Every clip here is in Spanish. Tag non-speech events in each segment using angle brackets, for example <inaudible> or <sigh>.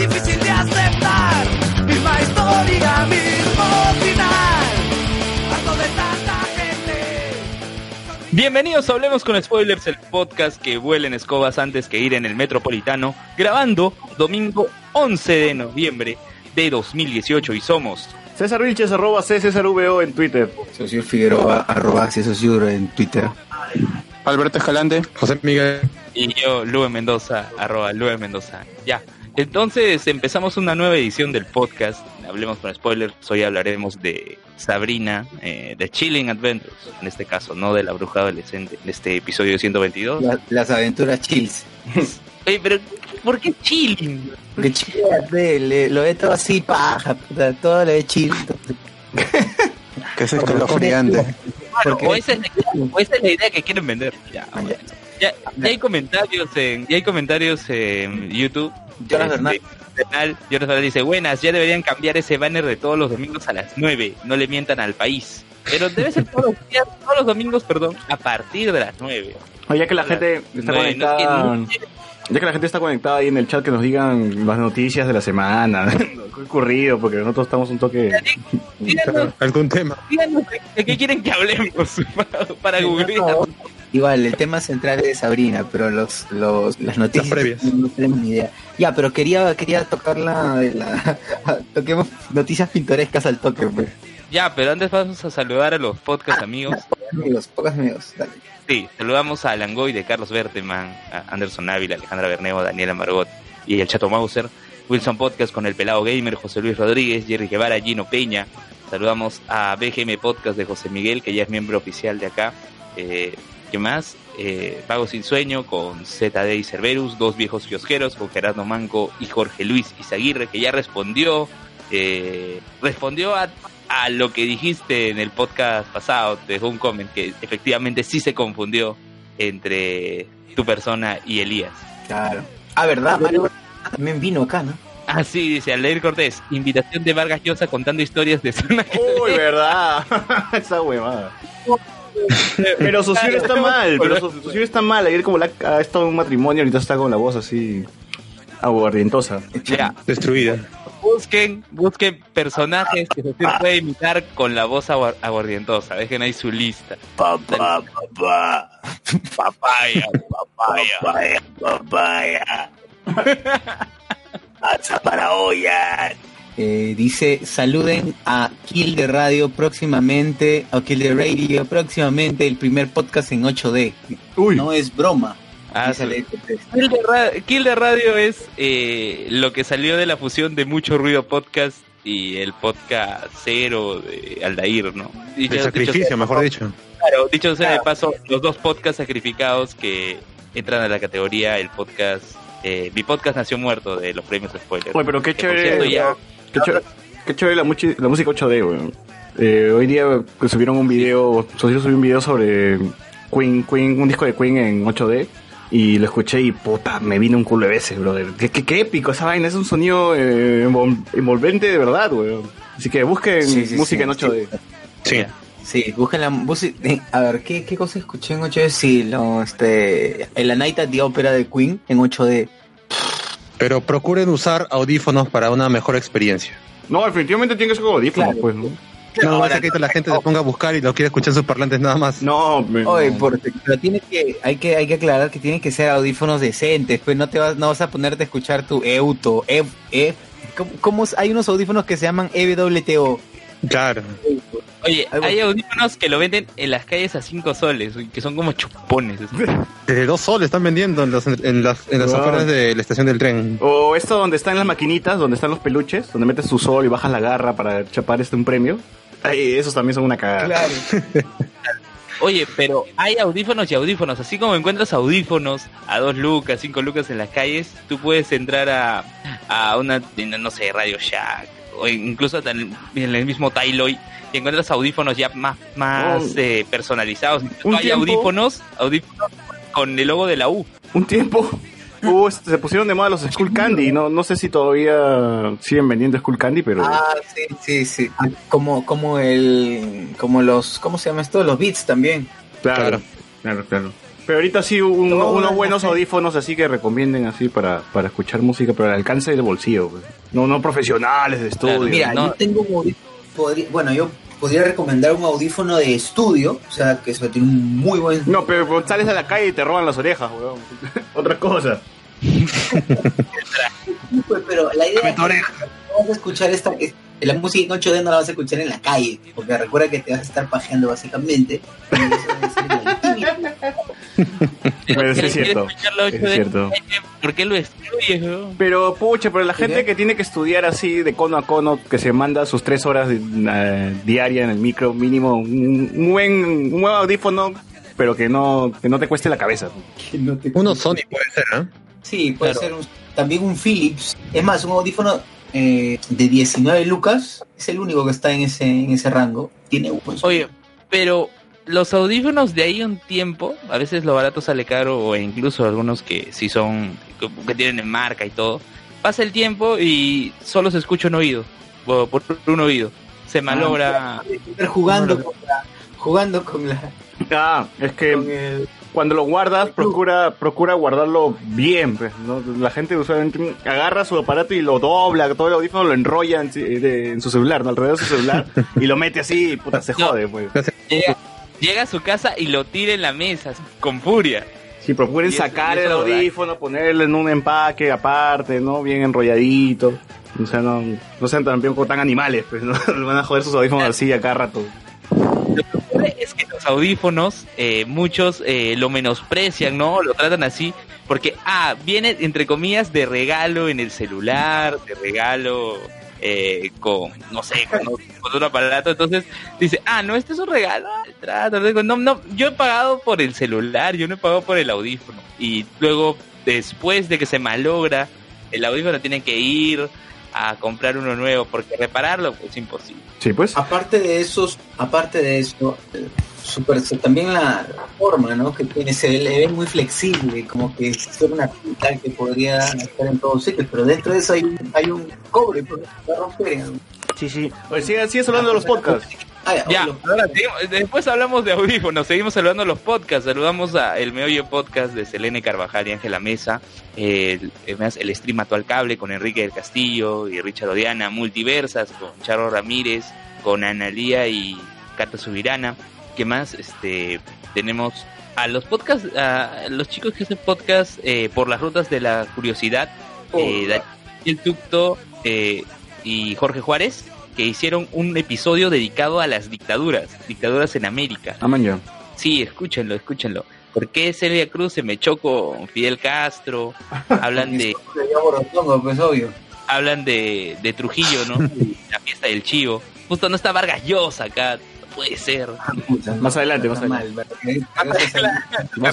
Difícil de aceptar. Misma historia, mismo final. Harto de tanta gente. Bienvenidos a Hablemos con Spoilers, el podcast que vuela en escobas antes que ir en el Metropolitano, grabando domingo 11 de noviembre de 2018 y somos César Vilches, arroba C César VO en Twitter. Socio Figueroa, arroba Socio en Twitter. Alberto Escalante. José Miguel. y yo, Lue Mendoza, arroba Lue Mendoza. Ya, entonces empezamos una nueva edición del podcast, Hablemos con Spoilers, hoy hablaremos de Sabrina, eh, de Chilling Adventures, en este caso, no de la bruja adolescente, en este episodio 122. La- las aventuras chills. <laughs> Oye, pero ¿por qué Chilling? Que chillate, le- lo ve todo así, paja, puta, todo lo ve chill. Que es escalofriante. Porque- o, esa es la, o esa es la idea que quieren vender. Ya, bueno. Ya, ya hay comentarios en, ya hay comentarios en YouTube. Jonas Bernal. Jonas Bernal dice, buenas, ya deberían cambiar ese banner de todos los domingos a las 9, no le mientan al país. Pero debe ser todos los días, todos los domingos, perdón, a partir de las 9. Oye, ya que la gente está Nueve, no es que conectada, no- ya que la gente está conectada ahí en el chat, que nos digan las noticias de la semana, <laughs> ha ocurrido, porque nosotros estamos un toque... díganos, <laughs> ¿Algún tema? díganos de, de qué quieren que hablemos <laughs> para, para googlear. Igual, el tema central es de Sabrina, pero los, los, las noticias Las previas. no tenemos ni idea. Ya, pero quería, quería tocar la, <laughs> toquemos noticias pintorescas al toque, pues. Ya, pero antes vamos a saludar a los podcast amigos. Amigos, pocos amigos, dale. Sí, saludamos a Langoy de Carlos Berteman, a Anderson Ávila, Alejandra Berneo, Daniela Margot y el Chato Mauser, Wilson Podcast con el Pelado Gamer, José Luis Rodríguez, Jerry Guevara, Gino Peña. Saludamos a BGM Podcast de José Miguel, que ya es miembro oficial de acá. Eh, ¿Qué más? Eh, Vago Sin Sueño con ZD y Cerberus, dos viejos kiosqueros con Gerardo Manco y Jorge Luis Izaguirre, que ya respondió, eh, respondió a, a lo que dijiste en el podcast pasado, te dejó un comment que efectivamente sí se confundió entre tu persona y Elías. Claro. Ah, ¿verdad? Mario también vino acá, ¿no? Así dice Aldair Cortés, invitación de Vargas Llosa contando historias de zona Uy, <laughs> verdad, <laughs> esa huevada. <laughs> Pero Socio está mal, pero Socio está mal, ayer como la, ha estado en un matrimonio, ahorita está con la voz así aguardientosa. Ya, Destruida. busquen, busquen personajes que se puede imitar con la voz agua- aguardientosa, dejen ahí su lista. Papá, papá, Papaya, papaya, papaya. Alza <laughs> para olla. Eh, dice, saluden a Kill de Radio próximamente, a Kill de Radio próximamente, el primer podcast en 8D. Uy, No es broma. Ah, Cortés. Kill de, Ra- Kill de Radio es eh, lo que salió de la fusión de Mucho Ruido Podcast y el podcast cero de Aldair, ¿no? Dicho- El sacrificio, mejor dicho. Claro, dicho sea de paso, los dos podcasts sacrificados que entran a la categoría el podcast, eh, mi podcast nació muerto de los premios spoilers. Uy, pero qué Que, chévere, cierto, ya- qué chévere, qué chévere la, la música 8D, weón. Eh, hoy día pues, subieron un video, subió un video sobre Queen, Queen, un disco de Queen en 8D. Y lo escuché y puta, me vino un culo de veces, brother. Qué, qué, qué épico esa vaina, es un sonido eh, envol- envolvente de verdad, weón. Así que busquen Sí, sí, música sí, en 8D. Sí. Sí, busquen la música. eh, A ver, ¿qué, ¿qué cosa escuché en 8D? Sí, lo, este, el La Night at the Opera de Queen en 8D. Pero procuren usar audífonos para una mejor experiencia. No, definitivamente tiene que ser con audífonos, Claro. pues, ¿no? No va a que la gente se ponga a buscar y lo quiere escuchar en sus parlantes nada más. No, me- Oye, no. por- pero tiene que, hay que, hay que aclarar que tienen que ser audífonos decentes, pues no te vas, no vas a ponerte a escuchar tu Euto, Ev, Ev, ¿cómo, cómo es? hay unos audífonos que se llaman EWTO, Claro. Oye, hay audífonos que lo venden en las calles a 5 soles, que son como chupones. Desde <laughs> dos soles están vendiendo en las, en las, en las Wow. afueras de la estación del tren. O esto donde están las maquinitas, donde están los peluches, donde metes tu sol y bajas la garra para chapar este un premio. Ay, esos también son una cagada. Claro. <laughs> Oye, pero hay audífonos y audífonos. Así como encuentras audífonos a 2 lucas, 5 lucas en las calles, tú puedes entrar a, a una, tienda, no sé, Radio Shack, o incluso en el mismo Tailoy, y encuentras audífonos ya más, más Oh. eh, personalizados. Un hay tiempo- audífonos, audífonos con el logo de la U. Un tiempo <laughs> este, se pusieron de moda los Skull Candy. No, no sé si todavía siguen vendiendo Skull Candy, pero... Ah, sí, sí, sí. Ah, Como, como el, como los, ¿cómo se llama esto? Los beats también. claro, claro. claro, claro. Pero ahorita sí, un- unos buenos audífonos así que recomienden así para, para escuchar música, pero al alcance del bolsillo. pues. No, no profesionales de estudio. Claro, Mira, no. yo tengo un bueno, yo podría recomendar un audífono de estudio, o sea, que eso tiene un muy buen... No, pero pero sales a la calle y te roban las orejas, weón. <laughs> Otra cosa. Pues, pero la idea es que vas a escuchar esta, es- la música en 8D no la vas a escuchar en la calle, porque recuerda que te vas a estar pajeando básicamente. Y eso. <laughs> <laughs> Pero sí es ¿Quieres cierto. Es 8D? cierto. ¿Por qué lo estudias? Pero, pucha, pero la gente que tiene que estudiar así de cono a cono, que se manda sus tres horas eh, diarias en el micro, mínimo, un, un buen, un buen audífono, pero que no, que no te cueste la cabeza. No te- Uno Sony puede ser, ¿eh? Sí, puede Claro. ser un- también un Philips. Es más, un audífono eh, de 19 lucas es el único que está en ese, en ese rango. Tiene un buen Oye, pero los audífonos de ahí un tiempo, a veces lo barato sale caro o incluso algunos que sí son, que, que tienen en marca y todo, pasa el tiempo y solo se escucha un oído, o por un oído. Se malogra. Estar jugando con la, jugando con la Ah, es que el- cuando lo guardas, procura, procura guardarlo bien. Pues, ¿no? La gente usualmente agarra su aparato y lo dobla, todo el audífono lo enrolla en, de- en su celular, ¿no? alrededor de su celular, <laughs> y lo mete así y puta, se jode. Pues. llega, llega a su casa y lo tira en la mesa, con furia. Sí, procuren sacar el audífono, ponerlo en un empaque aparte, ¿no? Bien enrolladito. O sea, no, no sean como tan animales, pues, ¿no? <laughs> Van a joder sus audífonos así a cada rato. Lo que ocurre es que los audífonos, eh, muchos eh, lo menosprecian, ¿no? Lo tratan así, porque, ah, viene, entre comillas, de regalo en el celular, de regalo eh, con, no sé, con, otro- con otro aparato. Entonces dice, ah, no, este es un regalo. Digo, no, no, yo he pagado por el celular, yo no he pagado por el audífono. Y luego, después de que se malogra, el audífono tiene que ir a comprar uno nuevo, porque repararlo es imposible. Sí, pues. aparte de esos, aparte de eso, eh, super, también la forma, ¿no? Que tiene, se le ve muy flexible, como que es una pinta que podría estar en todos sitios, pero dentro de eso hay, un- hay un cobre, pues, va a romper. ¿no? Sí, sí. Oye, sigue, sigues hablando de los podcasts. Ah, Ya, lo- ahora seguimos- después hablamos de audífonos, seguimos de los podcasts, saludamos a El Meollo Podcast de Selene Carvajal y Ángela Mesa, el, el Stream Actual Cable con Enrique del Castillo y Richard Odiana, Multiversas con Charo Ramírez, con Analía y Cata Subirana, ¿qué más? Este, tenemos a los podcasts, a los chicos que hacen podcast eh, por las rutas de la curiosidad, eh, Daniel Tucto eh, y Jorge Juárez, que hicieron un episodio dedicado a las dictaduras, dictaduras en América. Man, ya. Sí, escúchenlo, escúchenlo. ¿Por qué Celia Cruz se me con Fidel Castro? <laughs> Hablan de, pues obvio. hablan de, de Trujillo, ¿no? <laughs> La fiesta del chivo. Justo no está Vargas Llosa acá, puede ser. Puta, Más adelante, más adelante.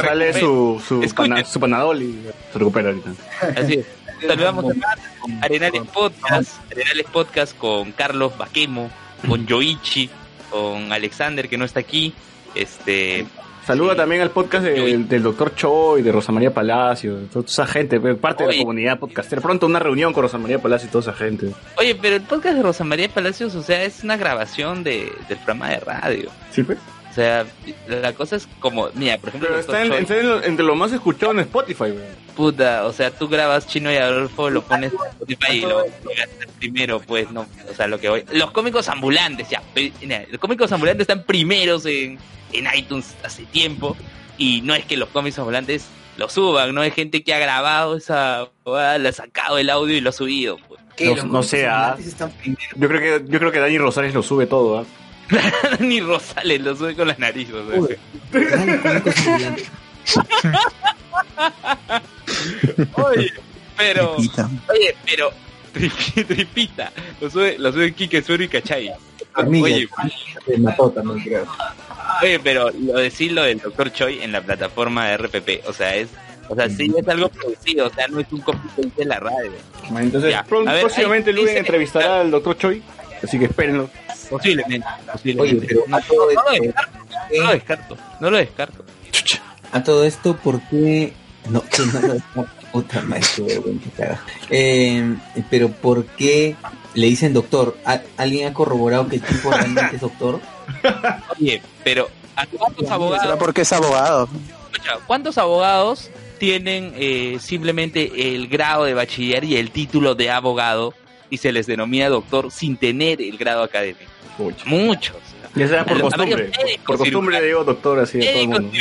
salir su, su, Escuchen. pana- su panadol y se recupera ahorita. Así es. Saludamos a Arenales Podcast, Arenales Podcast con Carlos Baquemo, con Yoichi, con Alexander que no está aquí. Este, Saluda Sí. también al podcast del doctor Choi, de Rosa María Palacio, de toda esa gente, pues, parte de la comunidad podcastera. Pronto una reunión con Rosa María Palacio y toda esa gente. Oye, pero el podcast de Rosa María Palacios, o sea, es una grabación de, del programa de radio. ¿Sí, pues? O sea, la cosa es como, mira, por ejemplo, Pero está en- Doctor está en lo- entre lo más escuchado en Spotify, güey. Puta, o sea, tú grabas Chino y Adolfo, lo pones en Spotify y lo, gastas primero, pues, no, o sea, lo que voy. Los cómicos ambulantes, ya, pe- mira, los cómicos ambulantes están primeros en, en iTunes hace tiempo y no es que los cómicos ambulantes lo suban, no hay gente que ha grabado esa, le ha sacado el audio y lo ha subido, pues. No- no sé, ah. están. Yo creo que yo creo que Dani Rosales lo sube todo, ¿ah? <laughs> Ni Rosales lo sube con la nariz. o sea. Uy. Dale, con una cosa brillante. Oye, pero. Tripita. Oye, pero. tripi- Tripita. Lo sube, lo sube Kike Suero y Cachay. Oye, Se mató también, creo. Oye, pero lo decirlo del Dr. Choi en la plataforma de RPP, o sea, es. O sea, sí es algo producido, o sea, no es un copy de la radio. Entonces, Ya. pro- A ver, próximamente dice- entrevistará al doctor Choi, así que espérenlo. Posiblemente, Oye, posiblemente. pero a todo no, lo esto, descarto, no lo descarto, no lo descarto. a todo esto, ¿por qué? No, que no lo descarto. <laughs> Puta madre. Eh, pero ¿por qué le dicen doctor? ¿A- ¿Alguien ha corroborado que el tipo realmente es doctor? <laughs> Oye, pero ¿a cuántos ¿Será abogados, porque es abogado? cuántos abogados tienen eh, simplemente el grado de bachiller y el título de abogado y se les denomina doctor sin tener el grado académico? Pucha. Muchos. Ya será por A costumbre. Por costumbre digo doctor así a todo el mundo.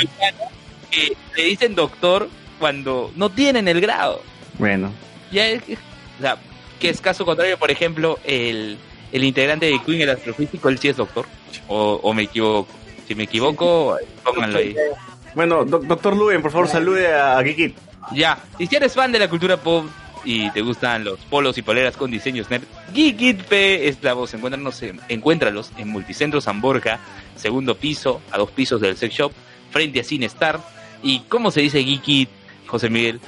que le dicen doctor cuando no tienen el grado. Bueno, Ya es, o sea, que es caso contrario, por ejemplo, el, el integrante de Queen, el astrofísico, él sí es doctor. O, o me equivoco. Si me equivoco, pónganlo ahí. bueno doc- doctor Luen, por favor, salude a, a Kiki. Ya, y si eres fan de la cultura pop y te gustan los polos y poleras con diseños nerd, Geekit P es la voz. Encuéntranos en- encuéntralos en Multicentro San Borja, segundo piso, a dos pisos del sex shop, frente a Cine Star. ¿Y cómo se dice Geekit, José Miguel?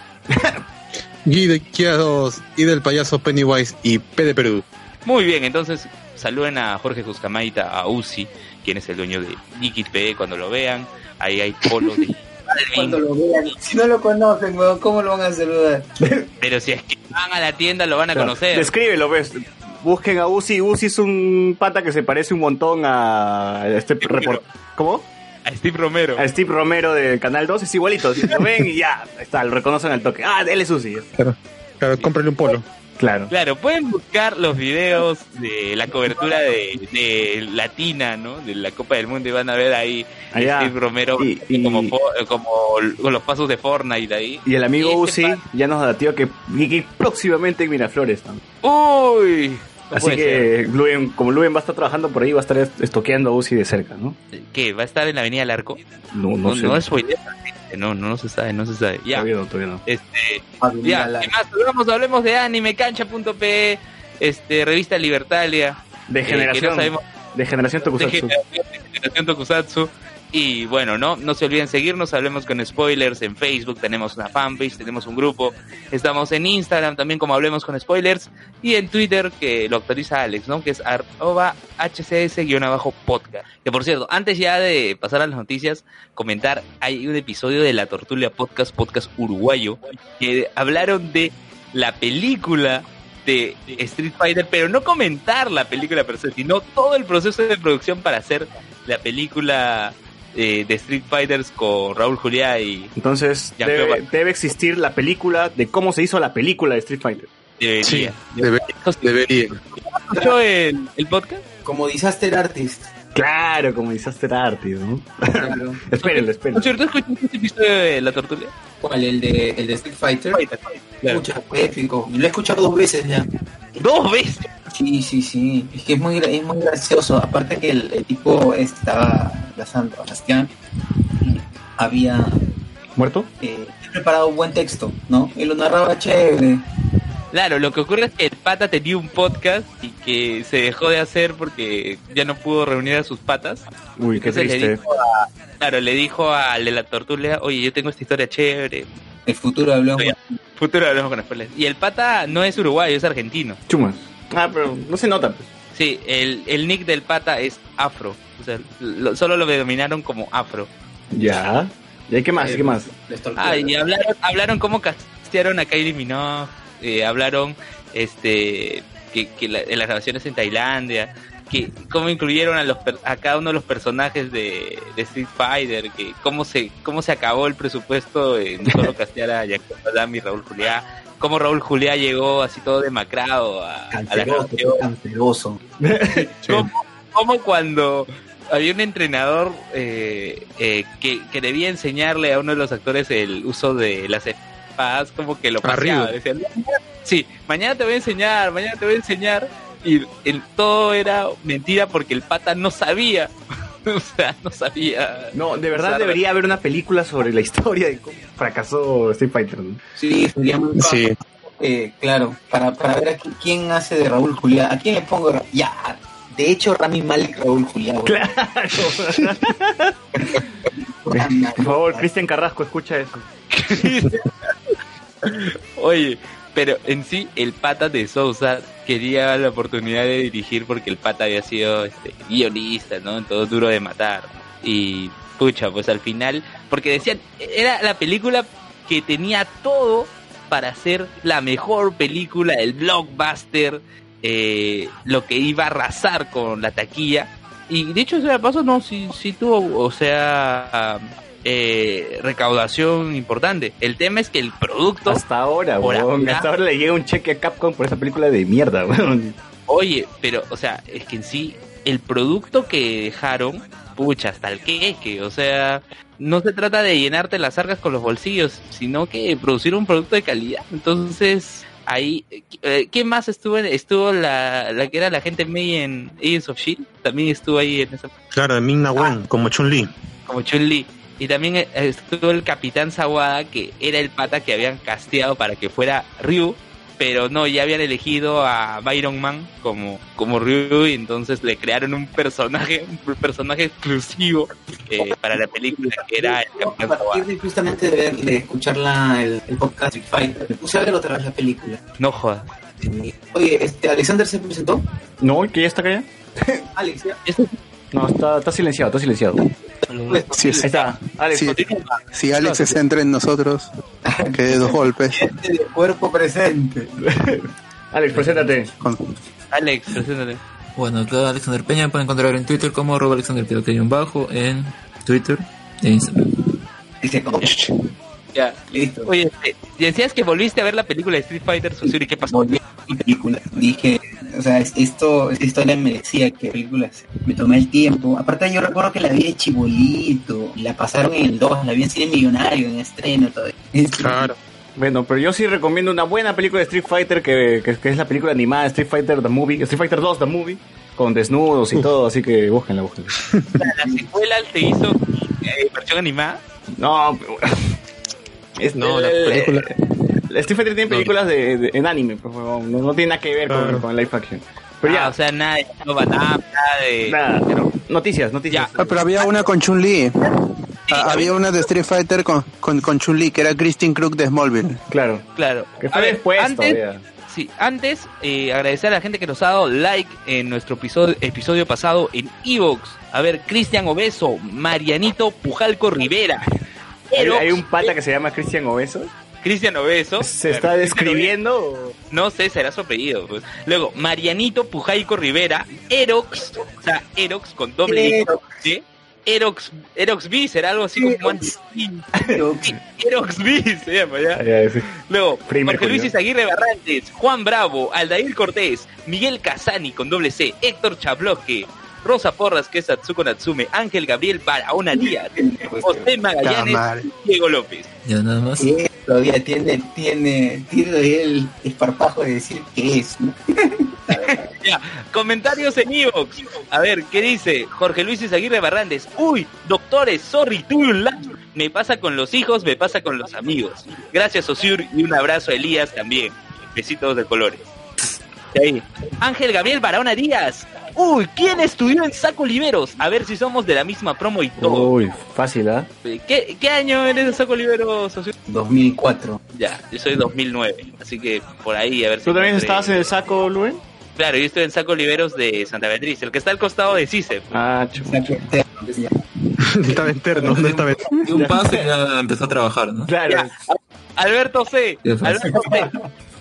Guy de Kia 2 y del payaso Pennywise y P de Perú. Muy bien, entonces saluden a Jorge Juscamaita, a Uzi, quien es el dueño de P, cuando lo vean. Ahí hay polos de <laughs> Cuando lo vean, si no lo conocen, weón, ¿cómo lo van a saludar? <laughs> Pero si es que van a la tienda lo van a conocer. Descríbelo, ves. Busquen a Uzi. Uzi es un pata que se parece un montón a este report. ¿Cómo? A Steve Romero. A Steve Romero del Canal 2. Es igualito. Si lo ven y ya, está, lo reconocen al toque. Ah, él es Uzi. Claro, claro, cómprale un polo. Claro. Claro, pueden buscar los videos de la cobertura de, de Latina, ¿no? De la Copa del Mundo y van a ver ahí Allá. Steve Romero Y- y- como, como con los pasos de Fortnite ahí. Y el amigo este Uzi ya nos datió que Geeky próximamente en Miraflores. ¿no? ¡Uy! No Así que Luen, como Luen va a estar trabajando por ahí, va a estar est- estoqueando a Uzi de cerca, ¿no? ¿Qué? ¿Va a estar en la Avenida Larco? No, no, No, sé. no es spoiler. No, no, no se sabe, no se sabe. Ya, Todavía no, todavía no. este, Avenida ya, Larco. ¿qué más? Hablamos, hablemos de anime, cancha.pe, este, revista Libertalia. De eh, generación. no sabemos de generación de Tokusatsu. generación, de generación Tokusatsu. Y bueno, no, no se olviden seguirnos, hablemos con spoilers en Facebook, tenemos una fanpage, tenemos un grupo, estamos en Instagram también como hablemos con spoilers y en Twitter que lo actualiza Alex, ¿no? Que es arroba hcs-podcast. Que por cierto, antes ya de pasar a las noticias, comentar, hay un episodio de la Tortulia Podcast, podcast uruguayo, que hablaron de la película de Street Fighter, pero no comentar la película per sino todo el proceso de producción para hacer la película eh, de Street Fighters con Raúl Juliá y Entonces, Ya, debe, debe existir la película de cómo se hizo la película de Street Fighter. debería. Sí, debe- debería. ¿Escuchó el, el podcast? Como Disaster Artist. Claro, como Disaster Artist, ¿no? Pero, <laughs> espérenlo, ¿No espérenlo. es cierto? ¿Escuchaste este episodio de La Tortuga? ¿Cuál? ¿El de, el de Street Fighter? Claro. Épico. Lo he escuchado dos veces ya. Dos veces. Sí, sí, sí. Es que es muy, gra- es muy gracioso. Aparte que el, el tipo estaba abrazando a Bastián. y Había ¿Muerto? eh, preparado un buen texto, ¿no? Y lo narraba chévere. Claro, lo que ocurre es que el pata tenía un podcast y que se dejó de hacer porque ya no pudo reunir a sus patas. Uy, qué Entonces le triste. dijo a, claro, le dijo al de la tortuga, oye, yo tengo esta historia chévere, El futuro habló. Oye. futuro hablamos con spoilers. Y el pata no es uruguayo, es argentino. Chumas. Ah, pero no se nota. pues. Sí, el, el nick del pata es afro. O sea, lo- solo lo denominaron como afro. Ya. ¿Y qué más? ¿Qué más? Ah, y hablaron, hablaron cómo castearon a Kylie Minogue, eh, hablaron este que, que la- en las grabaciones en Tailandia, que cómo incluyeron a los a cada uno de los personajes de, de Street Fighter, que cómo se cómo se acabó el presupuesto en solo <laughs> castear a Jacob Adam y Raúl Juliá, cómo Raúl Juliá llegó así todo demacrado a, a la Canceroso, <laughs> cuando había un entrenador eh, eh, que, que debía enseñarle a uno de los actores el uso de las espadas, como que lo paseaba. Arriba. Decía, sí, mañana te voy a enseñar, mañana te voy a enseñar. y el, todo era mentira porque el pata no sabía. <laughs> o sea, no sabía. No, de verdad usar- debería haber una película sobre la historia de cómo fracasó Street Fighter. ¿no? Sí, sería muy Sí. Eh, claro, para, para ver a qui- quién hace de Raúl Juliá. ¿A quién le pongo? Ya, de hecho, Rami Malek Raúl Juliá. güey. Claro. <laughs> Por favor, Cristian Carrasco, escucha eso. <laughs> Oye, pero en sí el pata de Sousa quería la oportunidad de dirigir porque el pata había sido este, guionista, ¿no? Todo duro de matar. Y pucha, pues al final, porque decían, era la película que tenía todo para ser la mejor película, el blockbuster, eh, lo que iba a arrasar con la taquilla. Y de hecho, o sea, pasó, no, sí, sí tuvo, o sea, eh, recaudación importante. El tema es que el producto, Hasta ahora, Por weón. ahora. Hasta ahora le llega un cheque a Capcom por esa película de mierda, weón. oye, pero, o sea, es que en sí, el producto que dejaron, pucha, hasta el queque, o sea, no se trata de llenarte las arcas con los bolsillos, sino que producir un producto de calidad. Entonces, ahí, eh, ¿qué más estuvo? Estuvo la, la que era la gente May en Agents of Shield, también estuvo ahí en esa Claro, de Ming Na Wen, como Chun-Li. como Chun-Li. Y también eh, estuvo el Capitán Sawada, que era el pata que habían casteado para que fuera Ryu, pero no, ya habían elegido a Byron Man como, como Ryu, y entonces le crearon un personaje, un personaje exclusivo eh, para la película, que era el Capitán a partir Sawada. de justamente de, ver, de escuchar la, el, el podcast Street Fighter, me puse a ver otra vez la película. No jodas. Oye, este, Alexander se presentó. No, que ya está acá ya. <laughs> Alex, ya. No, está, está silenciado, está silenciado. Sí. está. Alex, Sí. continúa. Si Alex se centra en nosotros, que de dos golpes. Gente de cuerpo presente. Alex, preséntate. Con- Alex, preséntate. Bueno, acá Alexander Peña me pueden encontrar en Twitter como arroba Alexander Pilote bajo en Twitter e Instagram. Dice, como, Ya. listo. Oye, este, decías que volviste a ver la película de Street Fighter Susuri, ¿qué pasó? Volví a película. Dije, o sea, es- esto, esta historia merecía que películas. Me tomé el tiempo. Aparte, yo recuerdo que la vi de chibolito. La pasaron en el 2, la vi en cine millonario, en estreno, todo. Claro. Bueno, pero yo sí recomiendo una buena película de Street Fighter que, que, que es la película animada de Street Fighter The Movie, Street Fighter 2 The Movie, con desnudos y todo, así que búsquenla, búsquenla. La secuela se hizo eh, versión animada. No, <laughs> es, No, la el- película- el Street Fighter tiene películas de, de- en anime, por favor, no, no tiene nada que ver con, Claro. con live action. Pero Ah, ya, o sea, nada de Nada, de... nada, pero noticias, noticias. Ah, pero había una con Chun-Li. Ah, había una de Street Fighter con, con, con Chun-Li, que era Christine Crook de Smallville. Claro, Claro. que A fue ver, después antes, todavía. sí, antes eh, agradecer a la gente que nos ha dado like en nuestro episodio, episodio pasado en Evox. A ver, Cristian Obeso, Marianito Pujalco Rivera. Hay, Erox, hay un pata que se llama Cristian Obeso. Cristian Obeso. ¿Se está describiendo? No sé, será su apellido. pues. Luego, Marianito Pujaico Rivera, Erox, o sea, Erox con doble Erox. ¿sí? Erox, Erox B, será algo así como antes. Erox B se llama ya. Sí. Luego, Jorge Luis ¿no? Izaguirre Barrantes, Juan Bravo, Aldair Cortés, Miguel Casani con doble C, Héctor Chabloque, Rosa Porras, que es Atsuko Natsume, Ángel Gabriel Barahona Díaz, José Magallanes, Madre. Diego López. Ya nada más. Sí, todavía tiene, tiene, tiene todavía el esparpajo de decir que es. ¿no? <laughs> Ya, comentarios en Evox. A ver, ¿qué dice? Jorge Luis Izaguirre Barrantes. Uy, doctores, sorry, tuve un. Me pasa con los hijos, me pasa con los amigos. Gracias, Osur, y un abrazo a Elías también. Besitos de colores. Y ahí. Ángel Gabriel Barahona Díaz. Uy, ¿quién estudió en Saco Oliveros? A ver si somos de la misma promo y todo. Uy, fácil, ¿ah? ¿Qué, qué año eres de Saco Oliveros, Osur? 2004. Ya, yo soy 2009. Así que por ahí, a ver si. ¿Tú también encontré- estabas en el saco, Luen? Claro, yo estoy en Saco Oliveros de Santa Beatriz, el que está al costado de CICE. Ah, O chulo. Estaba interno, no estaba Y un paso y ya empezó a trabajar, ¿no? Claro. Ya. Alberto C. Alberto C.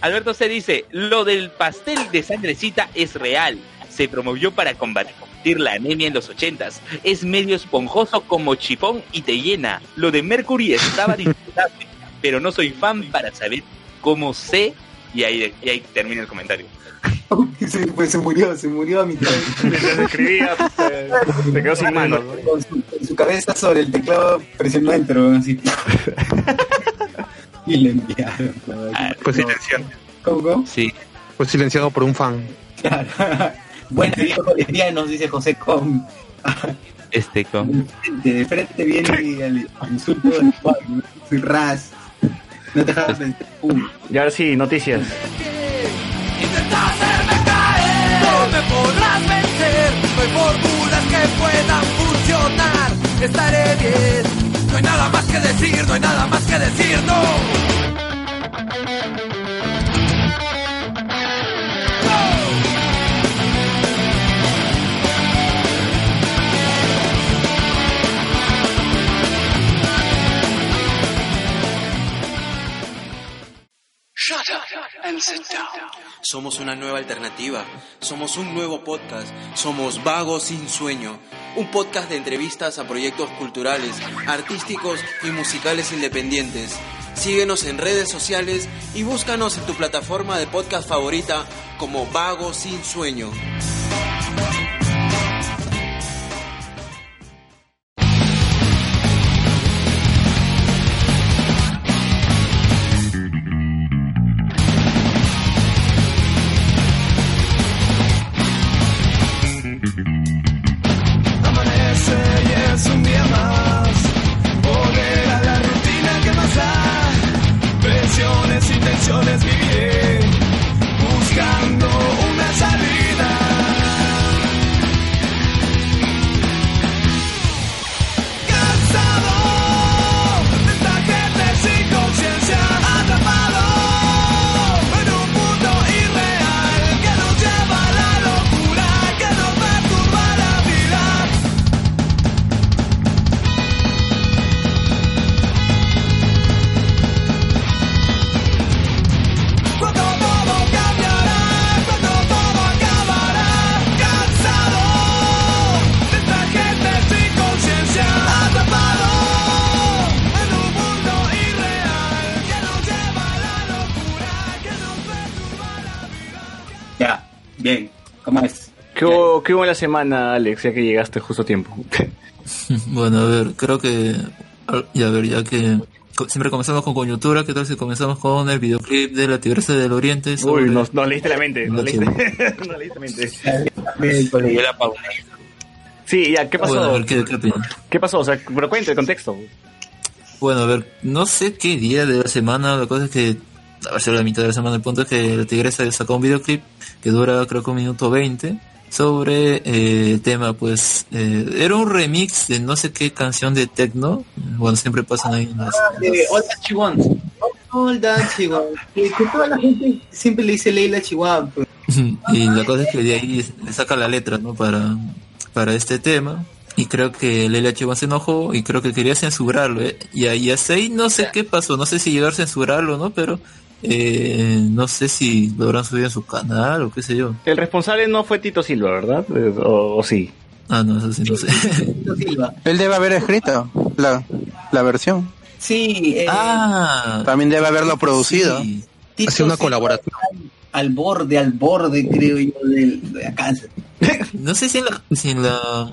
Alberto C dice, lo del pastel de sangrecita es real. Se promovió para combatir la anemia en los ochentas. Es medio esponjoso como chipón y te llena. Lo de Mercury estaba <laughs> disfrutable, pero no soy fan para saber cómo sé. Y ahí, y ahí termina el comentario. <laughs> se, pues, se murió, se murió a mitad. Mientras escribía, se, se quedó sin manos. ¿no? Con su, con su cabeza sobre el teclado presionó enter, weón, así. <laughs> y le enviaron. Ah, Fue silenciado. ¿Cómo, cómo? Sí. Fue silenciado por un fan. Claro. Buenos días, bolivianos, dice José Com. Este con... De frente viene el insulto del. Soy ras. No te dejas pensar. Y ahora sí, noticias. Intenta hacerme caer, no me podrás vencer. No hay fórmulas que puedan funcionar. Estaré bien. No hay nada más que decir, no hay nada más que decir, no. Somos una nueva alternativa, somos un nuevo podcast, somos Vagos sin Sueño, un podcast de entrevistas a proyectos culturales, artísticos y musicales independientes. Síguenos en redes sociales y búscanos en tu plataforma de podcast favorita como Vagos sin Sueño. ¿Qué hubo, ¿Qué hubo en la semana, Alex, ya que llegaste justo a tiempo? <laughs> Bueno, a ver, creo que. Y a ver, ya que. Siempre comenzamos con coyuntura, ¿qué tal si comenzamos con el videoclip de la Tigresa del Oriente? sobre- Uy, nos, nos leíste la mente. Nos No, leíste, nos <laughs> leíste la mente. Sí, ya, ¿qué pasó? Bueno, a ver, ¿qué, qué? ¿Qué pasó? O sea, pero cuenta el contexto. Bueno, a ver, no sé qué día de la semana, la cosa es que, a ver la mitad de la semana, el punto es que la tigresa sacó un videoclip que dura creo que un minuto 20 sobre eh, el tema, pues, eh, era un remix de no sé qué canción de techno, bueno, siempre pasan ahí las... All That She Wants. All That She Wants. Que, que toda la gente siempre le dice Leila Chihuahua. pues. <laughs> y la cosa es que de ahí le saca la letra, ¿no? Para, para este tema. Y creo que Leila Chihuahua se enojó y creo que quería censurarlo, ¿eh? Y ahí hasta ahí no sé qué pasó, no sé si llegar a censurarlo, ¿no? Pero eh, no sé si lo habrán subido en su canal o qué sé yo. El responsable no fue Tito Silva, ¿verdad? Eh, O, o sí. Ah, no, eso sí, no sé. Tito Silva. Él debe haber escrito la, la versión. Sí, eh, ah, También debe haberlo producido. sí. Tito Hace una colaboración. Al borde, al borde, creo yo, del, de acá. <laughs> No sé si en la, si en la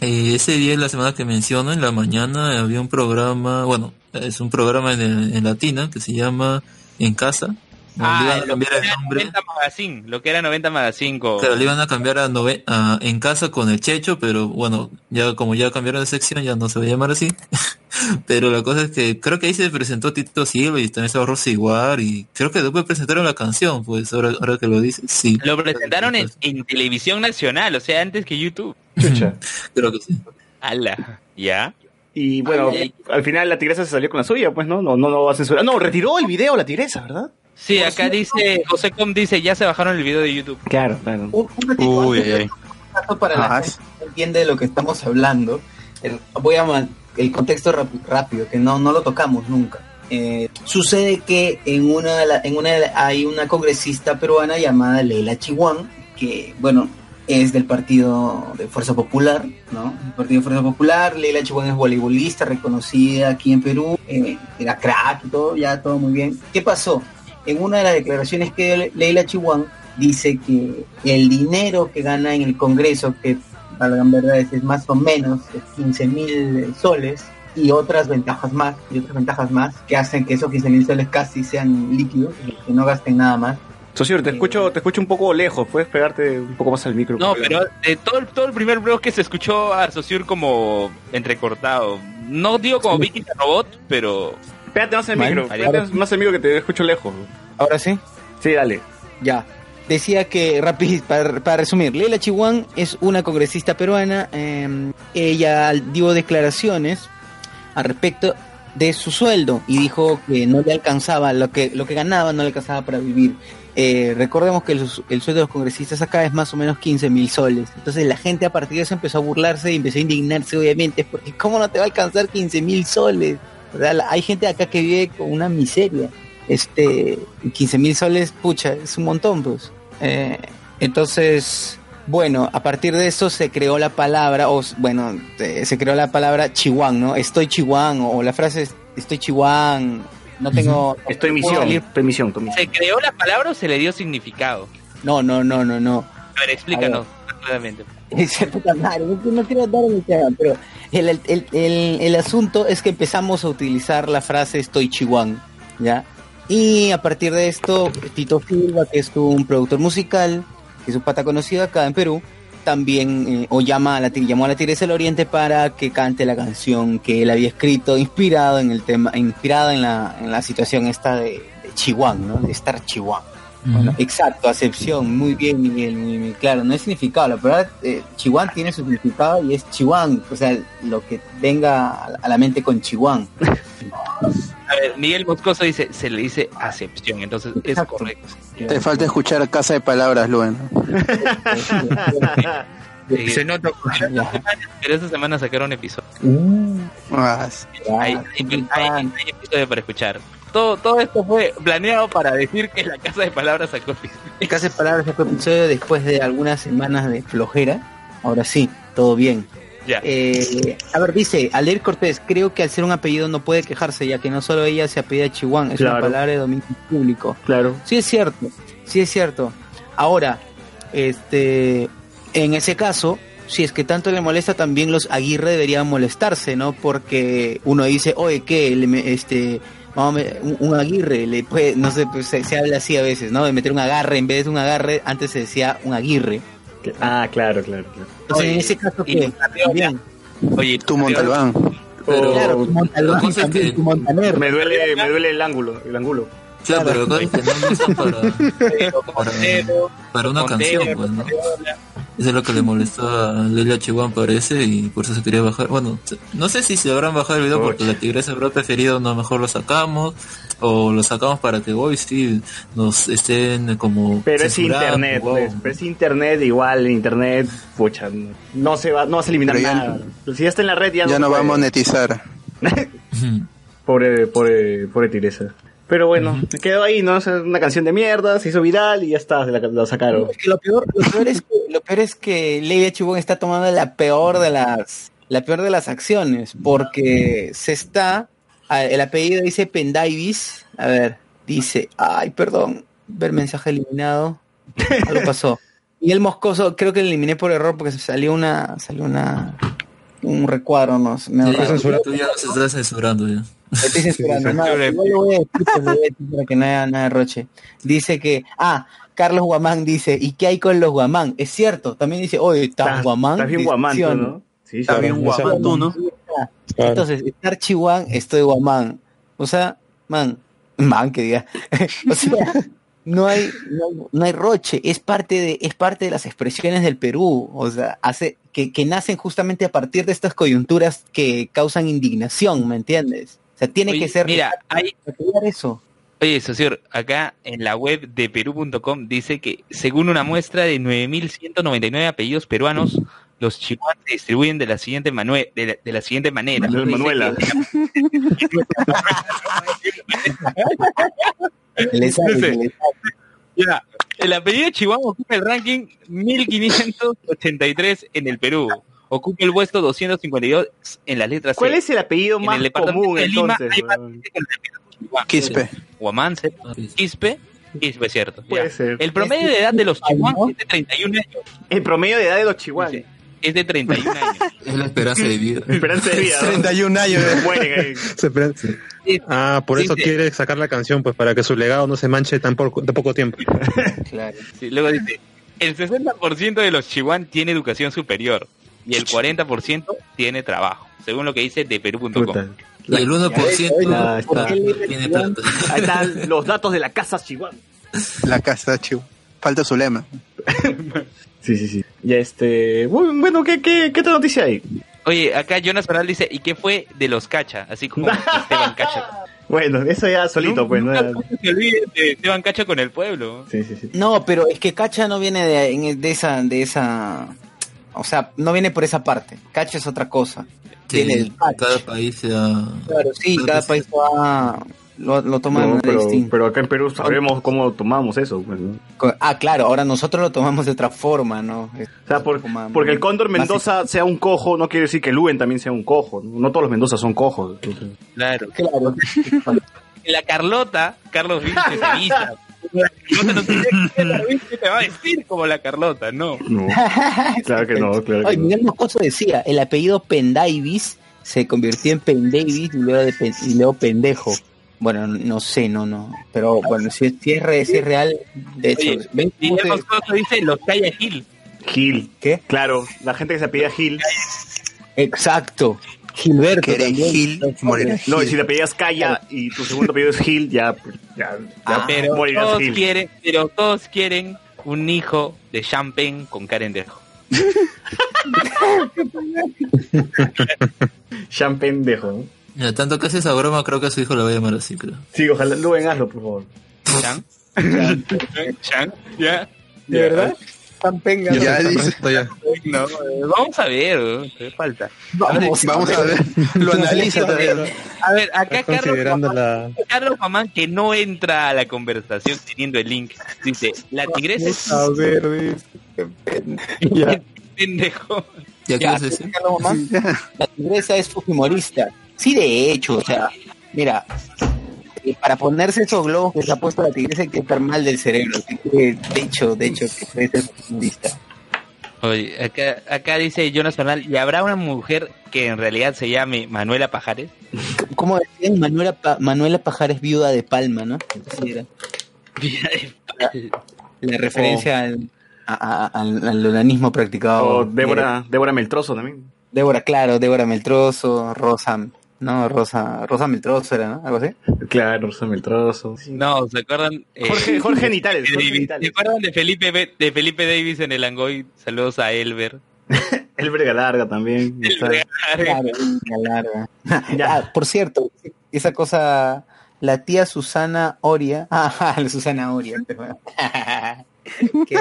eh, ese día la semana que menciono, en la mañana había un programa, bueno, es un programa en, en latina que se llama En Casa. Le Ah, iban a cambiar que el era nombre. 90 Magazine, lo que era 90 Magazine con... Claro, le iban a cambiar a, nove- a En Casa con el Checho, pero bueno, ya como ya cambiaron de sección, ya no se va a llamar así. <laughs> pero la cosa es que creo que ahí se presentó Tito Silva y también estaba Rosy Iguar y creo que después presentaron la canción, pues ahora, ahora que lo dices, sí. Lo presentaron en, en televisión nacional, o sea, antes que YouTube. Chucha. <laughs> Creo que sí. Ala, ¿ya? Y bueno, Ay, al final la tigresa se salió con la suya, pues no, no, no, no va a censurar. No, retiró el video la tigresa, ¿verdad? Sí, acá dice, José Com dice, ya se bajaron el video de YouTube. Claro, claro. Un, un ratito Uy, antes, ay, ay. un dato para la Ajá. gente que entiende de lo que estamos hablando. El- voy a el contexto rap- rápido, que no, no lo tocamos nunca. Eh, sucede que en una, de la- en una de la- hay una congresista peruana llamada Leila Chihuán, que, bueno, es del partido de Fuerza Popular, ¿no? El partido de Fuerza Popular, Leila Chihuán es voleibolista, reconocida aquí en Perú, eh, era crack y todo, ya todo muy bien. ¿Qué pasó? En una de las declaraciones que Leila Chihuán dice que el dinero que gana en el Congreso, que valgan verdades es más o menos 15 mil soles, y otras ventajas más, y otras ventajas más, que hacen que esos 15 mil soles casi sean líquidos, que no gasten nada más, Socio, te escucho, te escucho un poco lejos. ¿Puedes pegarte un poco más al micro? No, pero de todo, el- todo el primer bloque se escuchó a Saussure como entrecortado. No digo como Vicky Robot, pero... Pégate más al micro. Pégate más al micro que te escucho lejos. Ahora sí. Sí, dale. Ya. Decía que, rápido, para, para resumir, Leila Chihuán es una congresista peruana. eh, ella dio declaraciones al respecto de su sueldo y dijo que no le alcanzaba, lo que, lo que ganaba no le alcanzaba para vivir. Eh, recordemos que el, el sueldo de los congresistas acá es más o menos 15 mil soles. Entonces la gente a partir de eso empezó a burlarse y empezó a indignarse, obviamente, porque ¿cómo no te va a alcanzar 15 mil soles? Hay gente acá que vive con una miseria este 15 mil soles, pucha, es un montón, pues. Eh, entonces, bueno, a partir de eso se creó la palabra, o bueno, eh, se creó la palabra chihuán, ¿no? Estoy chihuán, o la frase es, estoy chihuán, no tengo... Estoy misión. salir". Estoy en misión, estoy en misión. ¿Se creó la palabra o se le dio significado? No, no, no, no, no. A ver, explícanos claramente. <laughs> No, quiero dar mi tema, pero el, el, el, el- el asunto es que empezamos a utilizar la frase estoy chihuán, ¿ya? Y a partir de esto, Tito Silva, que es un productor musical, que es un pata conocido acá en Perú, también eh, o llama a la, llamó a la Tigresa del Oriente para que cante la canción que él había escrito, inspirado en el tema, inspirado en la, en la situación esta de, de Chihuán, ¿no? De estar Chihuán. Bueno, exacto, acepción, muy bien, Miguel, muy claro, no es significado, la verdad, eh, Chihuán tiene su significado y es Chihuán, o sea, lo que venga a la- mente con Chihuán. <laughs> A ver, Miguel Moscoso dice, se le dice acepción, entonces es Exacto. correcto. Te falta escuchar Casa de Palabras, Luen. <laughs> Sí, Se nota. pero esta semana sacaron episodio. Ah, Hay, hay, hay- hay episodio para escuchar. Todo, todo esto fue planeado para decir que la casa de palabras sacó episodio. Casi palabras sacó episodio después de algunas semanas de flojera, ahora sí, todo bien. Ya. Eh, a ver, dice, Aler Cortés, creo que al ser un apellido no puede quejarse, ya que no solo ella se apellida Chihuán, es una Claro. palabra de dominio público. Claro. Sí es cierto, sí es cierto. Ahora, este, en ese caso, si es que tanto le molesta, también los Aguirre deberían molestarse, ¿no? Porque uno dice, oye, ¿qué? Le me- este, vamos a me- un, un Aguirre, le puede, no sé, pues, se, se habla así a veces, ¿no? De meter un agarre, en vez de un agarre, antes se decía un Aguirre. Ah, claro, claro, claro. Entonces, Oye, en ese caso, ¿qué? También. Oye, Tu Montalbán. Pero- Claro, tu Montalbán es también, que- tu Montaner. Me duele, me duele el ángulo, el ángulo. Claro, pero acá que no usan para, para, para una Montero, canción, pues, ¿no? Eso es lo que le molestó a Leila Chihuán, parece, y por eso se quería bajar. Bueno, no sé si se habrán bajado el video porque la tigresa habrá preferido, no, mejor lo sacamos, o lo sacamos para que hoy sí nos estén como. Pero es internet, pues. Pero es internet, igual, internet, pucha, no- se va, no vas a eliminar ya- nada. Si ya está en la red, ya, Ya no va a monetizar. <laughs> Pobre, pobre, pobre Tiresa. Pero bueno, quedó ahí, ¿no? O sea, una canción de mierda, se hizo viral y ya está, se la, la sacaron. Es que lo peor, lo peor es que lo peor es que Leia Chubón está tomando la peor de las la peor de las acciones porque se está el apellido dice Pendavis, a ver, dice, ay, perdón, ver mensaje eliminado. Algo pasó. Y el moscoso creo que lo eliminé por error porque salió una salió una un recuadro, no sé, me Ya, Tú ya nos estás censurando ya. Me estoy censurando. no, igual lo voy a decir, pues, lo voy a decir para que no haya nada de roche. Dice que, ah, Carlos Guamán dice, ¿y qué hay con los Guamán? Es cierto, también dice, oye, ¿estás Estás- Guamán? estás bien guamán, tú. ¿no? Sí, Está bien guapán tú, ¿no? Entonces, estar Chihuán, estoy Guamán. O sea, man, man, que diga. <laughs> o sea, no hay, no, no hay roche, es parte de, es parte de las expresiones del Perú, o sea, hace, que, que nacen justamente a partir de estas coyunturas que causan indignación, ¿me entiendes? O sea, tiene Oye, que ser Mira, hay, eso. Oye, acá en la web de perú.com dice que según una muestra de 9.199 apellidos peruanos, los chihuahuas se distribuyen de la siguiente, manue- de la, de la siguiente manera. Manuel Manuela. Le sale, <laughs> Dice, le sale. Ya, el apellido Chihuahua ocupa el ranking 1583 en el Perú. Ocupa el puesto 252 en las letras C. ¿Cuál es el apellido En más el común de Lima entonces? hay más. Quispe. Guamance, Quispe, Quispe, cierto. Puede ya. ser. El promedio de edad de los chihuahuas es de 31 años. El promedio de edad de los chihuahuas. Es de 31 años. <laughs> Es la esperanza de vida. Esperanza de vida. ¿no? 31 años. Mueren ahí. Ah, por Sí, eso sí. quiere sacar la canción, pues para que su legado no se manche tan poco, de poco tiempo. Claro. Sí, luego dice, el 60% de los chihuán tiene educación superior y el 40% tiene trabajo, según lo que dice de perú.com. Y el 1% Ya está. tiene plata. Ahí están los datos de la casa Chihuahua. La casa, chivo. Falta su lema. Sí, sí, sí. Y este. Bueno, ¿qué, qué, qué otra noticia hay? Oye, acá Jonas Bernal dice, ¿y qué fue de los cacha? Así como <laughs> Esteban Cacha. Bueno, eso ya solito, pues, ¿no? Se olvide de Esteban Cacha con el pueblo. Sí, sí, sí. No, pero es que Cacha no viene de, de esa, de esa, o sea, no viene por esa parte. Cacha es otra cosa. Viene Que del Cacha. cada país. Claro, sí, cada país va, lo, lo toma de No, manera pero, distinta. pero acá en Perú sabemos cómo tomamos eso. Pues, Ah, claro, ahora nosotros lo tomamos de otra forma, ¿no? Es- O sea, por- porque el Cóndor Mendoza sea un cojo no quiere decir que Luen también sea un cojo. No, todos los Mendoza son cojos. Claro. Claro. <laughs> La Carlota, Carlos Vince <laughs> No <laughs> te, va a vestir como la Carlota, no. No, <laughs> claro que no, claro que Ay, no. Miguel Moscoso decía, el apellido Pendavis se convirtió en Pendavis y luego, de pen- y luego pendejo. Bueno, no sé, no, no. Pero bueno, si, si es, re- si es real, de hecho, Oye, ¿ven cómo Miguel Moscoso dice los Calla Gil. Gil. ¿Qué? Claro, la gente que se apellida Gil. Exacto. Gilberto Que eres. Gil, morirás No, y si te apellidas Calla y tu segundo apellido es Gil, ya, ya, ya Ah, Pero morirás todos Gil. quieren, pero todos quieren un hijo de Champagne con Karen Dejo. <laughs> Pendejo. ¿no? Mira, tanto que hace esa broma, creo que a su hijo lo va a llamar así, creo. Sí, ojalá, Luen, hazlo, por favor. ¿Chan? <laughs> ¿Chan? ¿Ya? ¿De verdad? Tan penga. Ya está dice. ya. No, eh, vamos a ver, ¿no? ¿qué falta? Vamos, Vamos a ver. Lo analiza también. A ver, acá Carlos la... Carlos Mamán, que no entra a la conversación teniendo el link, dice, la tigresa es A ver, un <laughs> pendejo. ¿Ya qué Ya, vas a decir? Carlos Mamán, la tigresa es fujimorista. Sí, de hecho, o sea, mira, eh, para ponerse esos globos que se ha puesto la tigresa hay que estar mal del cerebro. así que, de hecho, de hecho, que puede ser fujimorista. Oye, acá, acá dice Jonas Bernal, ¿y habrá una mujer que en realidad se llame Manuela Pajares? <laughs> Como decían, Manuela, Pa- Manuela Pajares viuda de Palma, ¿no? Era la referencia al, a- a- al, al practicado. O Débora, Débora Meltroso también. Débora, claro, Débora Meltroso, Rosa, no, Rosa, Rosa Meltroso era, ¿no? Algo así. Claro, Rosa Meltroso. No, ¿se acuerdan? Eh, Jorge, Jorge Davis. ¿Se acuerdan de Felipe, de Felipe Davis en el Angoy? Saludos a Elber. <laughs> Elber Galarga también. está. Claro, la larga. <laughs> Ah, por cierto, esa cosa, la tía Susana Oria, <laughs> ah, la Susana Oria. Qué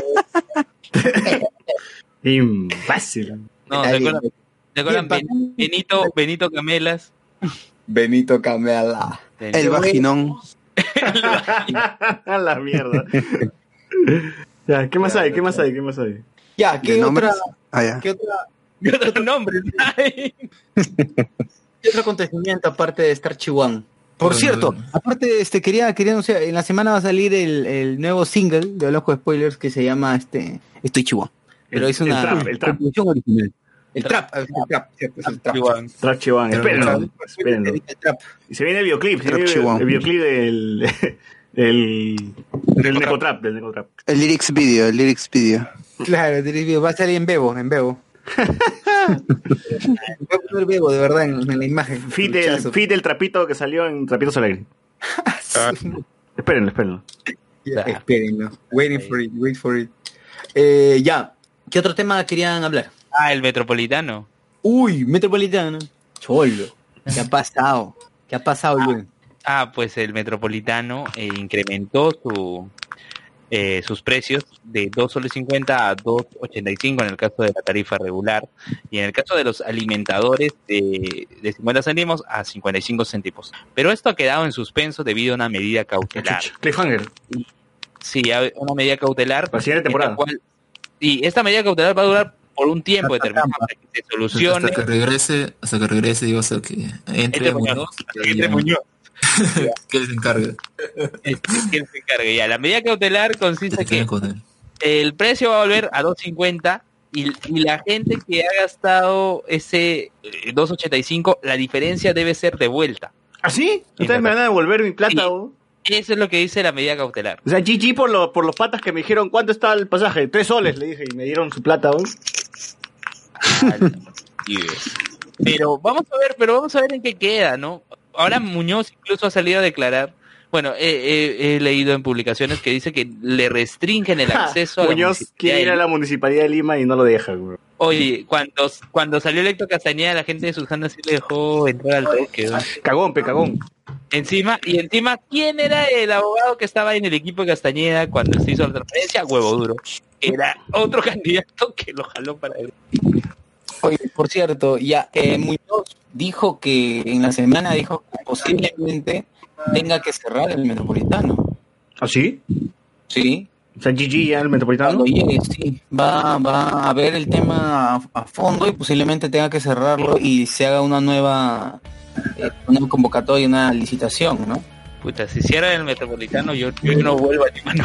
Imbécil. No, ¿se acuerdan? ¿Se acuerdan? Benito, Benito Camelas. Benito Camela. El vaginón. A <laughs> la mierda. ya, ¿qué más hay? ¿Qué más hay? ¿Qué más hay? Ya, ¿qué ¿De otra? Ah, ya. qué otra, <laughs> ¿Qué otros nombres <laughs> hay? qué otro acontecimiento aparte de Star Chihuahua? Por cierto, aparte, este, quería, quería anunciar, en la semana va a salir el, el nuevo single de Ojo Spoilers que se llama este Estoy Chihuahua. Pero El- es una el trap, el trap. composición original. El Trap. el trap, el trap. Trap Chiván, espérenlo. espérenlo. El trap. Y se viene el videoclip, se Trap viene el, Chihuahua. el videoclip del, <laughs> del, del Necotrap, del Necotrap. El lyrics video, el lyrics video. Claro, Dirivio, va a salir en Bebo, en Bebo. <laughs> Voy a poner Bebo, de verdad, en, en la imagen. Fit Luchazo. fit del trapito que salió en Trapitos al Aire. <laughs> Espérenlo, espérenlo. Espérenlo. Waiting for it, wait for it. Eh, ya, ¿qué otro tema querían hablar? Ah, el Metropolitano. Uy, Metropolitano. Cholo. ¿Qué ha pasado? ¿Qué ha pasado, Luis? Ah, pues el Metropolitano eh, incrementó su, eh, sus precios de 2 soles 50 a 2.85 en el caso de la tarifa regular y en el caso de los alimentadores de, de 50 céntimos a 55 céntimos. Pero esto ha quedado en suspenso debido a una medida cautelar. Cliffhanger. Sí, una medida cautelar. Para la siguiente temporada. cual- y esta medida cautelar va a durar por un tiempo determinado hasta que se solucione. Hasta que regrese, hasta que regrese, digo, hasta que entre Entre Muñoz, Muñoz, y entre ya- Muñoz. <laughs> que él se encargue. ¿Quién se encargue? Ya, la medida cautelar consiste Se que él. el precio va a volver a 2.50 Y, y la gente que ha gastado ese eh, 2.85, la diferencia debe ser devuelta. ¿Ah, sí? Ustedes me van a devolver mi plata, Sí. ¿o? Eso es lo que dice la medida cautelar. O sea, GG por, lo- por los patas que me dijeron, ¿cuánto está el pasaje? Tres soles, le dije, y me dieron su plata, ¿o? Pero vamos a ver, pero vamos a ver en qué queda, ¿no? Ahora Muñoz incluso ha salido a declarar. Bueno, he, he- he leído en publicaciones que dice que le restringen el acceso a la Muñoz quiere ir a la municipalidad de Lima y no lo deja, güey. Oye, cuando, cuando salió electo Castañeda, la gente de Susana sí le dejó entrar al toque. ¿no? Cagón, pe cagón. Encima, y encima, ¿quién era el abogado que estaba en el equipo de Castañeda cuando se hizo la transferencia? Huevo duro. Era otro <laughs> candidato que lo jaló para él. Oye, por cierto, ya eh, Muñoz dijo que en la semana dijo que posiblemente tenga que cerrar el metropolitano. ¿Ah, sí? Sí. O sea, GG ya el metropolitano. Cuando llegue, sí. Va, va a ver el tema a, a fondo y posiblemente tenga que cerrarlo y se haga una nueva, eh, una convocatoria, una licitación, ¿no? Puta, si cierra el metropolitano, yo, yo no vuelvo a Lima. <laughs> no.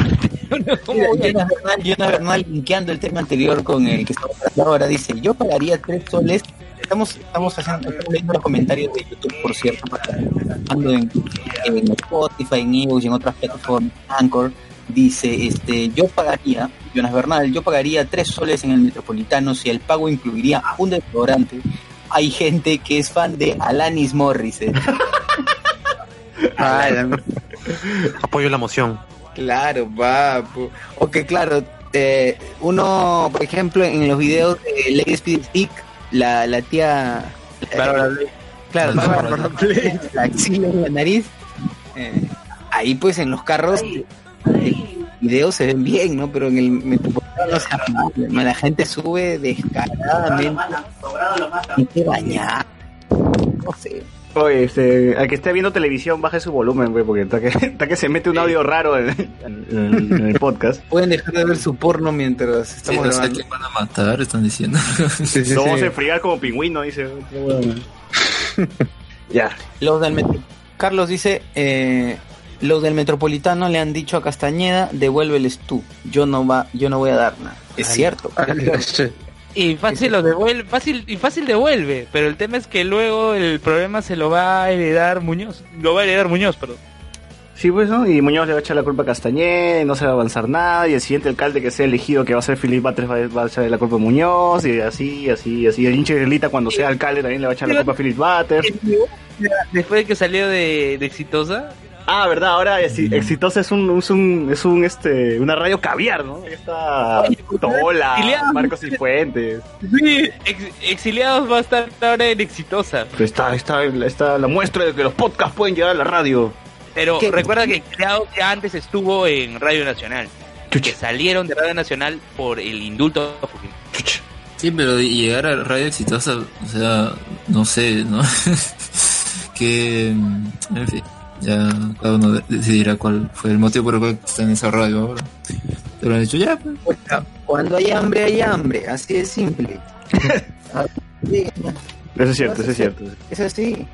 Mira, Jonas Bernal, Bernal, linkeando el tema anterior con el que estamos hablando ahora, dice, yo pagaría tres soles. Estamos, estamos haciendo, estamos leyendo los comentarios de YouTube, por cierto, para, ando en, en Spotify, en Evox y en otras plataformas, Anchor, dice, este, yo pagaría, Jonas Bernal, yo pagaría tres soles en el Metropolitano si el pago incluiría un desodorante. Hay gente que es fan de Alanis Morissette. <laughs> Apoyo la moción. Claro, va. pu- O que claro, eh, uno, por ejemplo, en los videos de Lady Speed Stick, la, la tía... Bárbara eh, claro, Bárbara Blake, <laughs> la axila en la nariz. eh, ahí pues en los carros, el video se ven bien, ¿no? Pero en el metropolitano, o sea, la gente sube descaradamente. Que bañar. No sé. Oye, este, al que esté viendo televisión, baje su volumen, güey, porque está que, <laughs> está que se mete un audio raro en, en- en- en el podcast. Pueden dejar de ver su porno mientras Sí, estamos a grabando. van a matar, están diciendo. Nos vamos a enfriar como pingüino, dice. <laughs> ya. Los del metro. Carlos dice, eh, los del metropolitano le han dicho a Castañeda, devuélveles tú. Yo no va, yo no voy a dar nada. Es cierto. Y fácil lo devuelve, fácil y fácil devuelve, pero el tema es que luego el problema se lo va a heredar Muñoz, lo va a heredar Muñoz, perdón. Sí, pues, ¿no? Y Muñoz le va a echar la culpa a Castañeda y no se va a avanzar nada. Y el siguiente alcalde que sea elegido, que va a ser Felipe Batres, va, va a echar la culpa a Muñoz. Y así, así, así. El hinche Relita, cuando sea alcalde, también le va a echar la culpa a Felipe Batres. Después de que salió de, de exitosa, Ah, verdad, ahora exi- Exitosa es un, es un, es un, este, una radio caviar, ¿no? Ahí está Tola, exiliado. Marcos y Fuentes. sí, ex- exiliados va a estar ahora en exitosa. Pero está, está, está la muestra de que los podcasts pueden llegar a la radio. Pero ¿Qué? recuerda que Exiliados ya antes estuvo en Radio Nacional. Que salieron de Radio Nacional por el indulto a Fujimori. Sí, pero llegar a radio exitosa, o sea, no sé, ¿no? <laughs> que, en fin, ya cada uno de- decidirá cuál fue el motivo por el cual está en esa radio ahora. Te lo han dicho ya, pues. Cuando hay hambre, hay hambre. Así de simple. <laughs> Eso es cierto, eso es cierto. Es así.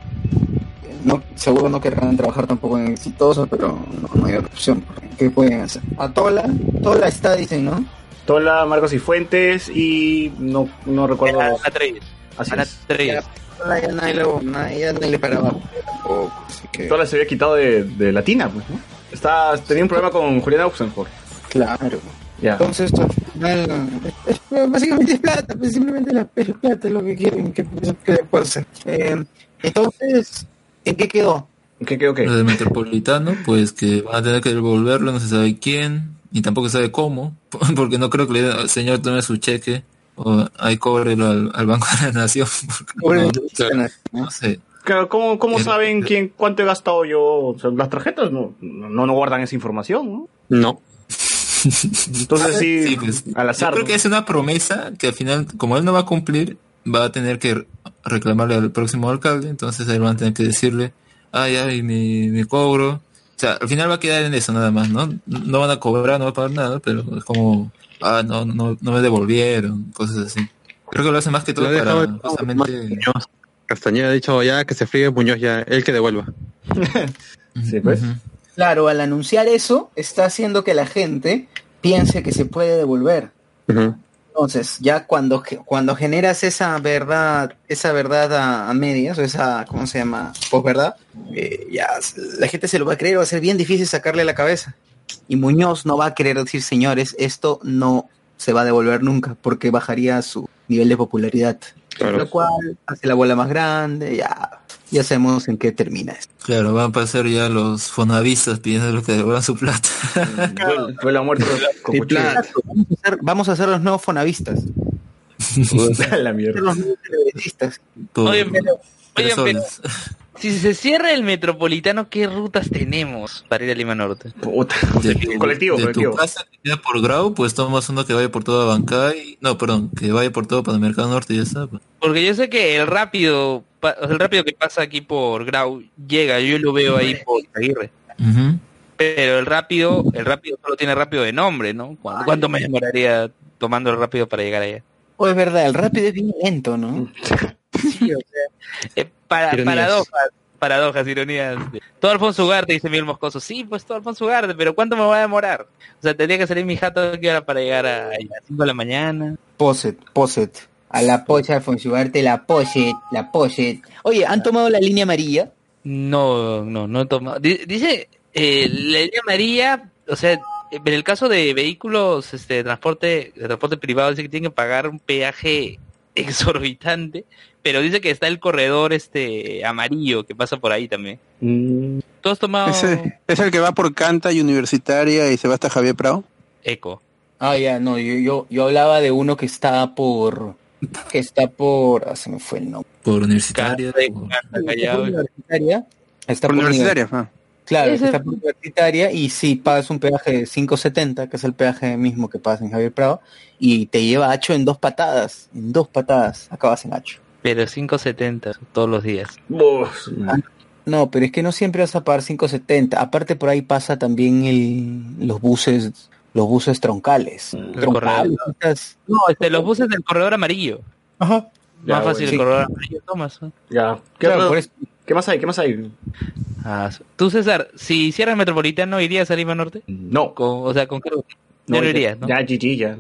No, seguro no querrán trabajar tampoco en exitoso, pero no, no hay otra opción. ¿Qué pueden hacer? A Tola, Tola está, dicen, ¿no? Tola, Marcos y Fuentes y no, no recuerdo. Ana Treyes. Así Ana. Treyes. Tola ya nadie, lo, nadie, nadie le paraba. Así que- Tola se había quitado de, de Latina, pues, ¿no? Está, tenía un problema con Juliana Oxenford. Claro. Ya. Entonces, al final, es- básicamente es plata, pues simplemente la es plata es lo que quieren que, que hacer. Eh, entonces, ¿en qué quedó? ¿Qué quedó qué? Lo del metropolitano, pues que van a tener que devolverlo, no se sabe quién, ni tampoco se sabe cómo, <laughs> porque no creo que le- el señor tome su cheque o ahí cóbrelo al, al Banco de la Nación. <laughs> no, no sé. Claro, ¿cómo, cómo El- saben quién, cuánto he gastado yo? O sea, las tarjetas no, no, no guardan esa información, ¿no? No. Entonces sí, <laughs> Sí, pues, al azar. Yo creo ¿no? que es una promesa que al final, como él no va a cumplir, va a tener que reclamarle al próximo alcalde, entonces él van a tener que decirle, ay, ay, mi, mi cobro. O sea, al final va a quedar en eso nada más, ¿no? No van a cobrar, no va a pagar nada, pero es como, ah, no, no, no me devolvieron, cosas así. Creo que lo hace más que todo para dejado justamente... Muñoz. Castañeda ha dicho ya que se fríe Muñoz ya, él que devuelva. <laughs> Sí, pues. Ujú. Claro, al anunciar eso, está haciendo que la gente piense que se puede devolver. Ujú. Entonces, ya cuando, cuando generas esa verdad, esa verdad a, medias, o esa, ¿cómo se llama? Posverdad, eh, ya la gente se lo va a creer, va a ser bien difícil sacarle la cabeza. Y Muñoz no va a querer decir, señores, esto no se va a devolver nunca, porque bajaría su nivel de popularidad. Lo cual hace la bola más grande, ya, ya sabemos en qué termina esto. Claro, van a pasar ya los fonavistas pidiendo lo que devuelvan su plata. La muerte con cuchillo. Exacto, Vamos a ser, vamos a ser los nuevos fonavistas. <laughs> la mierda. Los nuevos Oye, pero- oye, pero-. Si se cierra el metropolitano, ¿qué rutas tenemos para ir a Lima Norte? Puta. <laughs> De tu- colectivo, de colectivo. tu casa que queda por Grau, pues tomas uno que vaya por toda Bancay. No, perdón, que vaya por todo Panamericano Norte y ya está. pues. Porque yo sé que el rápido, el rápido que pasa aquí por Grau llega, yo lo veo ahí por Aguirre. Ujú. Pero el rápido, el rápido solo tiene rápido de nombre, ¿no? ¿Cuánto, cuánto me demoraría tomando el rápido para llegar allá? O es verdad, el rápido es bien lento, ¿no? <laughs> Sí, o sea, eh, para, Ironías. paradojas, paradojas, ironías. Todo Alfonso Ugarte, dice Miguel Moscoso. Sí, pues todo Alfonso Ugarte, pero ¿cuánto me va a demorar? O sea, tendría que salir mi jato que hora para llegar a, a las 5 de la mañana. Poset, Poset. A la pocha Alfonso Ugarte, la Poset, la Poset. Oye, ¿han tomado la línea amarilla? No, no, no he tomado. Di- Dice, eh, la línea María, o sea, en el caso de vehículos este, de transporte, de transporte privado, dice que tienen que pagar un peaje <laughs> exorbitante, pero dice que está el corredor este amarillo que pasa por ahí también. Mm, ¿Tú has tomado Ese es el que va por Canta y Universitaria y se va hasta Javier Prado. eco? Ah, ya, no, yo, yo, yo hablaba de uno que está por... que está por... ah, se me fue el nombre. Por universitaria. Universitaria. Está Por Universitaria. ah. Claro, Ese- está por universitaria y sí, pagas un peaje de 5.70, que es el peaje mismo que pagas en Javier Prado, y te lleva a Hacho en dos patadas. En dos patadas acabas en Hacho. Pero 5.70 todos los días. vos, No, pero es que no siempre vas a pagar 5.70. Aparte por ahí pasa también el, los buses, los buses troncales. Troncales, No, este, los buses del corredor amarillo. Ajá. Ya, Más fácil bueno, el sí. corredor amarillo, tomas. ¿no? Ya. ¿Qué, Claro, otro- por eso- ¿Qué más hay? ¿Qué más hay? Ah, Tú, César, si hicieras Metropolitano, ¿irías a Lima Norte? No. Con, o sea, ¿con qué? no No, lo ya- irías, ¿no? Ya, GG, ya.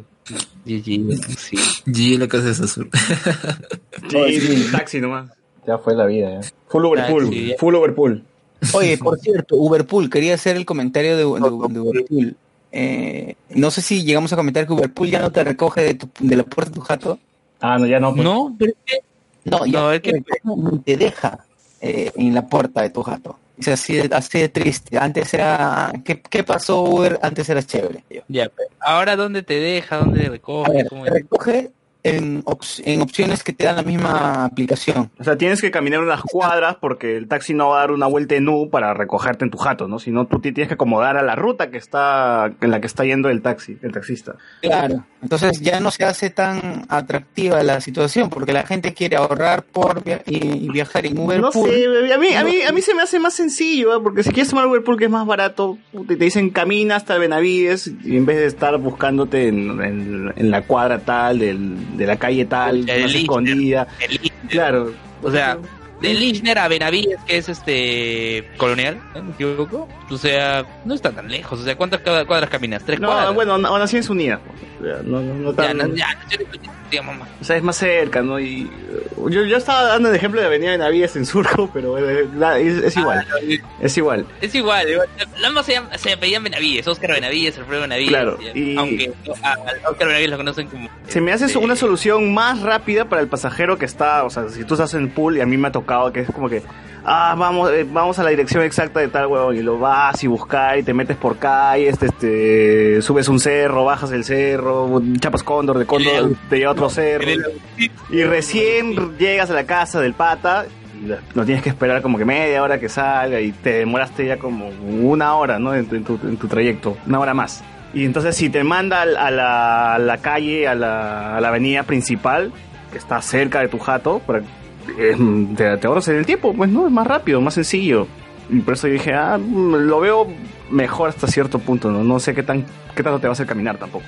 GG, sí. G la casa es azul. Sí, <laughs> taxi nomás. Ya fue la vida, ya. Full. Taxi, ya. Full Uberpool. Oye, por cierto, Uberpool, quería hacer el comentario de, de- de Uberpool. Eh, no sé si llegamos a comentar que Uberpool ya no te recoge de, tu- de la puerta de tu jato. Ah, no, ya no. pues. No, pero es que No, ya No, es que- te deja eh, en la puerta de tu jato. Es así de, así de triste. Antes era... ¿Qué, qué pasó, Uber? Antes era chévere. ya, ahora dónde te deja, dónde recoge, ver, recoge en, en opciones que te dan la misma aplicación. O sea, tienes que caminar unas cuadras porque el taxi no va a dar una vuelta en U para recogerte en tu jato, ¿no? Sino tú te tienes que acomodar a la ruta que está, en la que está yendo el taxi, el taxista. Claro. Entonces ya no se hace tan atractiva la situación porque la gente quiere ahorrar por via- y, viajar en Uber. No sé, a mí, a mí, a mí se me hace más sencillo, ¿eh? porque si quieres tomar Uberpool que es más barato, te dicen camina hasta Benavides y en vez de estar buscándote en, en- en la cuadra tal, del- de la calle tal, El más escondida. El. Claro. O sea, de Lichner a Benavides, que es este colonial, ¿eh? ¿me equivoco? O sea, no está tan lejos. O sea, ¿cuántas cuadras caminas? ¿Tres No, cuadras? bueno, aún así es unida. pues. Ya, No, no, no ya, tan- no, ya, digamos más. O sea, es más cerca, ¿no? Y uh, yo, yo estaba dando el ejemplo de Avenida Benavides en Surco, <laughs> pero eh, la- es, es igual. Es igual. Es igual, ambos se, se apellían Benavides, Oscar Benavides, Alfredo Benavides. Claro, ya. y- Aunque a, a Oscar Benavides lo conocen como... Se me hace este, una solución más rápida para el pasajero que está, o sea, si tú estás en pool y a mí me ha tocado que es como que, ah, vamos, eh, vamos a la dirección exacta de tal huevón y lo vas y buscar y te metes por calles, este, este, subes un cerro, bajas el cerro, chapas cóndor, de cóndor te lleva a otro cerro y recién llegas a la casa del pata lo tienes que esperar como que media hora que salga y te demoraste ya como una hora, ¿no? En tu, en tu- en tu trayecto, una hora más. Y entonces si te manda al- a la, a la calle, a la, a la avenida principal, que está cerca de tu jato, para, eh, te, te ahorras el tiempo, pues no, es más rápido, más sencillo. Y por eso yo dije, ah, mm, lo veo mejor hasta cierto punto, ¿no? No sé qué, tan, qué tanto te va a hacer caminar tampoco.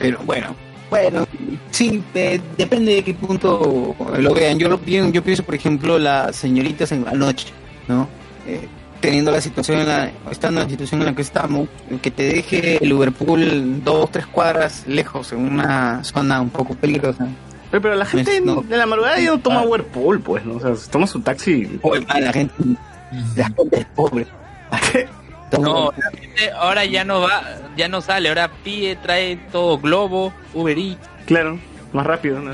Pero bueno, bueno, sí, eh, depende de qué punto lo vean. Yo lo yo pienso, por ejemplo, las señoritas en la noche, ¿no? Eh, teniendo la situación en la, estando en la situación en la que estamos, que te deje el Liverpool dos, tres cuadras lejos en una zona un poco peligrosa. Pero, pero la gente No. de la madrugada ya no toma Ah. Whirlpool, pues, ¿no? O sea, toma su taxi. Oye, man, la gente, la gente es pobre. No, la gente ahora ya no va, ya no sale, ahora pide, trae todo Globo, Uber Eats. Claro, más rápido, ¿no?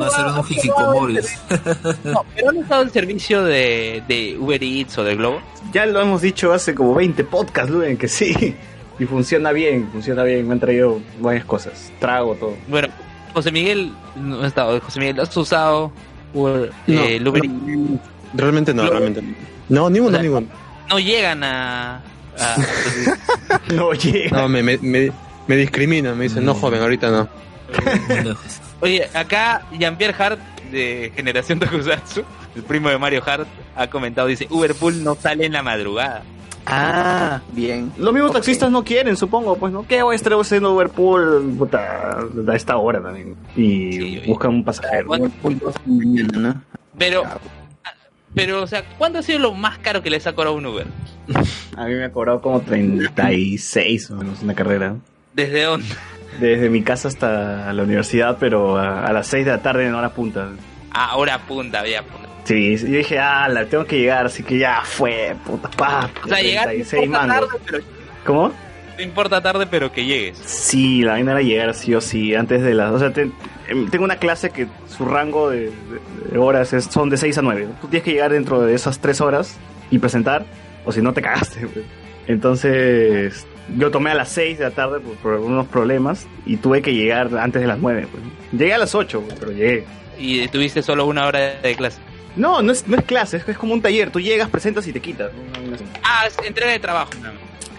Va a ser unos hijicomóviles. <laughs> No, pero han usado el servicio de, de Uber Eats o de Globo. Ya lo hemos dicho hace como 20 podcasts, Luen, que sí. Y funciona bien, funciona bien. Me han traído varias cosas. Trago, todo. Bueno, José Miguel, no ha estado, José Miguel, ¿has usado Uber, No, eh, Eats? Realmente no, realmente no. No, ninguno, O sea, ninguno. No llegan a... a- <laughs> No llega. No, me, me, me, me discrimina, me dicen, no joven, ahorita no. Oye, acá Jean-Pierre Hart de Generación Tokusatsu, el primo de Mario Hart, ha comentado, dice, Uberpool no sale en la madrugada. Ah, bien. Los mismos taxistas no quieren, supongo, pues, ¿no? ¿Qué voy a estar haciendo Liverpool puta, a esta hora también? Y buscan un pasajero. ¿no? Pero, pero, o sea, ¿cuánto ha sido lo más caro que les ha cobrado un Uber? A mí me ha cobrado como 36 o menos una carrera. ¿Desde dónde? Desde mi casa hasta la universidad, pero a, a las 6 de la tarde en hora punta. Ah, hora punta, había punta. Sí, yo dije, ah, la tengo que llegar, así que ya fue, puta, pa, O sea, llegar no 36 importa mangos. tarde, pero ¿Cómo? no importa tarde, pero que llegues. Sí, la vaina era llegar sí o sí, antes de las... O sea, te- em, tengo una clase que su rango de, horas es, son de 6 a 9. Tú tienes que llegar dentro de esas 3 horas y presentar, o si no te cagaste. <laughs> Entonces, yo tomé a las 6 de la tarde por, por algunos problemas y tuve que llegar antes de las 9. pues. Llegué a las 8, pues, pero llegué. Y tuviste solo una hora de clase. No, no es, no es clase, es, es como un taller. Tú llegas, presentas y te quitas. Ah, es entrega de trabajo.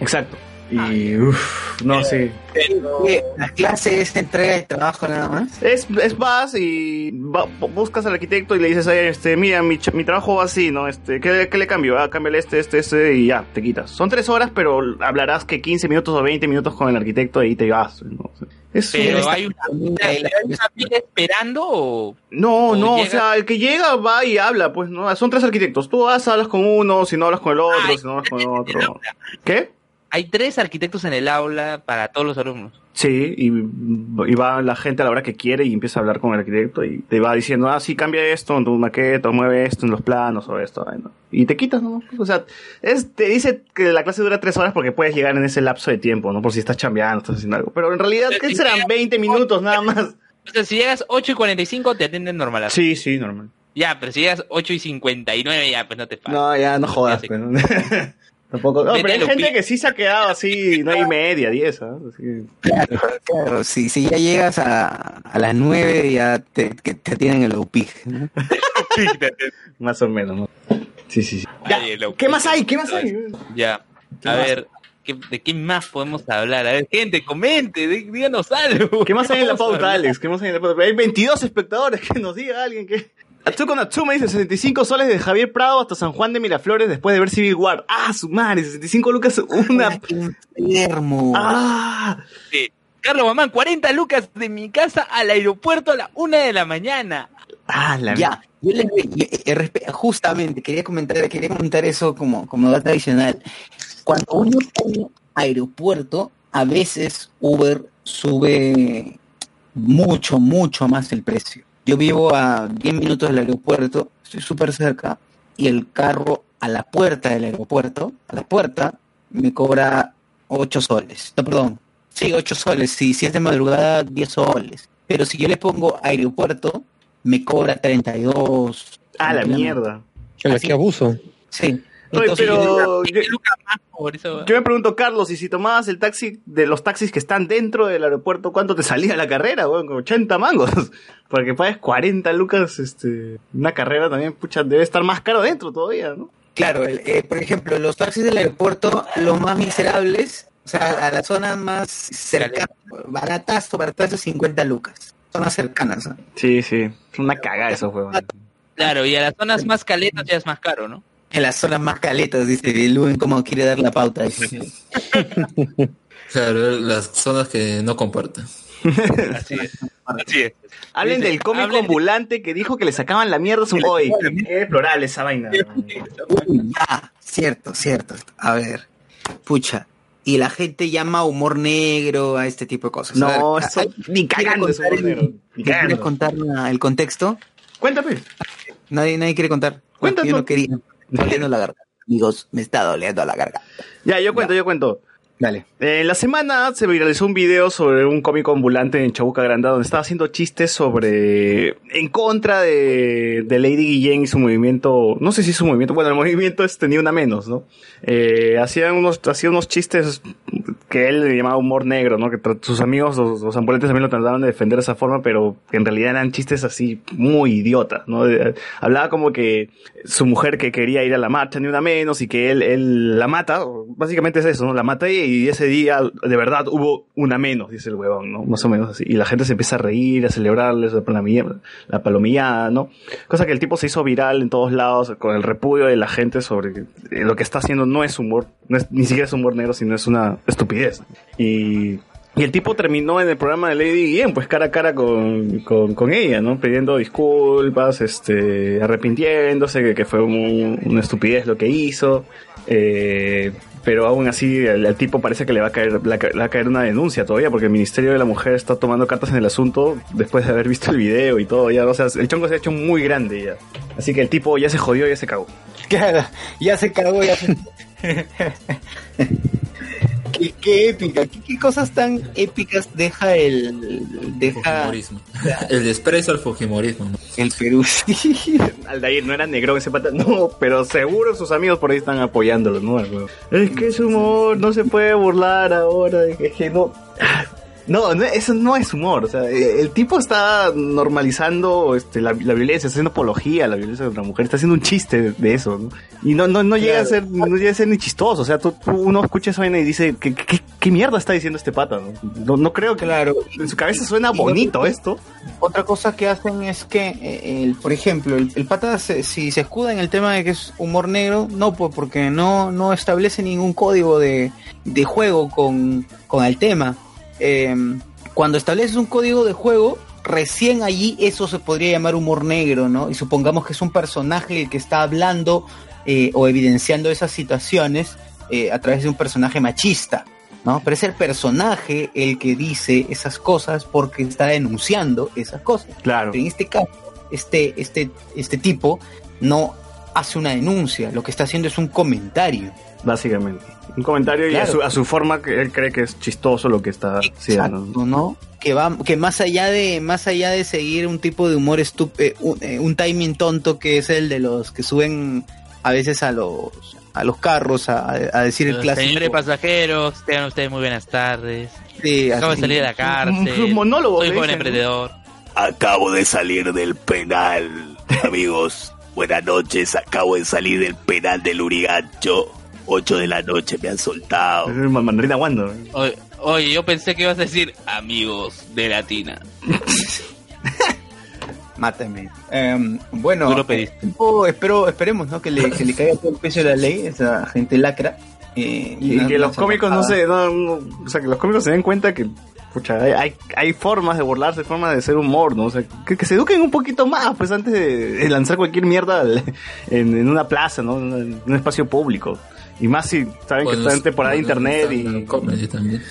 Exacto. Y, uff, no sé. ¿Qué? ¿La clase es entrega de trabajo nada más? Es, es vas y va- buscas al arquitecto y le dices, "Oye, este, mira, mi, trabajo va así, ¿no? Este, ¿qué, qué le cambio? Ah, cámbiale este, este, este y ya, te quitas. Son tres horas, pero hablarás que 15 minutos o 20 minutos con el arquitecto y te vas. ¿no? Es Pero un- hay una, ¿hay una fila esperando o...? No, o no, o sea, el que llega va y habla, pues, ¿no? Son tres arquitectos. Tú vas, hablas con uno, si no hablas con el otro, Ay, si no hablas con el <laughs> otro. ¿Qué? Hay tres arquitectos en el aula para todos los alumnos. Sí, y, y va la gente a la hora que quiere y empieza a hablar con el arquitecto y te va diciendo, ah, sí, cambia esto en tu maqueta, o mueve esto en los planos o esto. ¿no? Y te quitas, ¿no? O sea, es, te dice que la clase dura tres horas porque puedes llegar en ese lapso de tiempo, ¿no? Por si estás chambeando, estás haciendo algo. Pero en realidad, ¿qué serán? 20 minutos nada más. O sea, si llegas 8 y 45 te atienden normal. Sí, sí, normal. Ya, pero si llegas 8 y 59 ya, pues no te pagas. No, ya no jodas, pues, ¿no? <laughs> Tampoco. No, pero hay gente pi- que sí se ha quedado así, nueve y media, diez, ¿ah? Así Claro, claro. Si, si ya llegas a, a las 9 ya te, que te atienden el UPIG. ¿no? <laughs> Más o menos, ¿no? Sí, sí, sí. Ay, el ¿Qué más hay? ¿Qué más hay? Ya. ¿Qué A más? ver, ¿qué- ¿de qué más podemos hablar? A ver, gente, comente, dí- díganos algo. ¿Qué más hay en la pauta. Alex? ¿Qué más hay en la pauta? Hay 22 espectadores, <laughs> que nos diga alguien que... Atsuko Natsume dice 65 soles de Javier Prado hasta San Juan de Miraflores después de ver Civil War. Ah, su madre, 65 lucas una... <laughs> Enfermo. Ah, Sí. Carlos Mamán, 40 lucas de mi casa al aeropuerto a la una de la mañana. ah, la Ya, yo les- yo- eh, justamente quería comentar, quería comentar eso como, como dato adicional. Cuando uno pone aeropuerto, a veces Uber sube mucho, mucho más el precio. Yo vivo a 10 minutos del aeropuerto, estoy súper cerca, y el carro a la puerta del aeropuerto, a la puerta, me cobra 8 soles. No, perdón. Sí, 8 soles. Sí, si es de madrugada, 10 soles. Pero si yo le pongo aeropuerto, me cobra 32. Ah, la mierda. Qué abuso. Sí. Oye, pero yo, me pregunto, Carlos, y si tomabas el taxi de los taxis que están dentro del aeropuerto, ¿cuánto te salía la carrera? weón? Como 80 mangos. <laughs> Porque pagues 40 lucas, este, una carrera también, pucha, debe estar más caro dentro todavía, ¿no? Claro, el- eh, por ejemplo, los taxis del aeropuerto, los más miserables, o sea, a las zonas más cercanas, baratazo, baratazo, 50 lucas. Zonas cercanas. ¿no? Sí, sí. Es una cagada eso, weón. Claro, y a las zonas más caletas ya es más caro, ¿no? En las zonas más caletas, dice Luen, como quiere dar la pauta. <laughs> Claro, las zonas que no comparten. Así es. Así es. Hablen Dice, del cómico hablen de- ambulante que dijo que le sacaban la mierda a su... Oye, qué deplorable esa vaina. Ah, cierto, cierto. A ver, pucha. Y la gente llama humor negro a este tipo de cosas. No, ver, eso ¿hay- ni ¿quiere cagando es humor negro, ¿Quieres contar el contexto? Cuéntame. Nadie, nadie quiere contar. Cuéntanos. Yo no quería. Está doliendo la garganta. Amigos, me está doliendo la garganta. Ya, yo cuento, yo cuento. Dale. En la semana se viralizó un video sobre un cómico ambulante en Chabuca Granda donde estaba haciendo chistes sobre en contra de, de Lady Guillén y su movimiento, no sé si su movimiento, bueno, el movimiento es tenía una menos, ¿no? Eh, hacían unos, hacía unos chistes que él le llamaba humor negro, ¿no? Que sus amigos, los, los ambulantes también lo trataban de defender de esa forma, pero que en realidad eran chistes así muy idiotas, ¿no? De- hablaba como que su mujer que quería ir a la marcha, ni una menos, y que él, él la mata, básicamente es eso, ¿no? La mata y, ese día de verdad hubo una menos, dice el huevón, ¿no? Más o menos así. Y la gente se empieza a reír, a celebrarles la palomilla- la palomillada, ¿no? Cosa que el tipo se hizo viral en todos lados con el repudio de la gente sobre eh, lo que está haciendo no es humor, no es, ni siquiera es humor negro, sino es una estupidez. Y, y el tipo terminó en el programa de Lady Guillén, pues cara a cara con, con, con ella, ¿no? Pidiendo disculpas, este, arrepintiéndose, que, que fue un- una estupidez lo que hizo. Eh, pero aún así, al, al tipo parece que le va, a caer, le va a caer una denuncia todavía, porque el Ministerio de la Mujer está tomando cartas en el asunto después de haber visto el video y todo. Ya, o sea, el chongo se ha hecho muy grande ya. Así que el tipo ya se jodió, ya se cagó. Claro, <laughs> ya se cagó, ya se... <laughs> qué, qué épica, qué, qué cosas tan épicas deja el... deja Fujimorismo. <laughs> El desprecio al Fujimorismo. ¿no? el Perú. <laughs> sí. Aldair no era negro ese pata, no, pero seguro sus amigos por ahí están apoyándolo, ¿no? Es que es humor, no se puede burlar ahora, es que no. No, no, eso no es humor, o sea, eh, el tipo está normalizando este, la, la violencia, está haciendo apología a la violencia contra la mujer, está haciendo un chiste de, de eso, ¿no? Y no, no, no llega a ser, no llega a ser ni chistoso, o sea, tú, tú- uno escucha esa vaina y dice, ¿qué, qué, qué mierda está diciendo este pata, no? No, no creo que, Claro. en su cabeza suena bonito esto. Otra cosa que hacen es que, eh, el, por ejemplo, el, el pata, se- si se escuda en el tema de que es humor negro, no, pues porque no, no establece ningún código de, de juego con, con el tema. Eh, cuando estableces un código de juego, recién allí eso se podría llamar humor negro, ¿no? Y supongamos que es un personaje el que está hablando eh, o evidenciando esas situaciones eh, a través de un personaje machista. ¿no? Pero es el personaje el que dice esas cosas porque está denunciando esas cosas. Claro. Pero en este caso, este, este, este tipo no hace una denuncia, lo que está haciendo es un comentario. Básicamente. Un comentario y a su, a su forma que él cree que es chistoso lo que está haciendo. Exacto, ¿no? Que va, que más allá de, más allá de seguir un tipo de humor estúpido, un, eh, un timing tonto que es el de los que suben a veces a los, a los carros a, a decir el clásico. Señores pasajeros, tengan ustedes muy buenas tardes. Sí, Acabo de salir de la cárcel. Un monólogo, Soy joven dicen, emprendedor. Acabo de salir del penal, amigos. Buenas noches, acabo de salir del penal del Urigancho. 8 de la noche me han soltado. Mandarina Wando. Oye, oye, yo pensé que ibas a decir amigos de Latina. <laughs> Mátame. Em, bueno, Tú lo pediste. eh, espero, esperemos ¿no? que, le, que le caiga todo el peso de la ley, esa gente lacra. eh, Y una- que los cómicos no se, no, no- o sea, que los cómicos se den cuenta que, pucha, hay, hay, hay formas de burlarse, formas de hacer humor, ¿no? O sea, que, que se eduquen un poquito más, pues, antes de, de lanzar cualquier mierda al- en, en una plaza, ¿no? En, un- en un espacio público. Y más si saben que están en temporada de internet y... comedy también.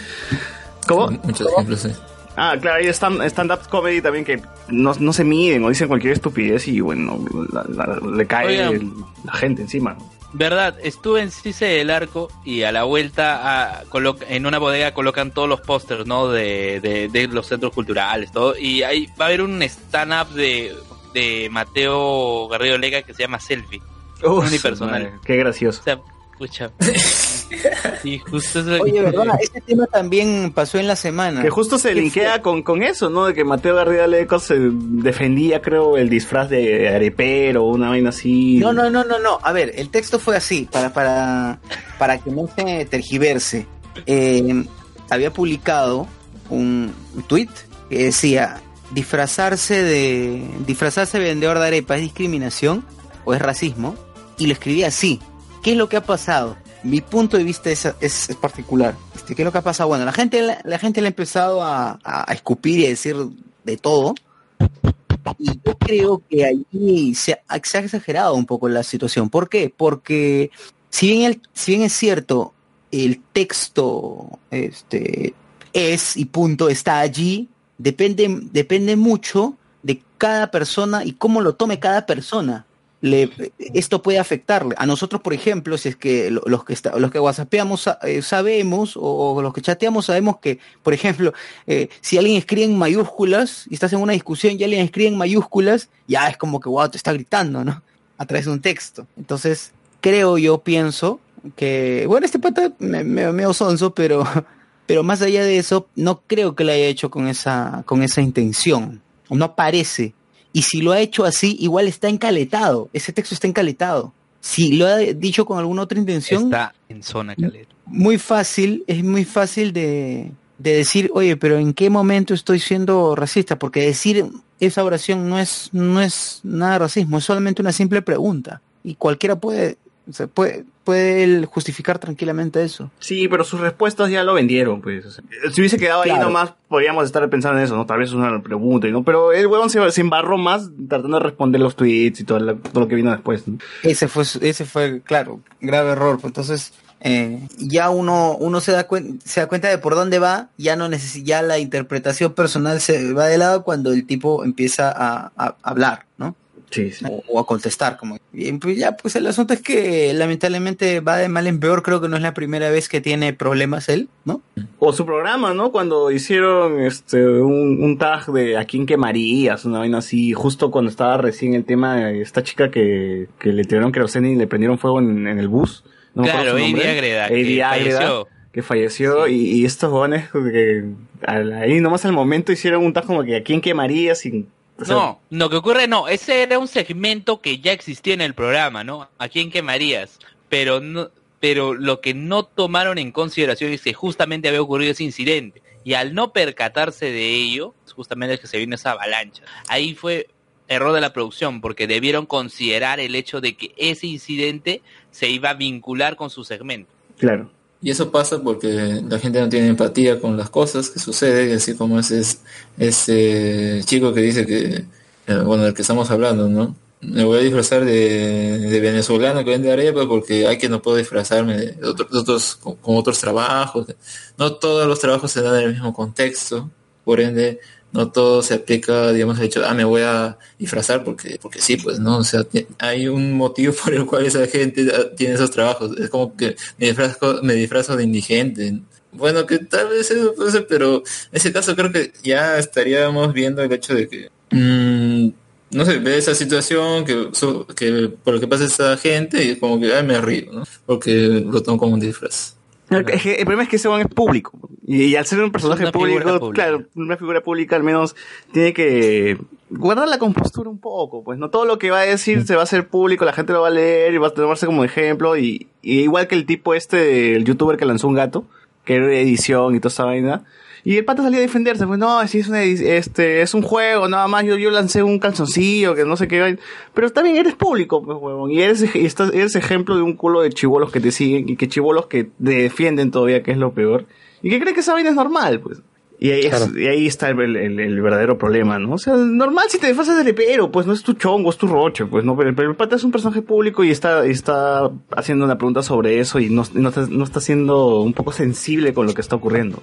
¿Cómo? Muchos ejemplos, sí. Ah, claro, hay stand- stand-up comedy también que no, no se miden o dicen cualquier estupidez y, bueno, la- la- le cae el- la gente encima. Verdad, estuve en Cice del Arco y a la vuelta a, en una bodega colocan todos los pósters, ¿no? De, de, de los centros culturales, todo. Y ahí va a haber un stand-up de, de Mateo Garrido Lega que se llama Selfie. Uf, unipersonal. madre, Qué gracioso. O sea, escucha. Y <laughs> justo eso- Oye, ¿verdad? Este tema también pasó en la semana. Que justo se ¿Qué linkea con, con eso, ¿no? De que Mateo García Leco se defendía, creo, el disfraz de arepero, una vaina así. No, no, no, no, no. A ver, el texto fue así, para, para, para que no se tergiverse. Eh, había publicado un tweet que decía disfrazarse de disfrazarse de vendedor de arepa es discriminación o es racismo y lo escribía así. ¿Qué es lo que ha pasado? mi punto de vista es, es, particular. Este, ¿Qué es lo que ha pasado? Bueno, la gente, la, gente le ha empezado a, escupir y a decir de todo. Y yo creo que ha- se ha exagerado un poco la situación. ¿Por qué? Porque si bien, el, si bien es cierto, el texto este, es y punto está allí, depende, depende mucho de cada persona y cómo lo tome cada persona. Le, esto puede afectarle. A nosotros, por ejemplo, si es que lo- los que, está- los que whatsappeamos sa- eh, sabemos, o, los que chateamos sabemos que, por ejemplo, eh, si alguien escribe en mayúsculas y estás en una discusión y alguien escribe en mayúsculas, ya es como que, wow, te está gritando, ¿no? <laughs> A través de un texto. Entonces, creo yo, pienso que, bueno, este pata me, me, sonso, pero, <laughs> pero más allá de eso, no creo que lo haya hecho con esa, con esa intención. No parece. Y si lo ha hecho así, igual está encaletado. Ese texto está encaletado. Si lo ha dicho con alguna otra intención, Está en zona caleta. muy fácil, es muy fácil de, de decir, oye, pero ¿en qué momento estoy siendo racista? Porque decir esa oración no es, no es nada de racismo, es solamente una simple pregunta. Y cualquiera puede, o sea, puede, puede él justificar tranquilamente eso. Sí, pero sus respuestas ya lo vendieron, pues. o sea, si hubiese quedado ahí nomás, podríamos estar pensando en eso, ¿no? Tal vez es una pregunta, ¿no? Pero el huevón se, se embarró más tratando de responder los tweets y todo, la- todo lo que vino después. ¿no? Ese fue, ese fue, claro, grave error. Pues entonces, eh, ya uno, uno se da, se da cuenta de por dónde va, ya no necesita, ya la interpretación personal se va de lado cuando el tipo empieza a, a hablar, ¿no? Sí, sí. O, o a contestar, como. Bien, pues ya, pues el asunto es que lamentablemente va de mal en peor, creo que no es la primera vez que tiene problemas él, ¿no? O su programa, ¿no? Cuando hicieron este un, un tag de a quién quemarías, una vaina así, justo cuando estaba recién el tema de esta chica que, que le tiraron queroseno y le prendieron fuego en, en el bus. No Claro. Eddie Eddie que Ágreda, falleció. que falleció y, y estos jóvenes que al- ahí nomás al momento hicieron un tag como que a quién quemarías sin... No, lo que ocurre no, ese era un segmento que ya existía en el programa, ¿no? ¿A quién quemarías? Pero no, pero lo que no tomaron en consideración es que justamente había ocurrido ese incidente y al no percatarse de ello, justamente es que se vino esa avalancha. Ahí fue error de la producción porque debieron considerar el hecho de que ese incidente se iba a vincular con su segmento. Claro. Y eso pasa porque la gente no tiene empatía con las cosas que suceden, así como ese, es- ese chico que dice que, eh, bueno, del que estamos hablando, ¿no? Me voy a disfrazar de, de venezolano que vende arepa porque hay que no puedo disfrazarme de otro- otros, con otros trabajos. No todos los trabajos se dan en el mismo contexto, por ende, no todo se aplica, digamos, al hecho, ah, me voy a disfrazar porque, porque sí, pues, ¿no? O sea, hay un motivo <laughs> por el cual esa gente ah, tiene esos trabajos. Es como que me disfrazo, me disfrazo de indigente. Bueno, que tal vez eso ser, pero en ese caso creo que ya estaríamos viendo el hecho de que, mm, no sé, ve esa situación que, que por lo que pasa esa gente y como que, ay, me río, ¿no? Porque lo tomo como un disfraz. Es que el problema es que ese weón es público. Y, y al ser un personaje público, pública. claro, una figura pública al menos tiene que guardar la compostura un poco. Pues no todo lo que va a decir se va a hacer público, la gente lo va a leer y va a tomarse como ejemplo. Y, y igual que el tipo este, el youtuber que lanzó un gato, que era edición y toda esa vaina. Y el pata salía a defenderse, pues no, si es una este, es un juego, nada más, yo, yo lancé un calzoncillo, que no sé qué. Pero también eres público, pues huevón, y eres, y estás, eres ejemplo de un culo de chivolos que te siguen, y que chivolos que te defienden todavía, que es lo peor. Y que creen que esa vaina es normal, pues. Y ahí, es- Claro. y ahí está el, el- el verdadero problema, ¿no? O sea, normal si te disfrazas de lepero, pues no es tu chongo, es tu roche, pues no, pero, pero el pata es un personaje público y está, está haciendo una pregunta sobre eso y no, no, está, no está siendo un poco sensible con lo que está ocurriendo.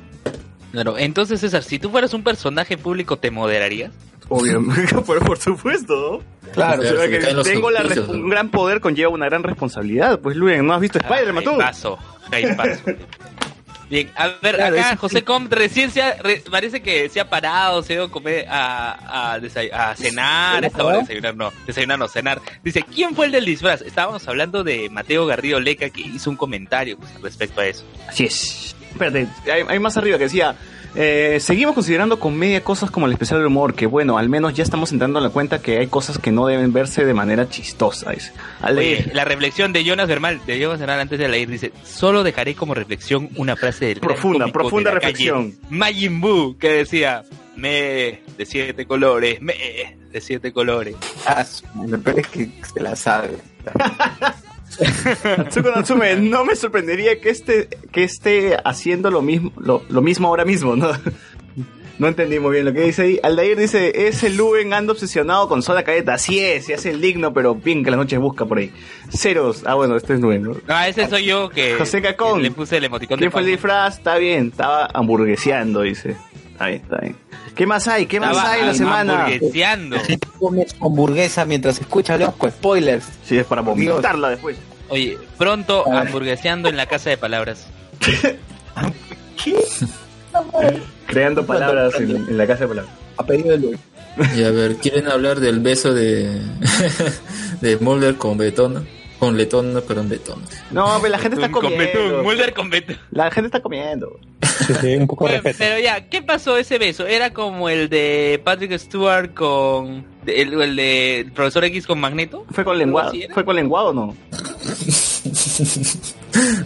Claro, entonces César, si tú fueras un personaje público, ¿te moderarías? Obviamente, <laughs> pero por supuesto. Claro, O sea, se le que caen los tengo la un gran poder conlleva una gran responsabilidad. Pues Luen, ¿no has visto Spider-Man tú? Paso, paso. Bien, a ver, Claro, acá es- José Com recién se ha, re- parece que se ha parado, se ha ido a comer, a, a, desay- a cenar, esta hora de desayunar, no, desayunar no, cenar. Dice, ¿quién fue el del disfraz? Estábamos hablando de Mateo Garrido Leca que hizo un comentario pues, respecto a eso. Así es. Espérate, hay, hay más arriba que decía, eh, seguimos considerando comedia cosas como el especial de humor, que bueno, al menos ya estamos entrando en la cuenta que hay cosas que no deben verse de manera chistosa. Dice. Oye, la reflexión de Jonas Bernal, de Jonas antes de leer, dice, solo dejaré como reflexión una frase del Profunda, profunda de la calle, reflexión. Majin Buu, que decía, me de siete colores, me de siete colores. Ah, es que se la sabe. <laughs> Natsuko Natsume, no me sorprendería que esté, que esté haciendo lo mismo, lo, lo mismo ahora mismo, ¿no? No entendí muy bien lo que dice ahí. Aldair dice, ese Luen anda obsesionado con Soda Cadeta. Así es, se hace el digno, pero bien que las noches busca por ahí. Ceros. Ah, bueno, este es Luen, ¿no? Ah, ese soy yo que, José Cacón. que le puse el emoticón ¿Quién de fue el disfraz? Está bien, estaba hamburgueseando, dice. Está bien, está bien. ¿Qué más hay? ¿Qué más Estaba hay en la semana? hamburgueseando. Come hamburguesa mientras escucha loco, spoilers. Sí, es para vomitarla después. Oye, pronto hamburgueseando en la casa de palabras. Creando palabras en, en la casa de palabras. A pedido de Luis. Y a ver, ¿quieren hablar del beso de, <laughs> de Mulder con Betona? Con Letona, perdón, Betona. No, pero la gente está Con betún, comiendo. Mulder con betún. La gente está comiendo. Un poco de Bueno, respeto. pero ya, ¿qué pasó ese beso? Era como el de Patrick Stewart con... El, el de el profesor X con Magneto. ¿Fue con lenguado? ¿Fue con lenguado o no? <laughs>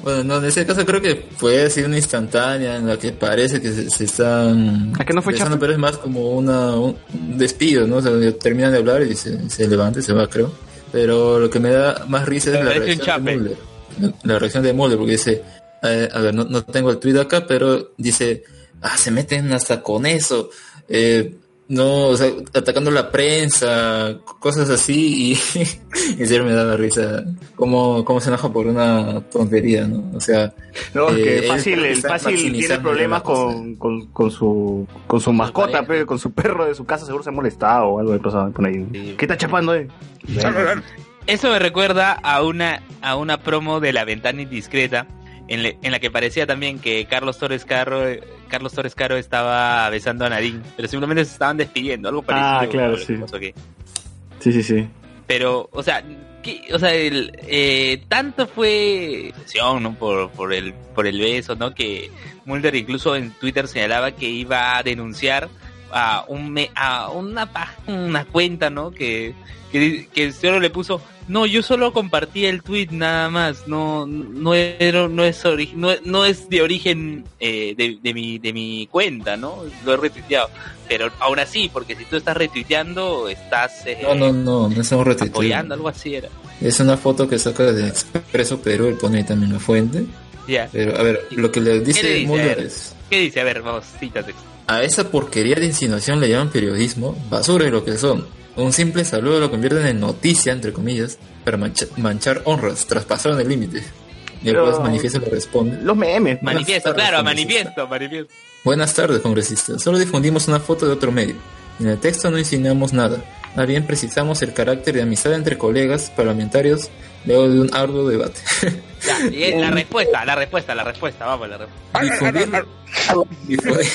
Bueno, no, en ese caso creo que fue así una instantánea en la que parece que se, se están ¿A que no fue besando, pero es más como una, un despido, ¿no? O sea, terminan de hablar y se, se levanta y se va, creo. Pero lo que me da más risa es la reacción de. Mulder. La reacción de Mulder, porque dice, eh, a ver, no, no tengo el tweet acá, pero dice, ah, se meten hasta con eso. Eh, no, o sea, atacando la prensa, cosas así, y <laughs> en serio me daba risa cómo, cómo se enoja por una tontería, ¿no? O sea, No, eh, que él fácil, el fácil tiene problemas cosa. con, con, con su con su mascota, pareja. pe, con su perro de su casa, seguro se ha molestado o algo de pasado por ahí. Sí. ¿Qué está chapando, eh? Eso me recuerda a una, a una promo de La Ventana Indiscreta, en, le- en la que parecía también que Carlos Torres Caro, Carlos Torres Caro estaba besando a Nadine, pero simplemente se estaban despidiendo, algo parecido. Ah, claro, sí. que. Sí, sí, sí. Pero, o sea, ¿qué- o sea, el, eh, tanto fue obsesión, ¿no? Por, por el, por el beso, ¿no? Que Mulder incluso en Twitter señalaba que iba a denunciar a un me- a una una cuenta, ¿no? Que, que, di- que solo le puso, no, yo solo compartí el tweet nada más, no, no era, no es ori- no, no es de origen eh, de, de mi, de mi cuenta, ¿no? Lo he retuiteado. Pero aún así, porque si tú estás retuiteando, estás eh, no, no, no, no es un retuiteo. apoyando, algo así era. Es una foto que saca de Expreso Perú, él pone ahí también la fuente. Ya. Pero, a ver, lo que le ¿Qué le dice dice? A Mulder ver. es... ¿Qué dice? A ver, vamos, cítate. A esa porquería de insinuación le llaman periodismo, basura y lo que son. Un simple saludo lo convierten en noticia, entre comillas, para mancha- manchar honras, traspasaron el límite. Y el juez manifiesto le responde. Los memes. Manifiesto, tardes, claro, manifiesto, manifiesto. Buenas tardes, congresista. Solo difundimos una foto de otro medio. En el texto no insinuamos nada. Más bien precisamos el carácter de amistad entre colegas parlamentarios luego de un arduo debate. <laughs> Ya, y es la respuesta, la respuesta, la respuesta, vamos, la respuesta. Difundir, difundir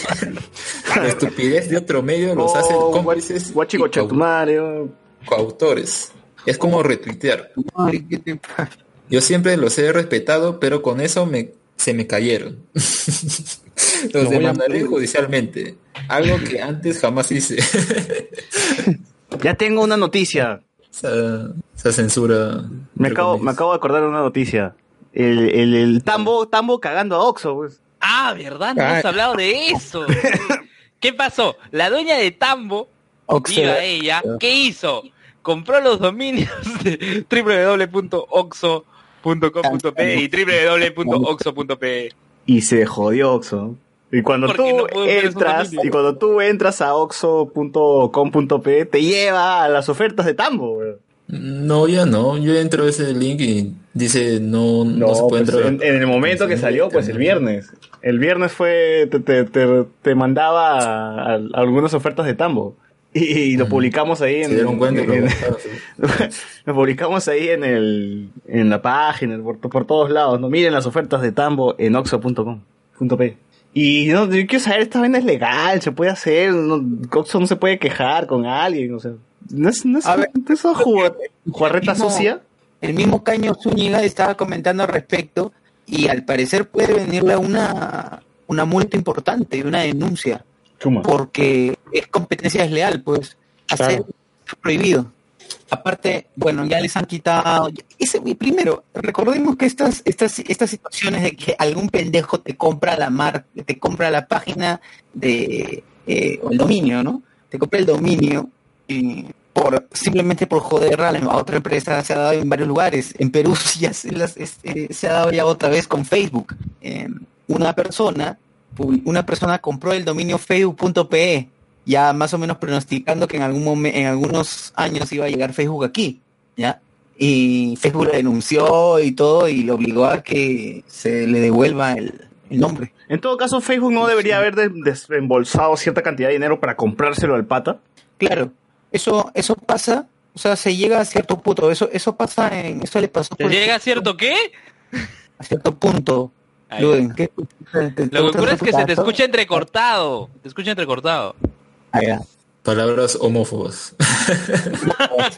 la estupidez de otro medio los hace Oh, cómplices madre. oh. coautores. Es como retuitear. Yo siempre los he respetado, pero con eso me, se me cayeron. <laughs> los a demandaré judicialmente. Algo que antes jamás hice. <laughs> Ya tengo una noticia. esa, esa censura. Me acabo, me acabo de acordar de una noticia. El, el, el tambo, tambo cagando a Oxxo, pues. Ah, ¿verdad? No Ah. hemos hablado de eso. <laughs> ¿Qué pasó? La dueña de Tambo, viva ella, ¿qué hizo? Compró los dominios de www.oxo.com.pe y www.oxo.pe. Y se jodió Oxxo. Y cuando Porque tú no entras, y cuando tú entras a oxo.com.p, te lleva a las ofertas de tambo, weón. No, ya no. Yo entro a ese link y dice no, no, No, se puede pues, entrar. en, en el momento que salió, pues el viernes. El viernes fue, te, te, te, te mandaba a- a algunas ofertas de tambo. Y, y lo publicamos ahí en, Se dieron cuenta y lo en- bajaron, sí. <laughs> lo publicamos ahí en el en la página por, por todos lados no miren las ofertas de Tambo en oxo.com.p y no yo quiero saber esta vaina es legal se puede hacer no, Oxxo no se puede quejar con alguien o sea no es no es, A ver, no es una jugar- jugarreta mismo- sucia El mismo Caño Zúñiga estaba comentando al respecto y al parecer puede venirle una, una multa importante, una denuncia, Chuma. porque es competencia desleal, pues hacer Claro. es prohibido. Aparte, bueno, ya les han quitado. Ese, primero, recordemos que estas, estas, estas situaciones de que algún pendejo te compra la marca, te compra la página de eh, o el dominio, ¿no? Te compra el dominio, por simplemente por joder a, otra empresa se ha dado en varios lugares. En Perú <laughs> ya se, las- es- eh, se ha dado ya otra vez con Facebook. Eh, una persona, una persona compró el dominio facebook.pe, ya más o menos pronosticando que en algún en algunos años iba a llegar Facebook aquí, ¿ya? Y Facebook lo denunció y todo y le obligó a que se le devuelva el, el nombre. En todo caso, Facebook no debería haber de- desembolsado cierta cantidad de dinero para comprárselo al pata. Claro, eso, eso pasa, o sea, se llega a cierto punto, eso, eso pasa en, eso le pasó ¿Te por llega a cierto qué? a cierto punto. Ahí. Luden, ¿qué- te- te- Lo que ocurre es que se te escucha entrecortado. Te escucha entrecortado. Ahí va. Palabras homófobas. <laughs>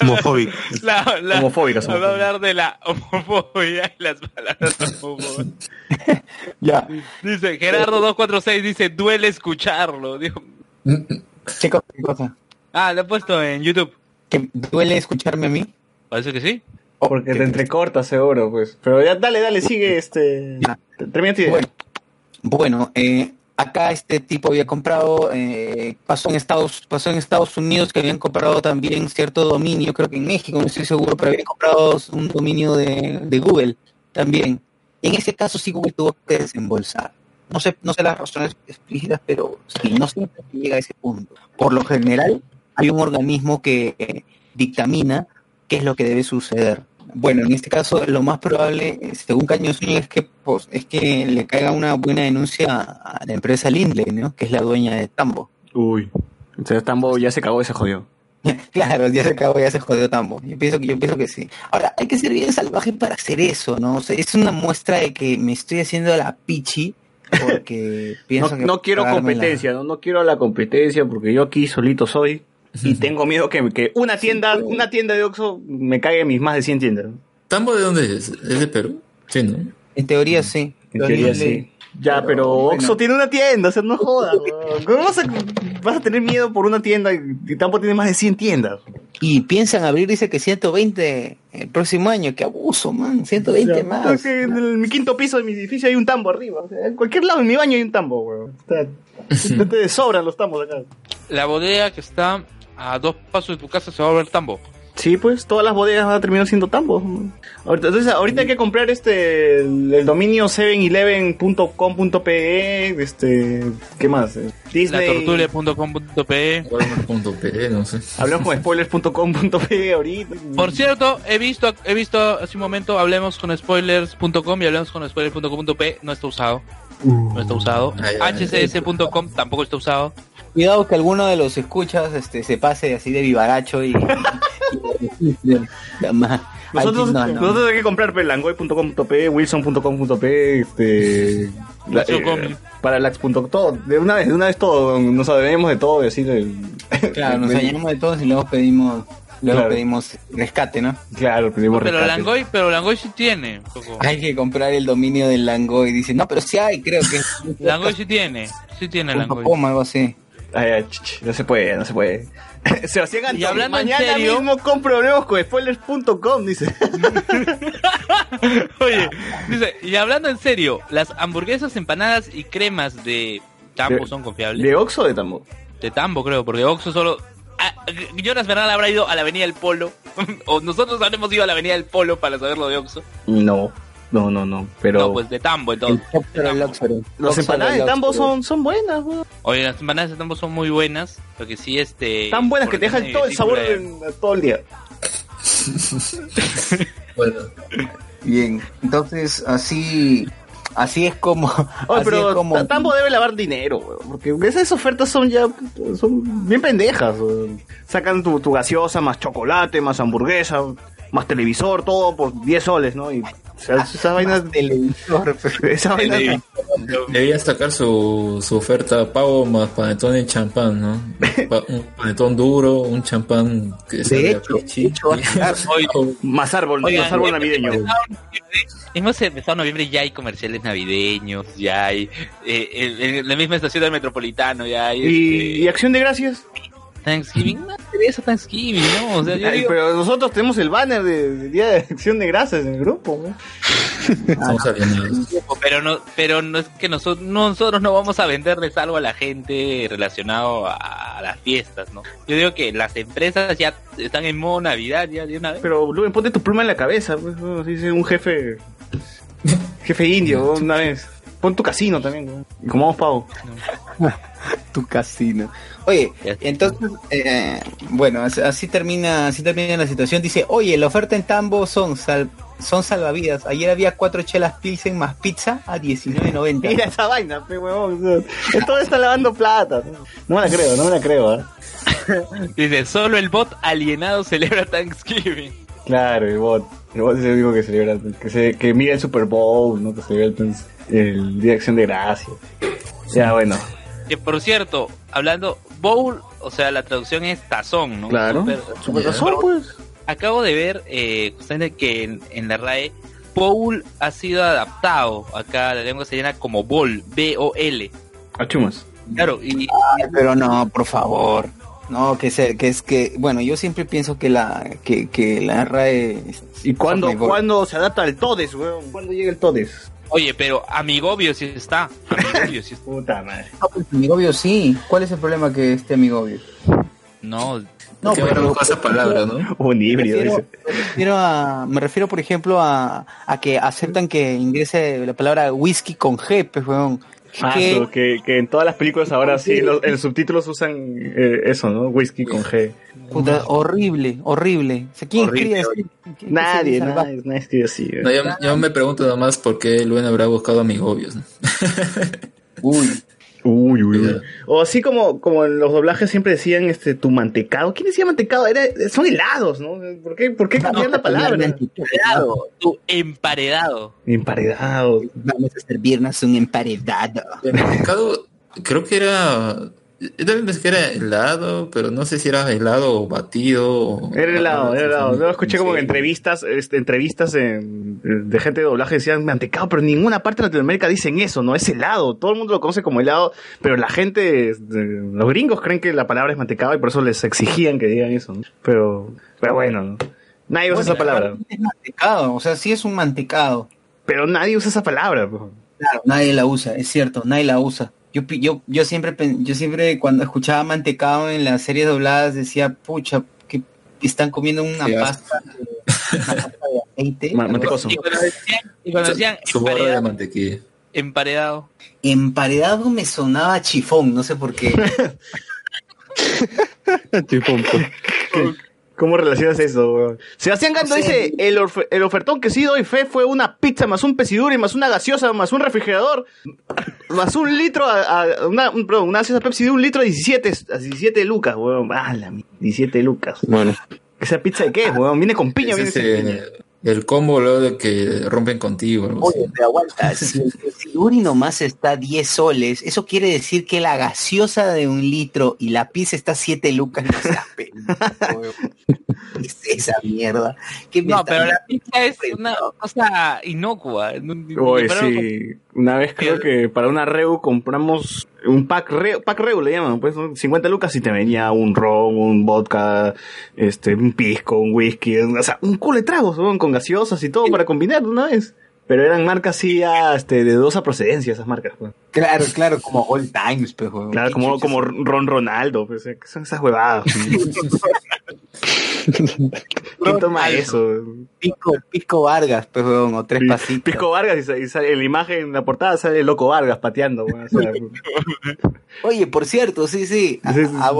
Homofóbico. La, la- Homofóbicas, Va a homofóbicas. hablar de la homofobia y las palabras homófobas. <laughs> Ya, Dice Gerardo 246 dice duele escucharlo. ¿Qué cosa? qué cosa? ah, lo he puesto en YouTube. ¿Que duele escucharme a mí? Parece que sí. Porque te entrecorta, seguro, pues. Pero ya, dale, dale, sigue este. Termina tu idea. Bueno, bueno eh, acá este tipo había comprado, eh, pasó en Estados, pasó en Estados Unidos que habían comprado también cierto dominio, creo que en México, no estoy seguro, pero habían comprado un dominio de, de Google también. En ese caso sí Google tuvo que desembolsar. No sé, no sé las razones explícitas, pero sí, no siempre se llega a ese punto. Por lo general, hay un organismo que dictamina qué es lo que debe suceder. Bueno, en este caso lo más probable, según Caño es que pues, es que le caiga una buena denuncia a la empresa Lindley, ¿no? Que es la dueña de Tambo. Uy. Entonces Tambo ya se cagó y se jodió. <laughs> Claro, ya se acabó, ya se jodió Tambo. Yo pienso que yo pienso que sí. Ahora, hay que ser bien salvaje para hacer eso, ¿no? O sea, es una muestra de que me estoy haciendo la pichi porque <laughs> No, pienso que no quiero la- competencia, ¿no? no quiero la competencia porque yo aquí solito soy y <laughs> tengo miedo que, que una tienda, una tienda de Oxxo me caiga en mis más de 100 tiendas. ¿Tambo de dónde es? ¿Es de Perú? Sí, ¿no? En teoría sí. En teoría sí. Ya, pero, Oxxo tiene una tienda, o sea, no jodas. <laughs> weón. ¿Cómo vas a, vas a tener miedo por una tienda y Tambo tiene más de 100 tiendas? Y piensan abrir, dice que 120 el próximo año. Qué abuso, man. 120 O sea, más. que en el- mi quinto piso de mi edificio hay un tambo arriba. O sea, en cualquier lado en mi baño hay un tambo, weón. <laughs> Te, te sobran los tambos acá. La bodega que está a dos pasos de tu casa se va a volver tambo. Sí, pues todas las bodegas van a terminar siendo tambos. Ahorita, entonces, ahorita hay que comprar este el, el dominio 711.com.pe, este, ¿qué más? Eh, Disney. Latortulia.com.pe Walmart.pe, no sé. Hablamos con spoilers.com.pe ahorita. Por cierto, he visto, he visto hace un momento, hablemos con spoilers.com y hablemos con spoilers.com.p, no está usado. No está usado. Hcs.com tampoco está usado. Cuidado que alguno de los escuchas este, se pase así de vivaracho y. y- y- Jamás. Nosotros, no, no. nosotros hay que comprar langoy.com.pe, wilson.com.pe, este, la- eh, parallax.com, todo, de una vez, de una vez todo, nos sabemos de todo y así de, Claro, nos <laughs> añadimos de todos y luego pedimos, luego Claro. pedimos rescate, ¿no? Claro, pedimos Pero rescate. Langoy, pero Langoy sí tiene. Hay que comprar el dominio del Langoy. Dice, no, pero sí hay, creo que. <laughs> Langoy sí tiene. Sí tiene Langoy. Como algo así. Ay, ay, ch, ch, no se puede, no se puede. <laughs> Sebastián Y Antonio, hablando en mañana serio- mismo compro hablemos con spoilers.com, dice. <laughs> Oye, dice, y hablando en serio, las hamburguesas, empanadas y cremas de Tambo De- son confiables. ¿De Oxxo o de Tambo? De Tambo, creo, porque Oxxo solo. Ah, Jonas Bernal habrá ido a la Avenida del Polo. <laughs> o nosotros habremos ido a la Avenida del Polo para saber lo de Oxxo. No, no, no, no, pero... No, pues de Tambo, entonces. El. Las empanadas de Tambo son, son buenas, weón. Oye, las empanadas de Tambo son muy buenas. Porque sí, este. Tan buenas que te dejan todo el sabor de- todo el día. <laughs> Bueno, Bien, entonces así. Así es como. Oye, así pero es como. Ta- Tambo debe lavar dinero, weón, porque esas ofertas son ya son bien pendejas. weón. Sacan tu, tu gaseosa, más chocolate, más hamburguesa, más televisor, todo por 10 soles, ¿no? Y o sea, esa <laughs> vaina, televisor. <laughs> esa vaina debía sacar su, su oferta pago más panetón y champán, ¿no? <laughs> Pa- un panetón duro, un champán que De sabía hecho, pichi. de hecho, va a estar. Oye, más árbol, Oigan, más árbol navideño. Hemos empezado en noviembre, ya hay comerciales navideños, ya hay. eh, en, en la misma estación del metropolitano, ya hay. ¿Y, y este, acción de gracias? Thanksgiving. Interesa Thanksgiving, ¿no? O sea, yo Ay, digo, pero nosotros tenemos el banner de, de Día de Acción de Gracias en el grupo. ¿no? <laughs> Estamos alienados. pero no, pero no es que nosotros, nosotros no vamos a venderles algo a la gente relacionado a, a las fiestas, ¿no? Yo digo que las empresas ya están en modo Navidad ya de una vez. Pero, Luen, ponte tu pluma en la cabeza. Pues, ¿no? Dice un jefe. Jefe indio, ¿no? <laughs> una vez. Pon tu casino también, ¿no? Y comamos pavo. tu casino. Oye, entonces, eh, bueno, así, termina, así termina la situación. Dice, oye, la oferta en Tambo son sal- son salvavidas. Ayer había cuatro chelas Pilsen más pizza a 19.90. Mira esa vaina, pe huevón. Todo está lavando plata. ¿no? No me la creo, no me la creo, ¿eh? <laughs> Dice, solo el bot alienado celebra Thanksgiving. Claro, el bot. El bot es el único que celebra, que, se, que mira el Super Bowl, ¿no? Que celebra el, el Día de Acción de Gracias. Ya, bueno. Que por cierto, hablando, bowl, o sea, la traducción es tazón, ¿no? Claro. Super- Super Ya. razón, pues. Acabo de ver eh, que en, en la RAE bowl ha sido adaptado acá la lengua se llama como bol, B-O-L. Achumas. Claro, y Ay, pero no, por favor. No, que se, que es que, bueno, yo siempre pienso que la, que, que la RAE... ¿Y cuándo, cuándo se adapta al Todes, weón? ¿Cuándo llega el Todes? Oye, pero amigobio sí está. Amigobio <laughs> sí está. Puta madre. No, pues, amigobio sí. ¿Cuál es el problema que este amigobio? No, No, Qué con esa palabra, ¿no? Un Me híbrido, refiero, me refiero a, me refiero, por ejemplo, a, a que aceptan que ingrese la palabra whisky con G, pues, weón. Ah, Que- que, que en todas las películas ahora sí, los, en los subtítulos usan eh, eso, ¿no? Whisky con G. puta, horrible, horrible. O sea, ¿quién Horrible, escribe así? ¿Quién- Nadie, nadie, nadie escribe así. No, yo, yo me pregunto nada más por qué Luen habrá buscado amigobios. ¿no? <laughs> Uy, Uy, uy, uy. Cuidado. O así como, como en los doblajes siempre decían este tu mantecado. ¿Quién decía mantecado? Era, son helados, ¿no? ¿Por qué, por qué cambiar la palabra? emparedado, tú emparedado. Emparedado. Vamos a servirnos un emparedado. El mercado, creo que era. Yo también pensé que era helado, pero no sé si era helado o batido. o- Era helado, era helado. Yo lo escuché como en entrevistas, este, entrevistas en- de gente de doblaje decían mantecado, pero en ninguna parte de Latinoamérica dicen eso, ¿no? Es helado. Todo el mundo lo conoce como helado, pero la gente, este, los gringos creen que la palabra es mantecado y por eso les exigían que digan eso, ¿no? Pero, pero bueno, ¿no? Nadie usa Bueno, esa palabra. Es mantecado, o sea, sí es un mantecado. Pero nadie usa esa palabra. Claro, nadie la usa, es cierto, nadie la usa. Yo, yo, yo siempre, yo siempre cuando escuchaba mantecado en las series dobladas decía, pucha, que están comiendo una pasta, de, una pasta de aceite. Mantecoso. Y cuando decían, y cuando decían Su borra de emparedado, mantequilla. emparedado, Emparedado me sonaba chifón, no sé por qué. <laughs> <laughs> ¿Cómo relacionas eso, weón? Sebastián Gando dice, el, orfe- el ofertón que sí doy fe fue una pizza más un pesiduri más una gaseosa más un refrigerador más un litro a, a- una, un, perdón, una gaseosa Pepsi de un litro a 17, a 17 lucas, weón. Ah, la mi- 17 lucas. Bueno, ¿Esa pizza de qué, weón? ¿Viene con piña viene sin piña? El combo luego de que rompen contigo. algo así. Oye, pero aguanta, <laughs> si el Pesiduri nomás está a 10 soles, eso quiere decir que la gaseosa de un litro y la pizza está a 7 lucas. No seas <laughs> pendejo, weón. ¿Qué es esa mierda? ¿Qué me No, pero la pizza es una cosa inocua. Oye, sí. Una vez creo que para una Reu compramos un pack Reu, pack Reu le llaman, pues, ¿no? 50 lucas y te venía un ron, un vodka, este, un pisco, un whisky, o sea, un culo de tragos, con gaseosas y todo para combinar de una vez. Pero eran marcas sí ya, este, de dudosa procedencia esas marcas, pues. Claro, claro, como All Times, pues, weón. Claro, ¿Qué como, chuchas? como Ron Ronaldo, pues, eh, son esas huevadas. <laughs> ¿Quién toma eso? Pisco, Pisco Vargas, pues, weón, o tres pasitos. Pisco Vargas y, sa- y sale en la imagen, en la portada sale el Loco Vargas pateando, weón, o sea, Oye, por cierto, sí, sí. a-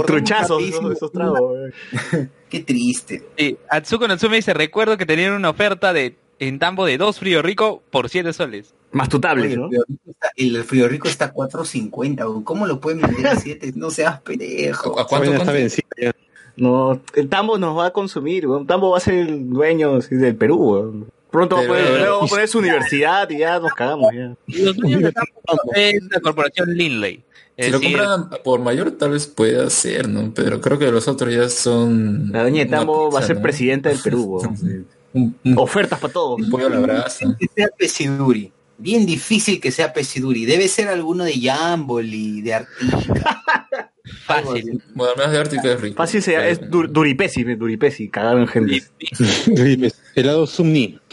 truchazos, rapidísimo. esos, esos tragos. weón. Qué triste. Sí, Atsuko Natsume dice, recuerdo que tenían una oferta de en Tambo de dos frío rico por 7 soles. Más tu Oye, tablet, el ¿no? frigorífico está- el a 4.50, weón. ¿Cómo lo pueden vender a 7? No seas pendejo. ¿A cuánto está ya. No, el Tambo nos va a consumir, weón. Tambo va a ser el dueño del Perú, weón. Pronto va a Pero- poner, luego va a poner su universidad y ya nos cagamos, ya. Los dueños de Tambo es la corporación Linley. Es Si lo decir, compran por mayor, tal vez pueda ser, ¿no? Pero creo que los otros ya son. La doña de Tambo va a ser ¿no? presidenta del Perú, <laughs> weón. Un, un- Ofertas para todos. un pollo a la brasa. que sea Pesiduri. Bien difícil que sea Pesiduri. Debe ser alguno de Jambol y de Artica. <laughs> Fácil. Bueno, menos de Ártica es rico. Fácil sea, es dur- duripesi, pe, duripesi, cagado en gente. <laughs> Helado Sumni. <laughs>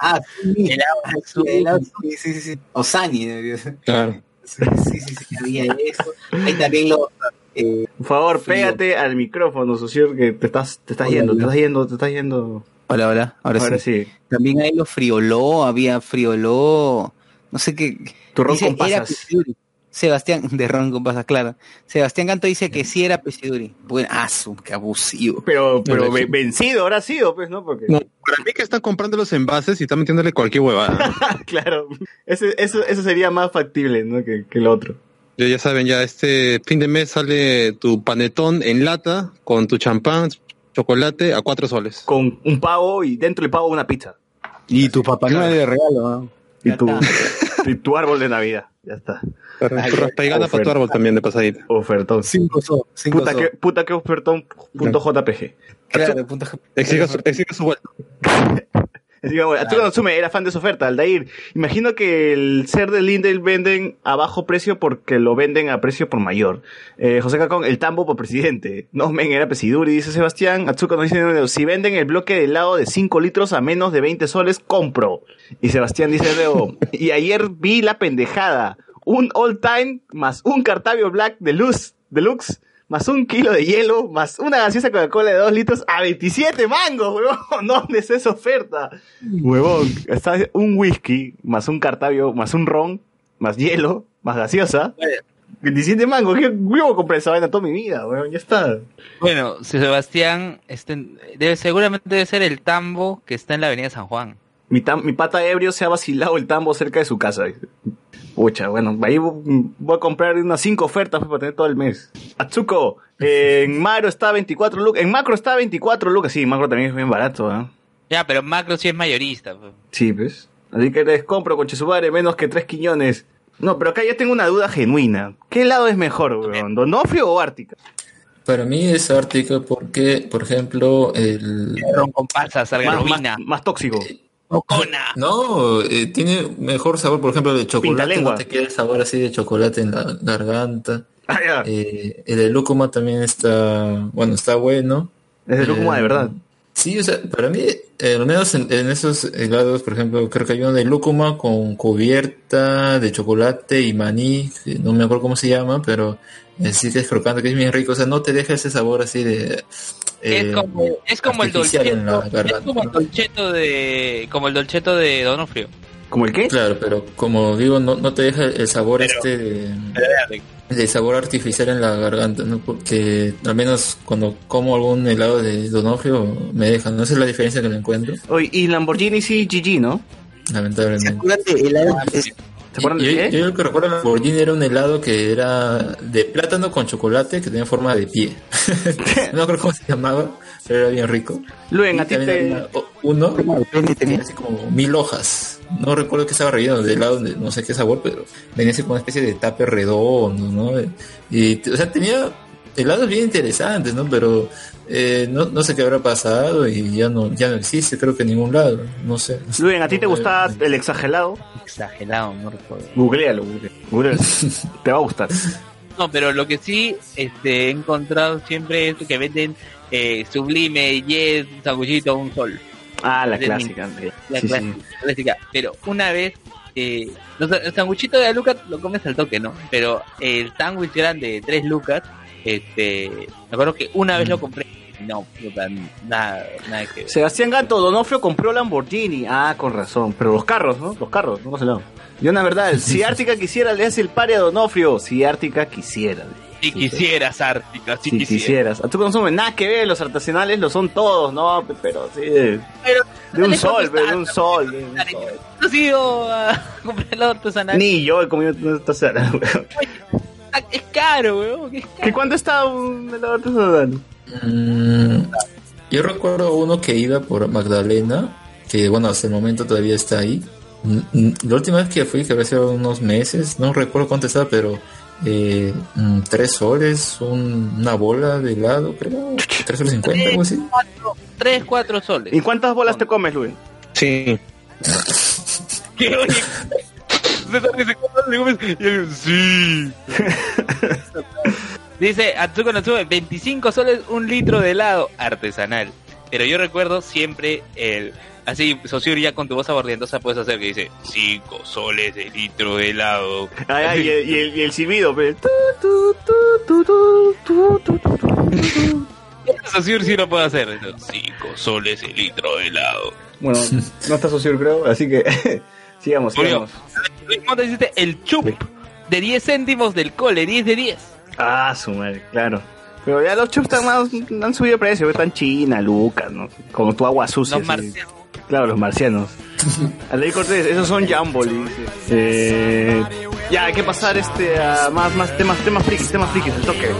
Ah, sí, Helado sí, helado, sí, sí, sí, sí. O Sani, debería ser. Claro. Sí, sí, sí, sí, había eso. Hay también los... Eh, Por favor, Frío. pégate al micrófono, socio, que te estás, te estás Hola, yendo, te estás yendo, te estás yendo. Hola, hola. Ahora, Ahora sí. sí. También hay los frioló, había frioló, no sé qué. Turrón Dice, con era pasas. pesiduri. Sebastián, de ron con pasas, claro. Sebastián Canto dice que sí era pesiduri. Bueno, ah, qué abusivo. Pero, pero No, ve- sí. vencido sido, pues, ¿no? Porque, No, para mí que están comprando los envases y están metiéndole cualquier huevada. <laughs> claro, ese, eso, eso sería más factible, ¿no? Que, que el otro. Ya, ya saben, ya este fin de mes sale tu panetón en lata con tu champán, chocolate a cuatro soles. Con un pavo y dentro del pavo una pizza. Y tu papá no de regalo, ¿no? Y tu, <laughs> y tu árbol de Navidad. Ya está. Tu raspa y gana para tu árbol también de pasadita. Ofertón. Cinco so, cinco Puta so. que, puta que ofertón punto JPG. Claro, punto Exige su, exige su vuelta. <laughs> Bueno, Arturo Natsume era fan de su oferta, Aldair. Imagino que el ser de Lindale venden a bajo precio porque lo venden a precio por mayor. Eh, José Cacón, el tambo por presidente. No, men, era Pesiduri, dice Sebastián. Atsuko nos dice, si venden el bloque de helado de 5 litros a menos de 20 soles, compro. Y Sebastián dice, luego, y ayer vi la pendejada. Un all time más un Cartavio Black de luz, deluxe, más un kilo de hielo, más una gaseosa Coca-Cola de 2 litros a 27 mangos, huevón. <laughs> ¿Dónde es esa oferta? Huevón, está un whisky, más un Cartavio, más un ron, más hielo, más gaseosa. 27 mangos, ¿qué huevo compré esa vaina toda mi vida, huevón? Ya está. Bueno, si Sebastián, este, debe, seguramente debe ser el tambo que está en la avenida San Juan. Mi, tam- mi pata ebrio se ha vacilado el tambo cerca de su casa. Pucha, bueno, ahí vo- voy a comprar unas 5 ofertas pues, para tener todo el mes. Atsuko, eh, en <laughs> Maro está 24 lucas. En Macro está 24 lucas. Sí, Macro también es bien barato, ¿ah? Ya, pero Macro sí es mayorista. pues. Sí, pues. Así que les compro con Chesubare menos que 3 quiñones. No, pero acá yo tengo una duda genuina. ¿Qué lado es mejor, weón? ¿Donofrio o Ártica? Para mí es Ártica porque, por ejemplo, el... Ron con pasas, Más, más, más tóxico. Ocona. No, eh, tiene mejor sabor, por ejemplo, el de chocolate. No te queda el sabor así de chocolate en la garganta. Ah, ya. Eh, el de lúcuma también está, bueno, está bueno. Es de lúcuma de Eh, verdad. Sí, o sea, para mí, al menos en, en esos helados, por ejemplo, creo que hay uno de lúcuma con cubierta de chocolate y maní, no me acuerdo cómo se llama, pero sí que es crocante, que es bien rico, o sea, no te deja ese sabor así de... eh, es como, es como el dolceto, es como el ¿no? dolceto de, como el dolceto de Donofrio. ¿Como el qué? Claro, pero como digo, no, no te deja el sabor este de, de sabor artificial en la garganta, ¿no? Porque al menos cuando como algún helado de Donofrio me deja, no Esa es la diferencia que le encuentro, Oye, y Lamborghini sí, GG, ¿no? lamentablemente. Helado ¿Se acuerdan yo, de qué? yo lo que recuerdo Lamborghini era un helado que era de plátano con chocolate que tenía forma de pie. <laughs> no creo cómo se llamaba, pero era bien rico. Luen, a ti te... uno tenía. así como mil hojas. No recuerdo que estaba relleno de helado, de no sé qué sabor, pero venía así como una especie de tape redondo, ¿no? Y, o sea, tenía helados bien interesantes, ¿no? Pero eh, no, no sé qué habrá pasado y ya no, ya no existe, creo que en ningún lado, no sé. Luen, ¿a ti te gustaba eh, el exagerado? Exagerado, no recuerdo. Googlealo, googlealo. <laughs> Te va a gustar. No, pero lo que sí este, he encontrado siempre es que venden eh, sublime, yes, un sanguchito, un sol. Ah, la clásica. La Sí, sí. clásica, clásica. Pero una vez, eh, los- el sanguchito de lucas lo comes al toque, ¿no? Pero el sándwich grande de 3 lucas, este, me acuerdo que una vez lo compré. No, nada, nada que ver. Sebastián Gato, Donofrio compró Lamborghini. Ah, con razón. Pero los carros, ¿no? Los carros, no los helados. Yo, la verdad, si <laughs> Ártica quisiera, le hace el pare a Donofrio. Si Ártica quisiera. Si quisieras, Ártica, si, Si quisieras. quisieras. A tu consumo, nada que ver, los artesanales lo son todos, ¿no? Pero sí, de, Pero, de un sol, de está, un sol. de un Dale, sol. ¿No has ido a <laughs> comprar helado artesanal? Ni yo he comido una artesanal, <laughs> weón. Es caro, weón. que es caro. ¿Qué cuánto está un helado artesanal? Mm, yo recuerdo uno que iba por Magdalena, que bueno, hasta el momento todavía está ahí. Mm, mm, La última vez que fui, que había sido unos meses, no recuerdo cuánto estaba, pero eh, mm, tres soles, un- una bola de helado, creo, tres soles cincuenta, algo así. Cuatro, tres, cuatro soles. ¿Y cuántas bolas te comes, Luis? Sí. ¿Qué, <laughs> oye? Sí. Dice Atsuko Natsume, 25 soles un litro de helado artesanal. Pero yo recuerdo siempre el así, Sosur ya con tu voz abardientosa puedes hacer que dice 5 soles de litro de helado. Ah, ya, y, el, y, el, y, el, silbido, pero... <laughs> Sosur sí lo puede hacer. 5 soles de litro de helado. Bueno, no está Sosur creo, así que <laughs> sigamos. sigamos. Luis hiciste el chup de 10 céntimos del cole, 10 de 10. Ah, su madre, claro. Pero ya los chups están más, han subido precio, están China, Lucas, ¿no? Como tu agua sucia. Los marcianos Claro, los marcianos. <laughs> Alei Cortés, esos son Jamboli. Eh, ya, hay que pasar este a más, más temas, temas frikis, temas frikis, el toque.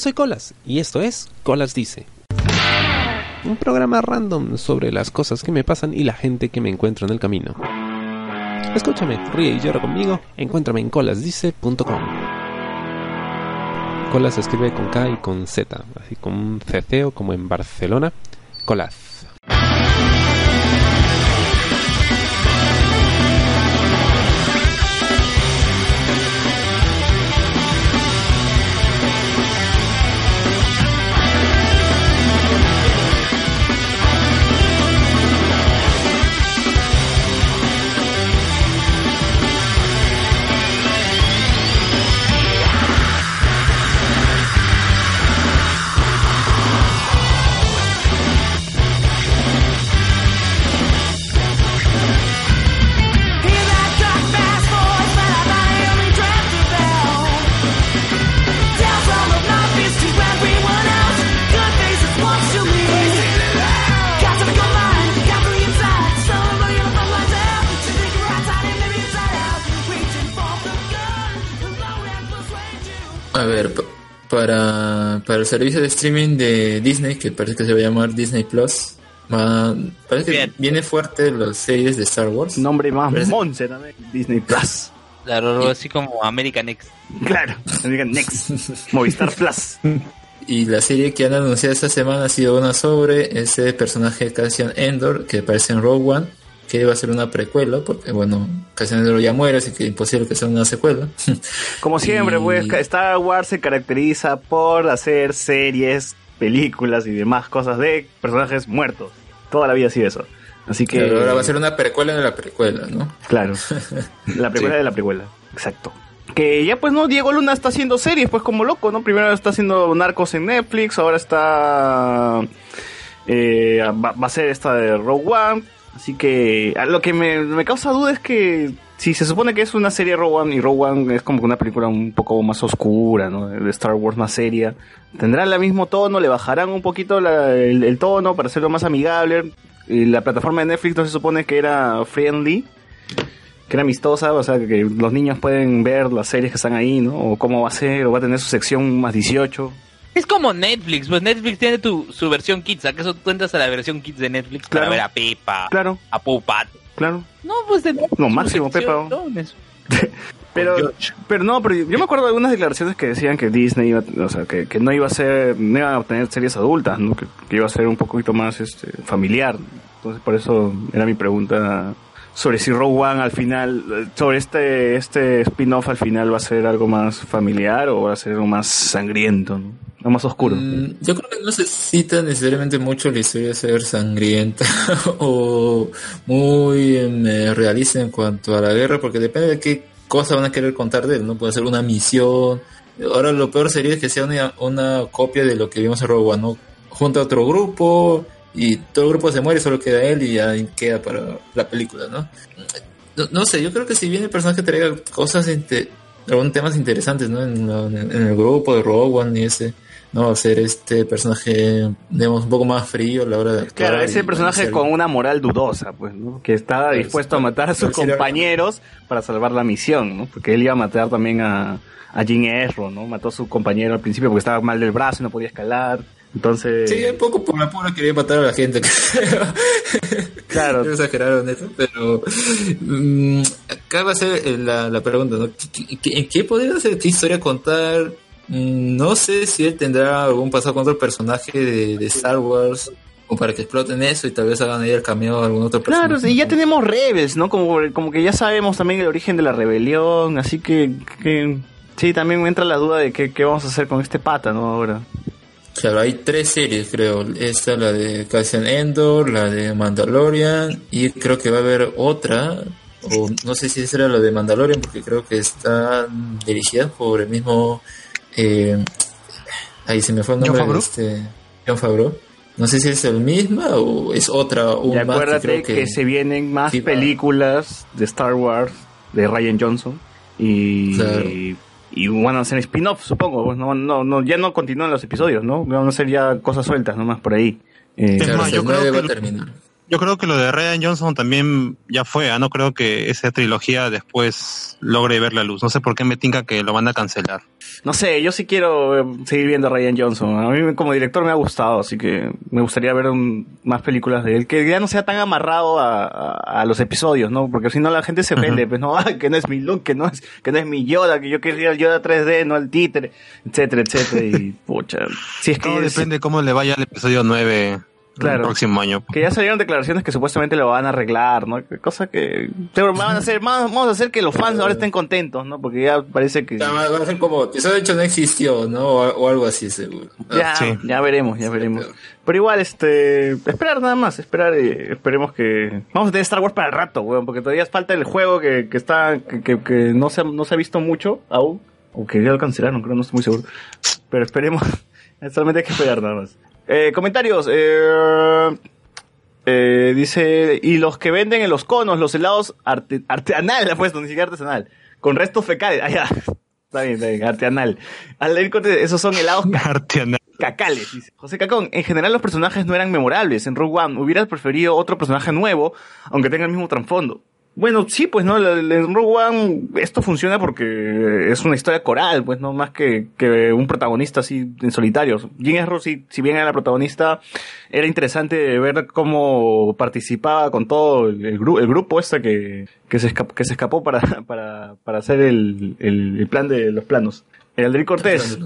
Soy Colas y esto es Colas Dice. Un programa random sobre las cosas que me pasan y la gente que me encuentro en el camino. Escúchame, ríe y llora conmigo, encuéntrame en colasdice.com. Colas se escribe con K y con Z, así con un ceceo como en Barcelona. Colas. Ver, pa- para, para el servicio de streaming de Disney, que parece que se va a llamar Disney Plus, va- parece que viene fuerte las series de Star Wars. Nombre más Parece- monce también. Disney Plus. Claro, algo así como American X. Claro. Digan Next. <laughs> Movistar Plus. Y la serie que han anunciado esta semana ha sido una sobre ese personaje Cassian Endor que aparece en Rogue One, que va a ser una precuela, porque bueno, Cassian Endor ya muere, así que imposible que sea una secuela. <laughs> Como siempre, Y- pues Star Wars se caracteriza por hacer series, películas y demás cosas de personajes muertos. Toda la vida ha sido eso. Así que. Claro, ahora va a ser una precuela de la precuela, ¿no? Claro. La <laughs> precuela Sí. de la precuela. Exacto. Que ya pues no, Diego Luna está haciendo series pues como loco, ¿no? Primero está haciendo Narcos en Netflix, ahora está... eh, va, va a ser esta de Rogue One. Así que lo que me, me causa duda es que si se supone que es una serie Rogue One y Rogue One es como una película un poco más oscura, ¿no? De Star Wars más seria. ¿Tendrán el mismo tono? ¿Le bajarán un poquito la- el, el tono para hacerlo más amigable? y la plataforma de Netflix no se supone que era friendly, que era amistosa, o sea, que los niños pueden ver las series que están ahí, ¿no? O cómo va a ser, o va a tener su sección más 18. Es como Netflix, pues Netflix tiene tu, su versión Kids. ¿Acaso tú entras a la versión Kids de Netflix Claro. para ver a Pepa, Claro, a Pupat? claro. No, pues de No, máximo, Pepa. <laughs> Pero, pero no, pero yo me acuerdo de algunas declaraciones que decían que Disney iba, o sea, que, que no iba a ser, no iba a tener series adultas, ¿no? Que, que iba a ser un poquito más este, familiar. Entonces, por eso era mi pregunta sobre si Rogue One al final, sobre este, este spin-off al final va a ser algo más familiar o va a ser algo más sangriento, ¿no? O más oscuro. Mm, Yo creo que no necesita necesariamente mucho la historia ser sangrienta <laughs> o muy em, eh, realista en cuanto a la guerra, porque depende de qué cosa van a querer contar de él, ¿no? Puede ser una misión. Ahora lo peor sería que sea una, una copia de lo que vimos en Rogue One, ¿no? Junta a otro grupo y todo el grupo se muere, solo queda él y ya queda para la película, ¿no? No, no sé, yo creo que si bien el personaje traiga cosas, inte- algunos temas interesantes, ¿no? En, la- en el grupo de Rogue One y ese, ¿no? Va a ser este personaje, digamos, un poco más frío a la hora de actuar. Claro, ese y- personaje y- con una moral dudosa, pues, ¿no? Que estaba dispuesto a matar a sus compañeros para salvar la misión, ¿no? Porque él iba a matar también a, a Jin Erro, ¿no? Mató a su compañero al principio porque estaba mal del brazo y no podía escalar. Entonces, Sí, un poco por la pura quería matar a la gente. <laughs> claro. exageraron eso, pero mm, acá va a ser eh, la, la pregunta, ¿no? ¿Qué, qué, en qué podría ser? ¿Qué historia contar? Mm, No sé si él tendrá algún pasado con otro personaje de, de Star Wars o para que exploten eso y tal vez hagan ahí el cameo de algún otro personaje. Claro, y ya tenemos Rebels, ¿no? Como, como que ya sabemos también el origen de la rebelión, así que, que sí, también me entra la duda de qué, qué vamos a hacer con este pata, ¿no? Ahora. Claro, hay tres series, creo. Esta, la de Cassian Endor, la de Mandalorian, y creo que va a haber otra, o no sé si será la de Mandalorian, porque creo que está dirigida por el mismo. Eh, ahí se me fue el ¿Jon nombre. Favreau? de Este, Jon Favreau. No sé si es el misma o es otra. Y Un más que acuérdate creo que, que, se vienen más sí películas de Star Wars de Ryan Johnson y, Claro. Y van a hacer spin-off, supongo. pues, No, no, no, ya no continúan los episodios, ¿no? Van a ser ya cosas sueltas nomás por ahí. Eh, Es más, yo creo, va a que, terminar. Yo creo que lo de Ryan Johnson también ya fue. ¿ah? No creo que esa trilogía después logre ver la luz. No sé por qué me tinca que lo van a cancelar. no sé, yo sí quiero eh, seguir viendo a Ryan Johnson. A mí como director me ha gustado, así que me gustaría ver un- más películas de él. Que ya no sea tan amarrado a, a- a los episodios, ¿no? Porque si no la gente se ofende, pues no, <laughs> "Ay, que no es mi look, que no es, que no es mi Yoda, que yo quería el Yoda 3D, no el títere, etcétera, etcétera. Y <laughs> pucha, si es que Todo depende cómo le vaya al episodio 9 Claro. el próximo año. Que ya salieron declaraciones que supuestamente lo van a arreglar, ¿no? Cosa que seguro van a hacer, vamos vamos a hacer que los fans ahora estén contentos, ¿no? Porque ya parece que Va va a ser como, episodio hecho no existió, ¿no? O, o algo así, seguro. ya, ya veremos, ya veremos. Pero igual, este, esperar nada más, esperar, eh, esperemos que vamos a tener Star Wars para el rato, weón, porque todavía falta el juego que, que está, que, que, que no se, ha- no se ha visto mucho aún, o que ya lo cancelaron, creo, no estoy muy seguro. Pero esperemos, <laughs> solamente hay que esperar nada más. Eh, comentarios, eh, eh, dice, y los que venden en los conos, los helados arte- artesanal, <laughs> puesto, ni siquiera artesanal, con restos fecales, <laughs> ah, ya. Está bien, está bien, artesanal. Al leer corte, esos son helados <laughs> ca- cacales, dice. José Cacón, en general los personajes no eran memorables. En Rogue One hubieras preferido otro personaje nuevo, aunque tenga el mismo trasfondo. Bueno, sí, pues no, en Rogue One esto funciona porque es una historia coral, pues no más que, que un protagonista así en solitario. Jin Erso, si, si bien era la protagonista, era interesante ver cómo participaba con todo el, el gru- el grupo este que, que, se escapó, que se escapó para, <laughs> para, para hacer el, el, el plan de los planos. El Aldrin Cortés,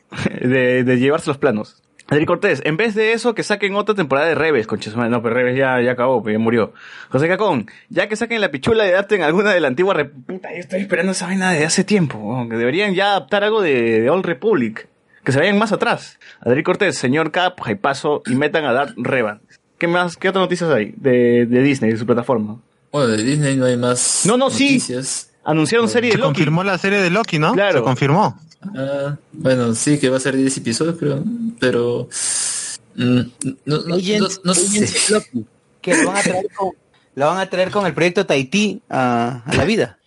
<laughs> de, de llevarse los planos. Adri Cortés, en vez de eso, que saquen otra temporada de Rebels, conches, no, pero Rebels ya, ya acabó, pues ya murió. José Cacón, ya que saquen la pichula y adapten alguna de la antigua Puta, yo estoy esperando esa vaina desde hace tiempo, que deberían ya adaptar algo de, de Old Republic, que se vayan más atrás. Adri Cortés, señor Cap, paso y metan a Darth Revan. ¿Qué más, qué otras noticias hay de, de Disney, de su plataforma? Bueno, de Disney no hay más No, no, sí. Anunciaron serie de Se Loki. confirmó la serie de Loki, ¿no? Claro. Se confirmó. Ah, bueno, sí, que va a ser 10 episodios, creo. Pero. mm, no, no, Agents- no- no sé. <laughs> Loki, que lo van a traer con, lo van a traer con el proyecto Tahití a, a la vida.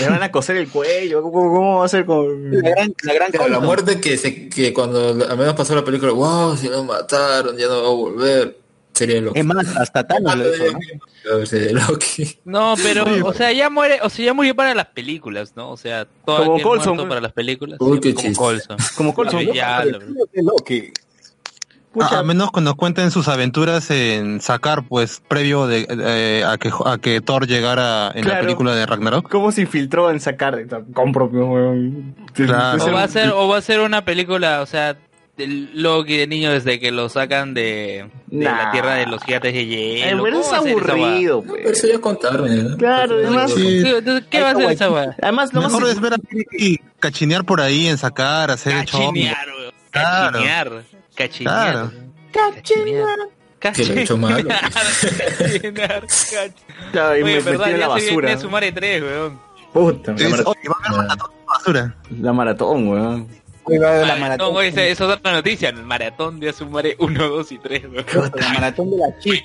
Le van a coser el cuello, ¿cómo, cómo va a ser con...? La gran, la gran Claro, la muerte que, se, que cuando al menos pasó la película, wow, si lo mataron, ya no va a volver. Sería Loki. Es más, hasta <laughs> Thanos lo hizo, ¿no? Sería Loki. No, pero, o sea, ya muere, o sea, ya murió para las películas, ¿no? O sea, todo Como aquel Coulson, muerto ¿no? para las películas. Uy, sí, qué como. Coulson. <laughs> Como Coulson, ¿no? Ya, lo- Loki. A, a menos cuando cuenten sus aventuras en sacar, pues, previo de, eh, a, que, a que Thor llegara en la película de Ragnarok. ¿Cómo se infiltró en sacar? Compro. Claro. O va a ser, o va a ser una película, o sea, del Loki de niño desde que lo sacan de, de Nah. la tierra de los gigantes de hielo. Ay, pero ¿Cómo es aburrido, Pero pues. eso ya contaron. ¿no? Claro, además- Sí. Sí, entonces, ¿Qué va a ser esa? Además, lo más Mejor es ver a y cachinear por ahí en sacar, hacer el show. Cachinear. Claro. Cachinear. Cachinear. Claro. Cachinear. Que lo he hecho mal. <laughs> Cachinear. Cach- Claro, y Oye, me verdad, metí en la basura. Sumare 3, weón. Puta, la, Es- mara- oye, va a haber maratón de basura. la maratón, weón. Hoy va haber la maratón. No, oye, esa eso es otra noticia. El maratón de Sumare 1, 2 y 3, weón. La maratón de la cheat.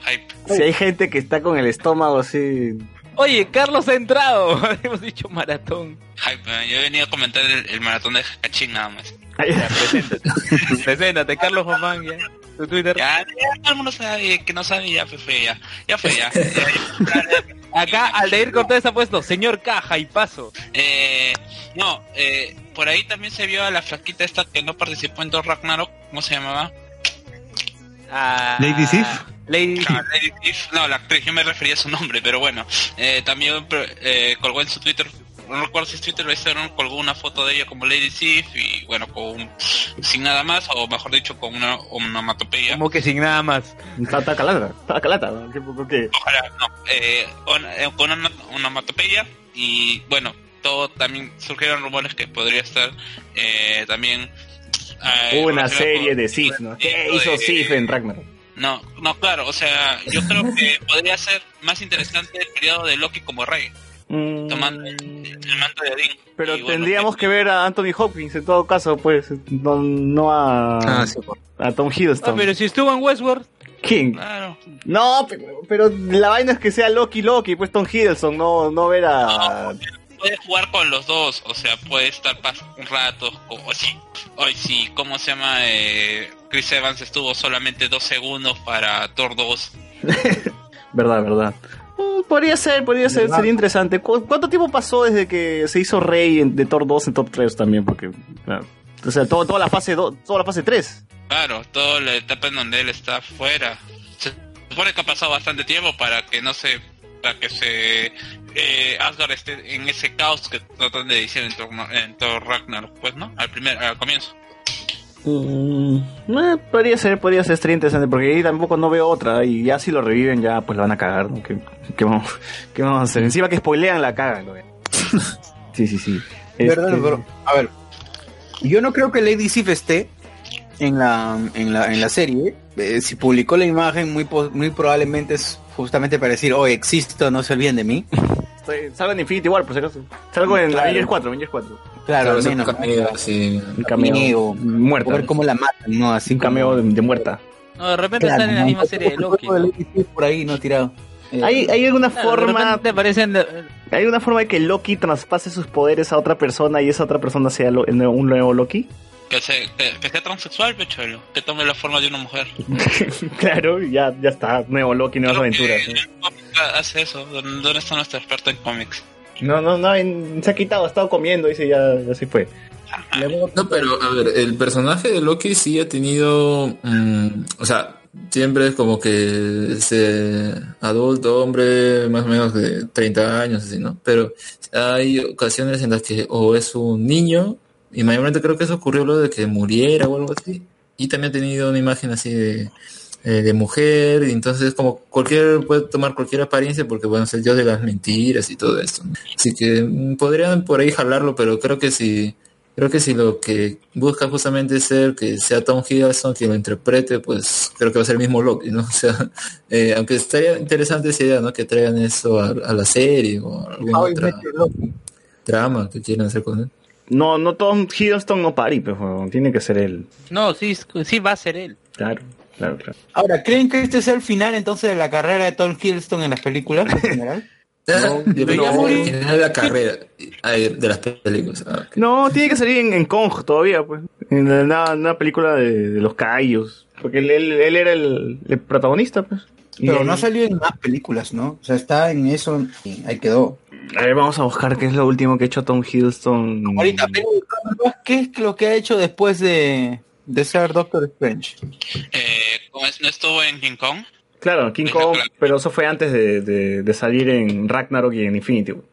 Hype. Si hay gente que está con el estómago así. Oye, Carlos ha entrado. <laughs> Hemos dicho maratón. Hype. Yo he venido a comentar el, el maratón de Hachín nada más. Ya, preséntate. <laughs> preséntate, Carlos Román, ya. Tu Twitter. Ya, ya, todo el mundo sabe que no sabe, ya fue, fue ya. Ya fue ya. <laughs> Acá Aldeir Cortés ha puesto, señor Caja y paso. Eh, no, eh, por ahí también se vio a la flaquita esta que no participó en Thor Ragnarok, ¿cómo se llamaba? Ah, Lady Sif. Lady Ah, Lady Sif. No, la actriz, yo me refería a su nombre, pero bueno, eh, también eh, colgó en su Twitter, no recuerdo si es Twitter o Instagram, colgó una foto de ella como Lady Sif y bueno, con sin nada más, o mejor dicho, con una onomatopeya. Como que sin nada más. Está, calata, está calata. Ojalá, no, eh, con, eh, con una onomatopeya y bueno, todo también surgieron rumores que podría estar eh, también eh, Una serie con- de Sif, ¿no? ¿Qué hizo de- Sif en Ragnarok? No, no, claro, o sea, yo creo que podría ser más interesante el periodo de Loki como rey, Mm, tomando el, el manto de Odín. Pero Y bueno, tendríamos que ver a Anthony Hopkins en todo caso, pues. No, no a, Ah, sí. a Tom Ah, Hiddleston. pero si estuvo en Westworld. ¿Quién? Claro. No, pero, pero la vaina es que sea Loki Loki, pues Tom Hiddleston, no, no ver a... Puede jugar con los dos, o sea, puede estar un rato, o, o sí, hoy sí, ¿cómo se llama? Eh, Chris Evans estuvo solamente dos segundos para Thor 2. <laughs> Verdad, verdad. Mm, Podría ser, podría ser, sería interesante. ¿Cu- ¿Cuánto tiempo pasó desde que se hizo Rey en- de Thor 2 en Thor 3 también? Porque, claro. O sea, todo, toda la fase 2, toda la fase 3. Claro, toda la etapa en donde él está fuera. Se supone que ha pasado bastante tiempo para que no se, para que se eh, Asgard esté en ese caos que tratan de decir en Thor, en Thor Ragnarok, pues, ¿no? Al primer, al comienzo. Mm, eh, podría ser, podría ser, estaría interesante, porque ahí tampoco no veo otra, y ya si lo reviven ya pues lo van a cagar, ¿no? ¿Qué, qué vamos, <laughs> qué vamos a hacer? Encima que spoilean la cagan, ¿no? <laughs> Sí, sí, sí. Verdad, Este, pero, a ver, yo no creo que Lady Sif esté en la, en la, en la serie. Eh, si publicó la imagen, muy, muy probablemente es justamente para decir, oh, existo, no se olviden de mí. <laughs> estoy- salgo en Infinity War, por si acaso. Salgo en Claro. Avengers 4, Avengers 4. Claro, al es un menos. cameo, sí. Un cameo, O muerta. ver cómo la matan, ¿no? Así Un cameo de, de muerta. No, de repente Claro, sale en la misma serie de Loki. de por ahí, no tirado. Eh, ¿Hay, hay alguna Claro, de forma repente aparecen de- hay una forma de que Loki traspase sus poderes a otra persona y esa otra persona sea lo- el nuevo- un nuevo Loki? Que, se, que, que sea transexual, pecholo. Que tome la forma de una mujer. <laughs> claro, ya, ya está. Nuevo Loki, nuevas aventuras. cómic hace eso. ¿Dónde está nuestro experto en cómics? No, no, no, en- se ha quitado, ha estado comiendo, dice ya, ya se fue. No, pero a ver, el personaje de Loki sí ha tenido, mm, o sea, siempre es como que ese adulto, hombre, más o menos de 30 años, así, ¿no? Pero hay ocasiones en las que o es un niño, y mayormente creo que eso ocurrió luego de que muriera o algo así, y también ha tenido una imagen así de, eh, de mujer, y entonces como cualquier, puede tomar cualquier apariencia porque bueno, es el dios de las mentiras y todo esto. ¿no? Así que mm, podrían por ahí jalarlo, pero creo que si Creo que si lo que busca justamente es ser que sea Tom Hiddleston quien lo interprete, pues creo que va a ser el mismo Loki, ¿no? <laughs> O sea, eh, aunque estaría interesante esa idea, ¿no? Que traigan eso a, a la serie o a alguna otra trama que quieran hacer con él. No, no Tom Hiddleston no pari, pues, huevón, tiene que ser él. No, sí, sí va a ser él. Claro, claro, claro. Ahora, ¿creen que este sea el final entonces de la carrera de Tom Hiddleston en las películas en general? <laughs> No. final de la carrera ay, de las películas. Ah, No, tiene que salir en, en Kong todavía, pues. En una, una película de, de los Cayos. Porque él, él, él era el, el protagonista, pues. Pero no salió en más películas, ¿no? O sea, está en eso y ahí quedó. A ver, vamos a buscar qué es lo último que ha hecho Tom Hiddleston. Ahorita, pero ¿qué es lo que ha hecho después de, de ser Doctor Strange? Eh. ¿No estuvo en King Kong? Claro, King Kong, pero eso fue antes de, de- de salir en Ragnarok y en Infinity. War.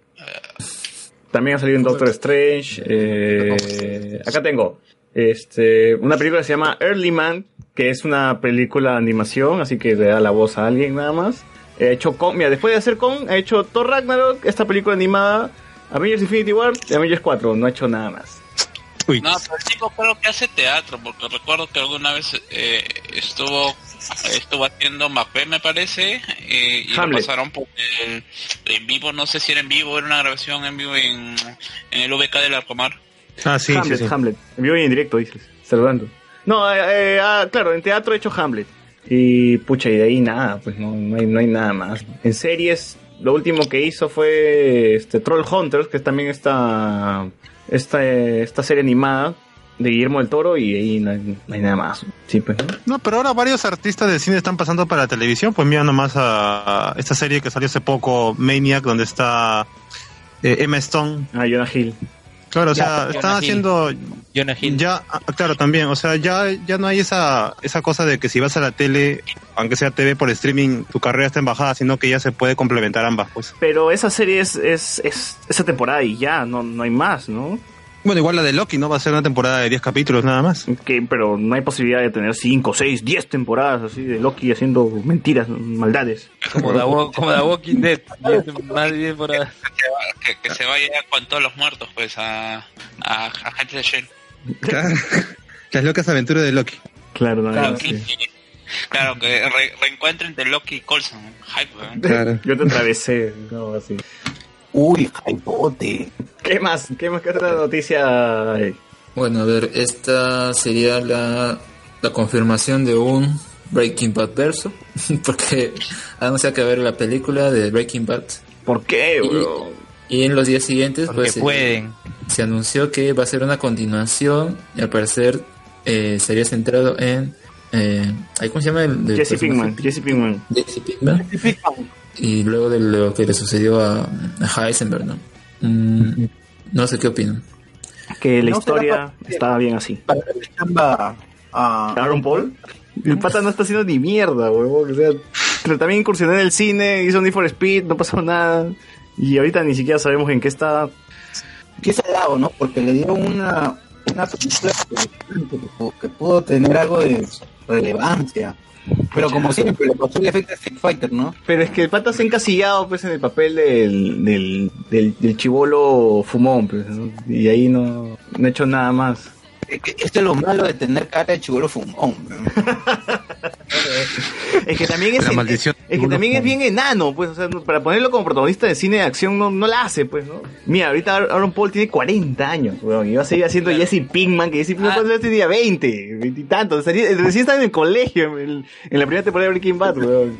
También ha salido en Doctor Strange. eh, acá tengo este, una película que se llama Early Man, que es una película de animación, así que le da la voz a alguien nada más. Ha hecho Kong, mira, después de hacer Kong, ha hecho Thor Ragnarok, esta película animada, Avengers Infinity War y Avengers 4, no ha hecho nada más. No, pero el chico creo que hace teatro, porque recuerdo que alguna vez eh, estuvo estuvo haciendo Macbeth, me parece, eh, y lo pasaron por el- en vivo, no sé si era en vivo, era una grabación en vivo en, en el VK del Arcomar. Ah, sí, Hamlet, sí, sí. Hamlet. En vivo y en directo, dices. Saludando. No, eh, eh, ah, claro, en teatro he hecho Hamlet. Y pucha, y de ahí nada, pues no, no, hay, no hay nada más. En series, lo último que hizo fue este Troll Hunters, que es también esta, esta, esta serie animada de Guillermo del Toro, y ahí no hay, no hay nada más. Sí, pues. ¿no? No, pero ahora varios artistas de cine están pasando para la televisión. Pues mira nomás a, esta serie que salió hace poco, Maniac, donde está eh, Emma Stone. Ah, Jonah Hill. Claro, o Ya, sea, están Hill. Jonah Hill. ya, ah, claro, también, o sea, ya, ya no hay esa, esa cosa de que si vas a la tele, aunque sea TV por streaming, tu carrera está en bajada, sino que ya se puede complementar ambas, pues. Pero esa serie es, es, es esa temporada y ya, no, no hay más, ¿no? Bueno, igual la de Loki, ¿no? Va a ser una temporada de 10 capítulos nada más. Que, pero no hay posibilidad de tener 5, 6, 10 temporadas así de Loki haciendo mentiras, maldades. Como The, Wa- como Walking Dead. Más bien por ahí. Que, que se vaya con todos los muertos, pues, a, a, a gente de Shell. Claro. <laughs> Las locas aventuras de Loki. Claro, no, Claro, sí. Claro, que re- reencuentren de Loki y Coulson. Hype, weón. Claro. Yo te atravesé, no, así. Uy, hypote. ¿Qué más? ¿Qué más que otra noticia? hay? Bueno, a ver, esta sería la, la confirmación de un Breaking Bad verso, <laughs> porque anuncia que va a haber la película de Breaking Bad. ¿Por qué, Y, bro? y en los días siguientes, Porque pues, eh, pueden. se anunció que va a ser una continuación y al parecer eh, sería centrado en... Eh, ¿ahí ¿Cómo se llama? El, del Jesse personaje? Pinkman, Jesse Pinkman. Jesse Pinkman. Y luego de lo que le sucedió a, a Heisenberg, ¿no? Mm, no sé qué opinan. Que la No historia estaba bien así. Para chamba a Aaron Paul. El pata no está haciendo ni mierda, huevón. O sea, pero también incursionó en el cine, hizo Need for Speed, no pasó nada. Y ahorita ni siquiera sabemos en qué está. qué salado, ¿no? Porque le dieron una, una película que, que pudo- que pudo tener algo de relevancia. Pero como siempre, le pasó el efecto Street Fighter, ¿no? Pero es que el pata se ha encasillado pues en el papel del, del, del, del chivolo fumón, pues, ¿no? y ahí no, no ha hecho nada más. Es Esto es lo malo de tener cara de chivolo fumón. Es que también es, La maldición. es que también es bien enano, pues, o sea, para ponerlo como protagonista de cine de acción no, no la hace, pues, ¿no? Mira, ahorita Aaron Paul tiene 40 años, weón, y va a seguir haciendo Jesse Pinkman, que Jesse Pinkman Ah. tenía 20, 20 y tantos, recién estaba en el colegio, en, en la primera temporada de Breaking Bad, weón.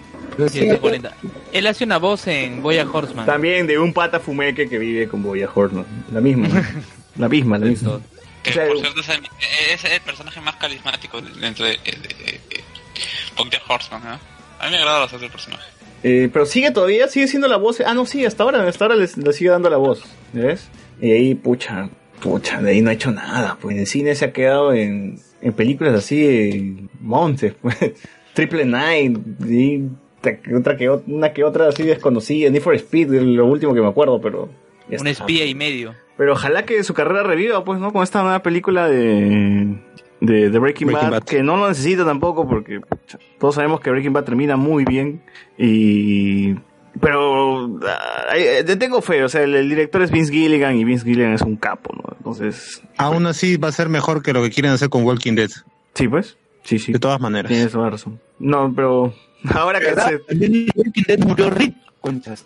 140. Él hace una voz en Boya Horseman. También de un pata fumeque que vive con Boya Horseman, la misma, ¿no? <laughs> la misma, la misma. Que O sea, por cierto es el, es el personaje más carismático dentro de, de, de, Horseman, ¿no? A mí me agrada bastante el personaje. Eh, pero sigue todavía, sigue siendo la voz. Ah, no, sí, hasta ahora, hasta ahora le, sigue dando la voz. ¿Ves? Y ahí, pucha, pucha, de ahí no ha hecho nada. Pues en el cine se ha quedado en, en películas así, eh, montes, pues. <laughs> Triple Nine, y otra que, una que otra así desconocida. Need for Speed, lo último que me acuerdo, pero. Un espía y medio. Pero ojalá que su carrera reviva, pues, ¿no? Con esta nueva película de, de, de Breaking, Breaking Bad, Bad. que no lo necesita tampoco, porque todos sabemos que Breaking Bad termina muy bien. Y. Pero. le tengo fe, o sea, el, el director es Vince Gilligan y Vince Gilligan es un capo, ¿no? Entonces. Aún así va a ser mejor que lo que quieren hacer con Walking Dead. Sí, pues. Sí, sí. De todas maneras. Tienes toda la razón. No, pero. <laughs> Ahora que se. Walking Dead murió Rick. Conchas.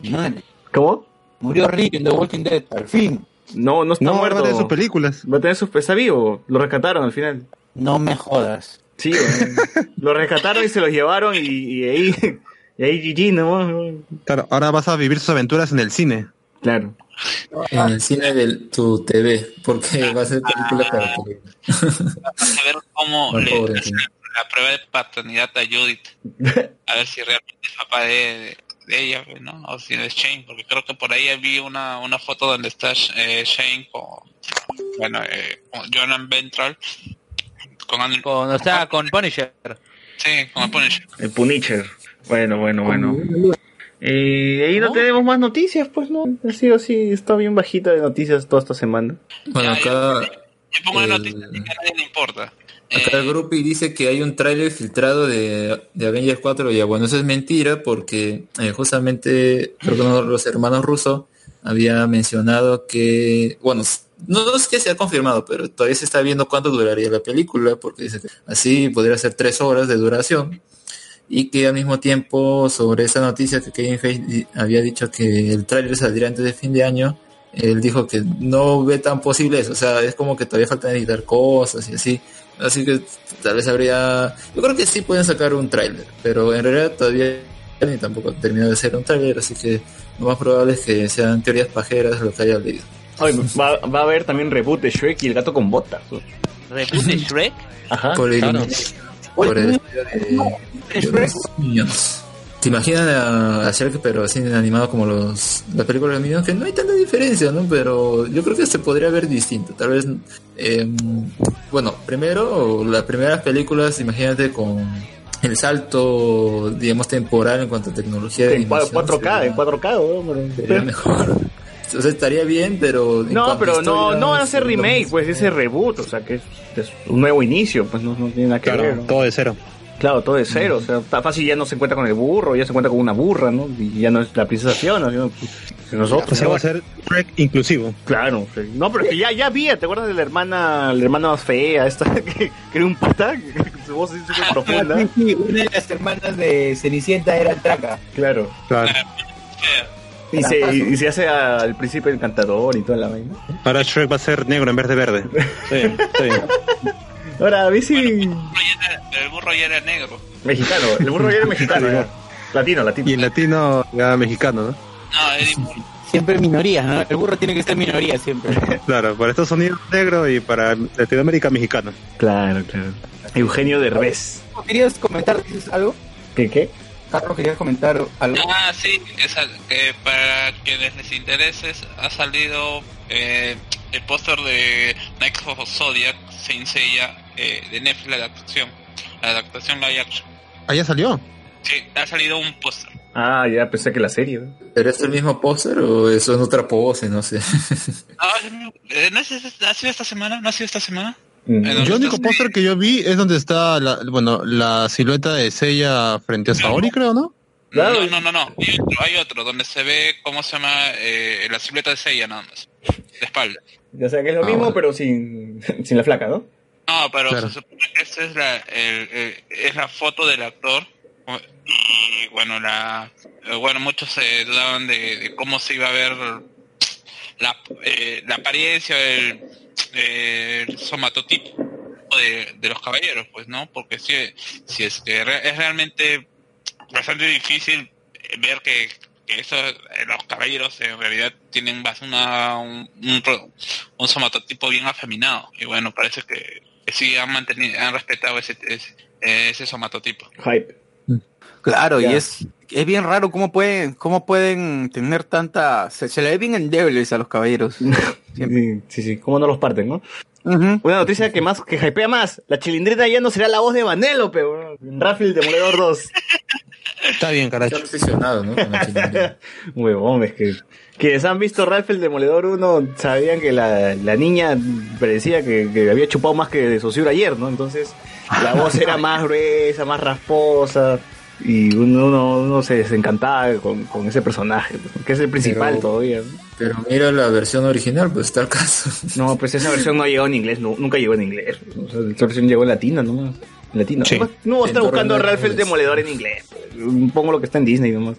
¿Cómo? Murió Rick en The Walking Dead, al fin. No, no está No, muerto. va a tener sus películas. Va a tener sus. Está vivo. Lo rescataron al final. No me jodas. Sí, weón. <laughs> lo rescataron y se los llevaron y, y ahí, y ahí GG, ¿no? Claro, ahora vas a vivir sus aventuras en el cine. Claro. En el cine de tu TV, porque va a ser película para tu Vamos a ver cómo <laughs> Muy le pobre, hacen sí. la prueba de paternidad a Judith. A ver si realmente es papá de, de ella, ¿no? O si es Shane, porque creo que por ahí vi una, una foto donde está eh, Shane con, bueno, eh, con Jonan Ventral. Con, Anil- Con, o sea, con Punisher. Sí, con el Punisher. El Punisher. Bueno, bueno, bueno. Eh, ahí no tenemos más noticias, pues no. Ha sido así, está bien bajita de noticias toda esta semana. Bueno, acá, Yo pongo la el- noticia que a nadie le importa. Acá el grupo y dice que hay un tráiler filtrado de, de Avengers 4 ya bueno eso es mentira porque eh, justamente creo que los hermanos rusos había mencionado que bueno no es que se ha confirmado pero todavía se está viendo cuánto duraría la película porque dice que así podría ser tres horas de duración y que al mismo tiempo sobre esa noticia que Kevin Feige había dicho que el tráiler saldría antes de fin de año él dijo que no ve tan posible eso, o sea, es como que todavía falta editar cosas y así, así que tal vez habría, yo creo que sí pueden sacar un tráiler, pero en realidad todavía ni tampoco terminó de ser un tráiler, así que lo más probable es que sean teorías pajeras lo que haya leído. Ay, va, va a haber también reboot de Shrek y el gato con botas. ¿Reboot de Shrek? Ajá. por el, claro. por el estilo de, de los Minions. ¿Te imaginas a, a Shrek pero así animado como los las películas de Minions? Que no hay tanta diferencia, ¿no? Pero yo creo que se podría ver distinto. Tal vez, eh, bueno, primero, las primeras películas, imagínate con el salto, digamos, temporal en cuanto a tecnología de En cua- animación. 4K, en 4K, weón, <laughs> Sería pero- mejor. O sea, estaría bien, pero... No, pero no, no van a hacer remake, pues ese reboot, o sea que es, es un nuevo inicio, pues no, no tiene nada que Claro, ver. ¿no? todo de cero. Claro, todo de cero, o sea, está fácil ya no se encuentra con el burro, ya se encuentra con una burra, ¿no? Y ya no es la princesa Fiona, sino nosotros. O sea, va a ser Shrek inclusivo. Claro, sí. no, pero que ya, ya había, ¿te acuerdas de la hermana, la hermana más fea, esta, <laughs> que, que era un pata, que, su voz es súper profunda? Sí, sí, una de las hermanas de Cenicienta era Traca. Claro. Claro. Y se, y, y se hace al príncipe encantador y toda la vaina. Ahora Shrek va a ser negro en vez de verde. <laughs> Sí, bien. Ahora, a ver si... Pero el burro ya era negro. Mexicano, el burro ya era mexicano, ya. Latino, latino. Y el latino ya mexicano, ¿no? No, impulso. Siempre minorías, ¿no? El burro tiene que ser minoría siempre. <laughs> Claro, para Estados Unidos negro y para Latinoamérica mexicano. Claro, claro. Eugenio Derbez. ¿Querías comentar dices algo? ¿Qué, qué? Carlos, ¿querías comentar algo? Ah, sí, que, sal- que para quienes les interese ha salido eh, el póster de Next of Zodiac, Saint Seiya, eh, de Netflix, la adaptación, la adaptación live action. ¿Ah, ya salió? Sí, ha salido un póster. Ah, ya pensé que la serie. ¿no? ¿Pero es el mismo póster o eso es otra pose? No sé. <laughs> Ah, eh, ¿no es, es- ¿Ha sido esta semana? ¿No ha sido esta semana? Mm. Eh, Yo ¿dónde el único póster que yo vi es donde está la, bueno, la silueta de Seiya frente a Saori, creo, ¿no? No, no, no, no. Hay otro, hay otro donde se ve cómo se llama eh, la silueta de Seiya nada más. De espalda. O sea que es lo Ah, mismo, bueno. pero sin, <laughs> sin la flaca, ¿no? No, pero Claro. se supone que esta es la, el- el- es la foto del actor. Y bueno, la eh, bueno muchos se dudaban de, de cómo se iba a ver la, eh, la apariencia, el, el somatotipo de, de los caballeros, pues, ¿no? Porque si, si es que re- es realmente bastante difícil ver que, esos, eh, los caballeros en realidad tienen más una, un, un, somatotipo bien afeminado. Y bueno, parece que, que sí han mantenido, han respetado ese, ese, ese somatotipo. Hype. Claro, y es, es bien raro cómo pueden, cómo pueden tener tanta... Se, se le ve bien endebles a los caballeros. <laughs> Sí, sí, sí. ¿Cómo no los parten, no? Ujú. Una noticia que más que hypea más. La chilindrina ya no será la voz de Vanellope, weón. Rafael Demoledor 2. Está bien, Está carajo. obsesionado, ¿no? Con la. <laughs> Huevón, es que... Quienes han visto Ralph el Demoledor 1 sabían que la, la niña parecía que, que había chupado más que de socio ayer, ¿no? Entonces la <laughs> voz era más gruesa, más rasposa y uno, uno, uno se desencantaba con, con ese personaje, que es el principal Pero- todavía. ¿no? Pero mira la versión original, pues está el caso. No, pues esa versión no llegó en inglés, no, nunca llegó en inglés. O sea, esa versión llegó en latina nomás. En latino. Sí. No, no voy a estar buscando Ralph el. Demoledor en inglés. Pongo lo que está en Disney nomás.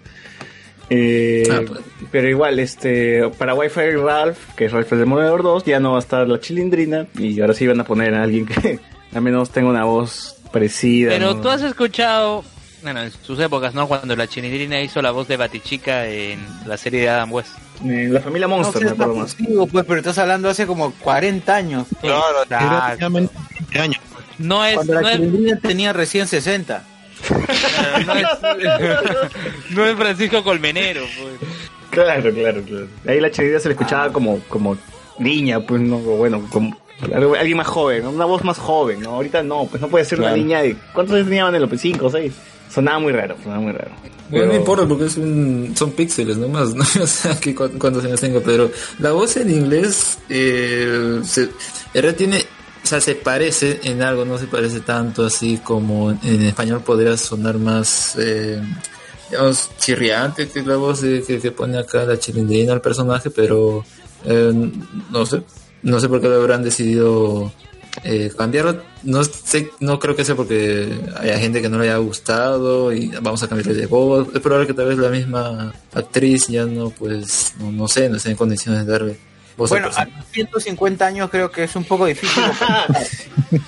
Eh, Ah, pues. Pero igual, este, para Wi-Fi Ralph, que es Ralph el Demoledor 2, ya no va a estar la chilindrina. Y ahora sí van a poner a alguien que <laughs> al menos tenga una voz parecida. Pero ¿no? tú has escuchado Bueno, en sus épocas, ¿no? Cuando la chilindrina hizo la voz de Batichica en la serie de Adam West. Eh, la familia Monster, no me seas acuerdo más. pues, pero estás hablando hace como 40 años. Claro, claro. prácticamente 20 años. No es, Cuando no la es, chilindrina tenía recién 60. no es, no es Francisco Colmenero, pues. Claro, claro, claro. Ahí la chilindrina se le escuchaba como, como niña, pues no, bueno, como alguien más joven, ¿no? una voz más joven, ¿no? Ahorita no, pues no puede ser una niña de... ¿Cuántos años tenía Vanellope? ¿Cinco o seis? Sonaba muy raro, sonaba muy raro. Bueno, no Pero- importa porque es un, son píxeles nomás, no o sea que cuántos años tengo, pero la voz en inglés eh, se, realidad tiene, o sea, se parece en algo, no se parece tanto así como en español podría sonar más, eh, digamos, chirriante que la voz que, pone acá la chilindrina al personaje, pero eh, no sé, no sé por qué lo habrán decidido eh, cambiarlo. No sé, no creo que sea porque haya gente que no le haya gustado y vamos a cambiarle de voz. Es probable que tal vez la misma actriz ya no, pues, no, no sé, no esté en condiciones de darle Bueno, personaje. a 150 años creo que es un poco difícil. <laughs>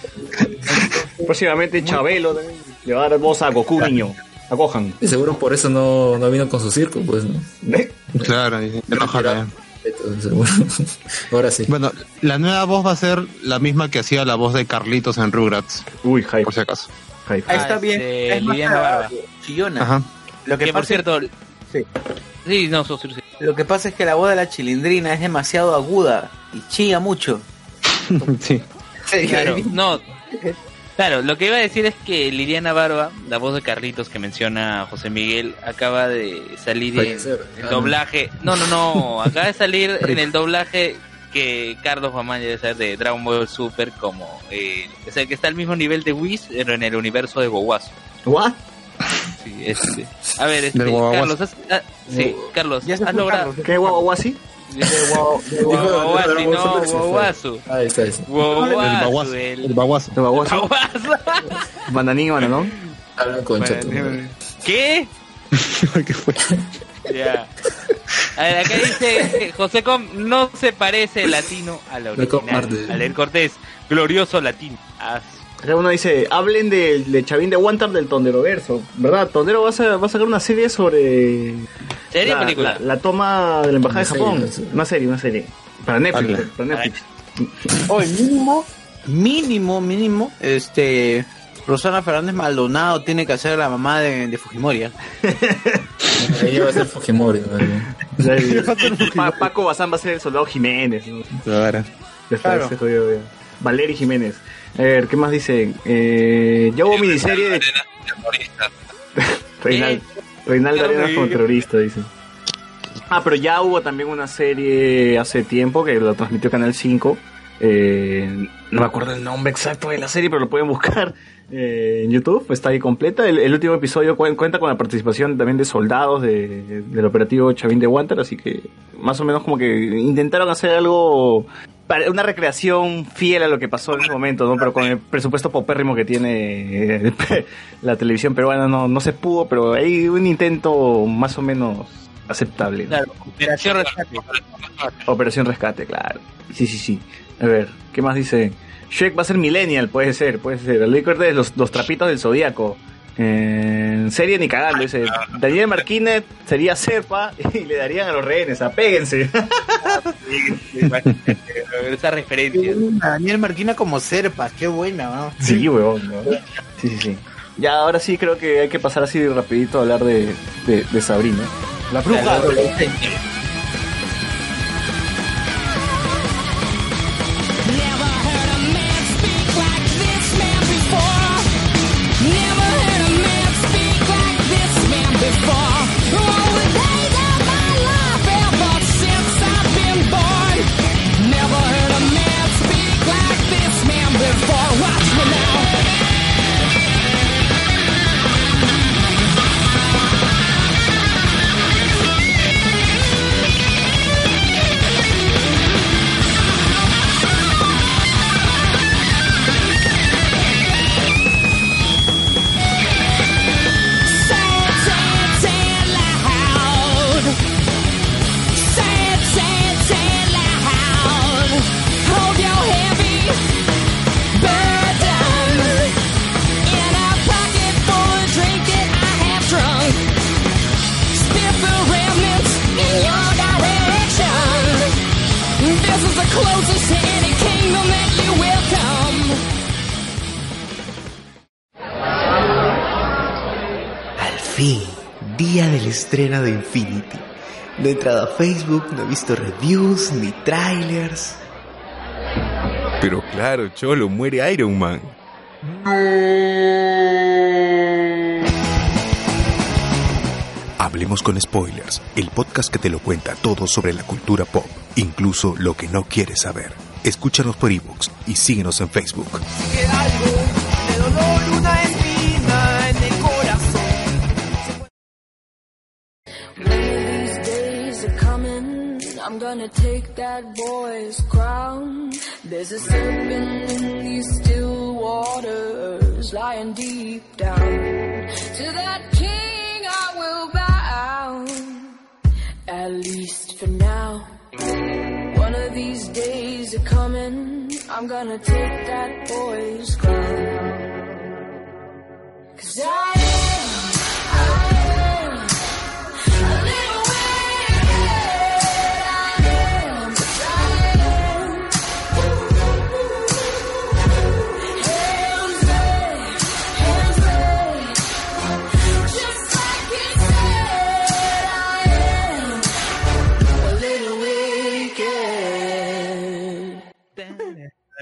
Próximamente Chabelo también le va a dar voz a Goku, niño. A Gohan. Y seguro por eso no, no vino con su circo, pues, ¿no? Claro, y enojada. <laughs> Ahora sí. Bueno, la nueva voz va a ser la misma que hacía la voz de Carlitos en Rugrats. Uy, hype. Por si acaso. Ahí está Ah, bien. este, es más Liliana Barba. chillona. Ajá. Lo que, Que por cierto, Sí. Sí, no, so- sí, sí. Lo que pasa es que la voz de la chilindrina es demasiado aguda y chilla mucho. <laughs> sí. Claro, <laughs> no. Claro, lo que iba a decir es que Liliana Barba, la voz de Carlitos que menciona José Miguel, acaba de salir en el doblaje. No, no, no, acaba de salir <laughs> en el doblaje que Carlos Mamán debe ser de Dragon Ball Super como eh, o sea que está al mismo nivel de Whis pero en el universo de Gowazo. ¿What? Sí, este. A ver, este. Carlos, has- ah, sí, Carlos, has logrado. ¿Qué guau así? Guaguazo, no, Guaguazo. Ahí está eso. El Guaguazo, baguazo. el El baguazo. ¿De baboso? Guaguazo. Bananín y bananón. Hablan con chato. ¿Qué? ¿Qué fue? Ya. A ver, acá dice José Com no se parece el latino a la Le original. comparte. A leer Cortés, glorioso latino. Ah, Acá uno dice, hablen del de Chavín de Wantar del Tondero Verso, ¿verdad? Tondero va a, va a sacar una serie sobre ¿Serie o la, película? la- la toma de la embajada de Japón. serie, sí. Una serie, una serie. Para Netflix, Ala. para Netflix. Hoy mínimo, mínimo, mínimo, este Rosana Fernández Maldonado tiene que hacer la mamá de, de Fujimori. ¿eh? Ahí va a ser <laughs> <laughs> Fujimori. Paco Bazán va a ser el soldado Jiménez. ¿no? Claro. Está, Claro. se jodió, ya. Valery Jiménez. A ver, ¿qué más dicen? Eh, ya hubo miniserie de Terrorista. <laughs> Reinaldo, Reinaldo Arenas como terrorista, dicen. Ah, pero ya hubo también una serie hace tiempo que lo transmitió Canal 5. Eh, no me acuerdo el nombre exacto de la serie, pero lo pueden buscar eh, en YouTube. Está ahí completa. El, el último episodio cuen- cuenta con la participación también de soldados de- del operativo Chavín de Wanter, así que más o menos como que intentaron hacer algo para- una recreación fiel a lo que pasó en ese momento, ¿no? Pero con el presupuesto popérrimo que tiene eh, <laughs> la televisión peruana no, no se pudo, pero hay un intento más o menos aceptable. ¿no? Claro, Operación Rescate. Operación Rescate, claro. Sí, sí, sí. A ver, ¿qué más dice? Shrek va a ser millennial, puede ser, puede ser. El de los, los trapitos del zodiaco. En serie ni cagando, dice. Daniel Marquínez sería Serpa y le darían a los rehenes, apéguense. <laughs> Esa referencia. Daniel Marquina como Serpa, qué buena, ¿no? Sí, huevón. ¿no? Sí, sí, sí. Ya, ahora sí creo que hay que pasar así rapidito a hablar de, de, de Sabrina. La bruja. Never estreno de Infinity. No he entrado a Facebook, no he visto reviews ni trailers. Pero claro, Cholo, muere Iron Man. Hablemos con Spoilers, el podcast que te lo cuenta todo sobre la cultura pop, incluso lo que no quieres saber. Escúchanos por ebooks y síguenos en Facebook. I'm gonna take that boy's crown. There's a serpent in these still waters, lying deep down. To that king I will bow, at least for now. One of these days are coming. I'm gonna take that boy's crown. Cause I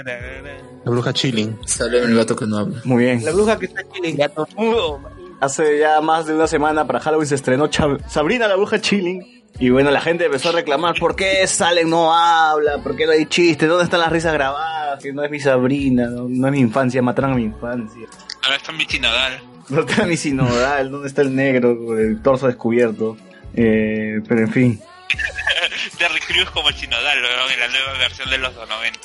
La bruja chilling. Sale el gato que no habla. Muy bien. La bruja que está en gato. Hace ya más de una semana para Halloween se estrenó Sabrina la bruja chilling. Y bueno, la gente empezó a reclamar, ¿por qué Salen no habla? ¿Por qué no hay chistes? ¿Dónde están las risas grabadas? Que no es mi Sabrina, no, no es mi infancia, mataron a mi infancia. Ahora está mi chinodal. No está mi sinodal, ¿dónde está el negro con el torso descubierto? Eh, pero en fin. <laughs> Terry Crews como chinodal, weón, en la nueva versión de los 90.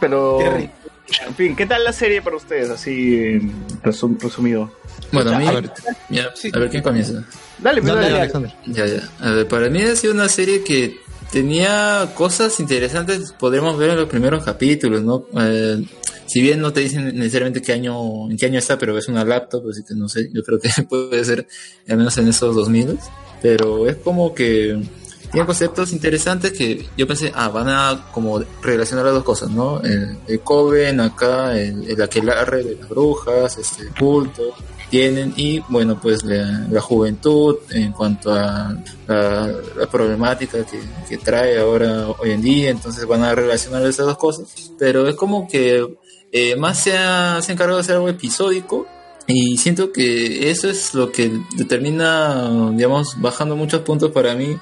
Pero, en fin, ¿qué tal la serie para ustedes? Así, resum- resumido. Bueno, a mí, A ver. ya, a ver quién comienza. Dale, pues, dale, Alexander. Ya, ya. A ver, para mí ha sido una serie que tenía cosas interesantes, podríamos ver en los primeros capítulos, ¿no? Eh, si bien no te dicen necesariamente qué año, en qué año está, pero es una laptop, así que no sé, yo creo que <laughs> puede ser al menos en esos 2000, pero es como que tiene conceptos interesantes que yo pensé, ah, van a como relacionar las dos cosas, ¿no? El, el Coven acá, el, el aquelarre de las brujas, este culto, tienen y bueno, pues la, juventud en cuanto a la, problemática que, trae ahora hoy en día, entonces van a relacionar esas dos cosas, pero es como que eh, más se ha, se ha de hacer algo episódico y siento que eso es lo que determina, digamos, bajando muchos puntos para mí,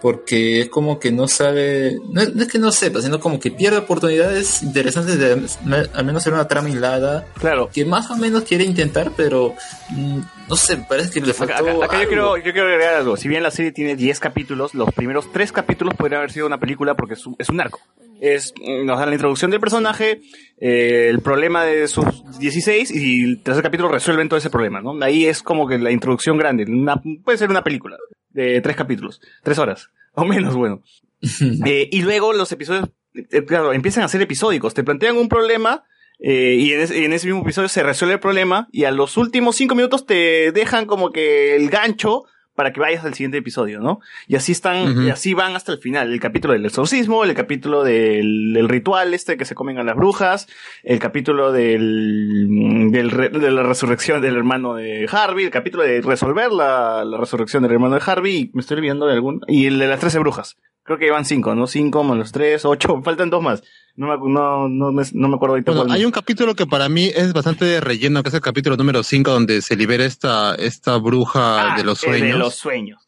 porque es como que no sabe, no es, no es que no sepa, sino como que pierde oportunidades interesantes de al- menos hacer una trama hilada, claro. que más o menos quiere intentar, pero mm, no sé, parece que le faltó Acá, acá- acá yo, quiero, yo quiero agregar algo. Si bien la serie tiene 10 capítulos, los primeros 3 capítulos podrían haber sido una película porque es un, es un arco. Es mm, nos dan la introducción del personaje, eh, el problema de sus 16 y el tercer capítulo resuelven todo ese problema, ¿no? Ahí es como que la introducción grande. Una- puede ser una película de 3 capítulos, 3 horas, o menos, bueno. <laughs> Eh, y luego los episodios, eh, claro, empiezan a ser episódicos. Te plantean un problema eh, y en, ese- en ese mismo episodio se resuelve el problema y a los últimos cinco minutos te dejan como que el gancho para que vayas al siguiente episodio, ¿no? Y así están, y así van hasta el final. El capítulo del exorcismo, el capítulo del, del ritual este que se comen a las brujas, el capítulo del, del re- de la resurrección del hermano de Harvey, el capítulo de resolver la, la resurrección del hermano de Harvey, y me estoy olvidando de algún, y el de las trece brujas. Creo que llevan cinco, ¿no? Cinco más los tres, ocho, <laughs> faltan dos más. No me, no, no, me, no me acuerdo ahorita Bueno, cuál. hay un capítulo que para mí es bastante de relleno, que es el capítulo número 5, donde se libera esta, esta bruja Ah, de los el sueños. De los sueños.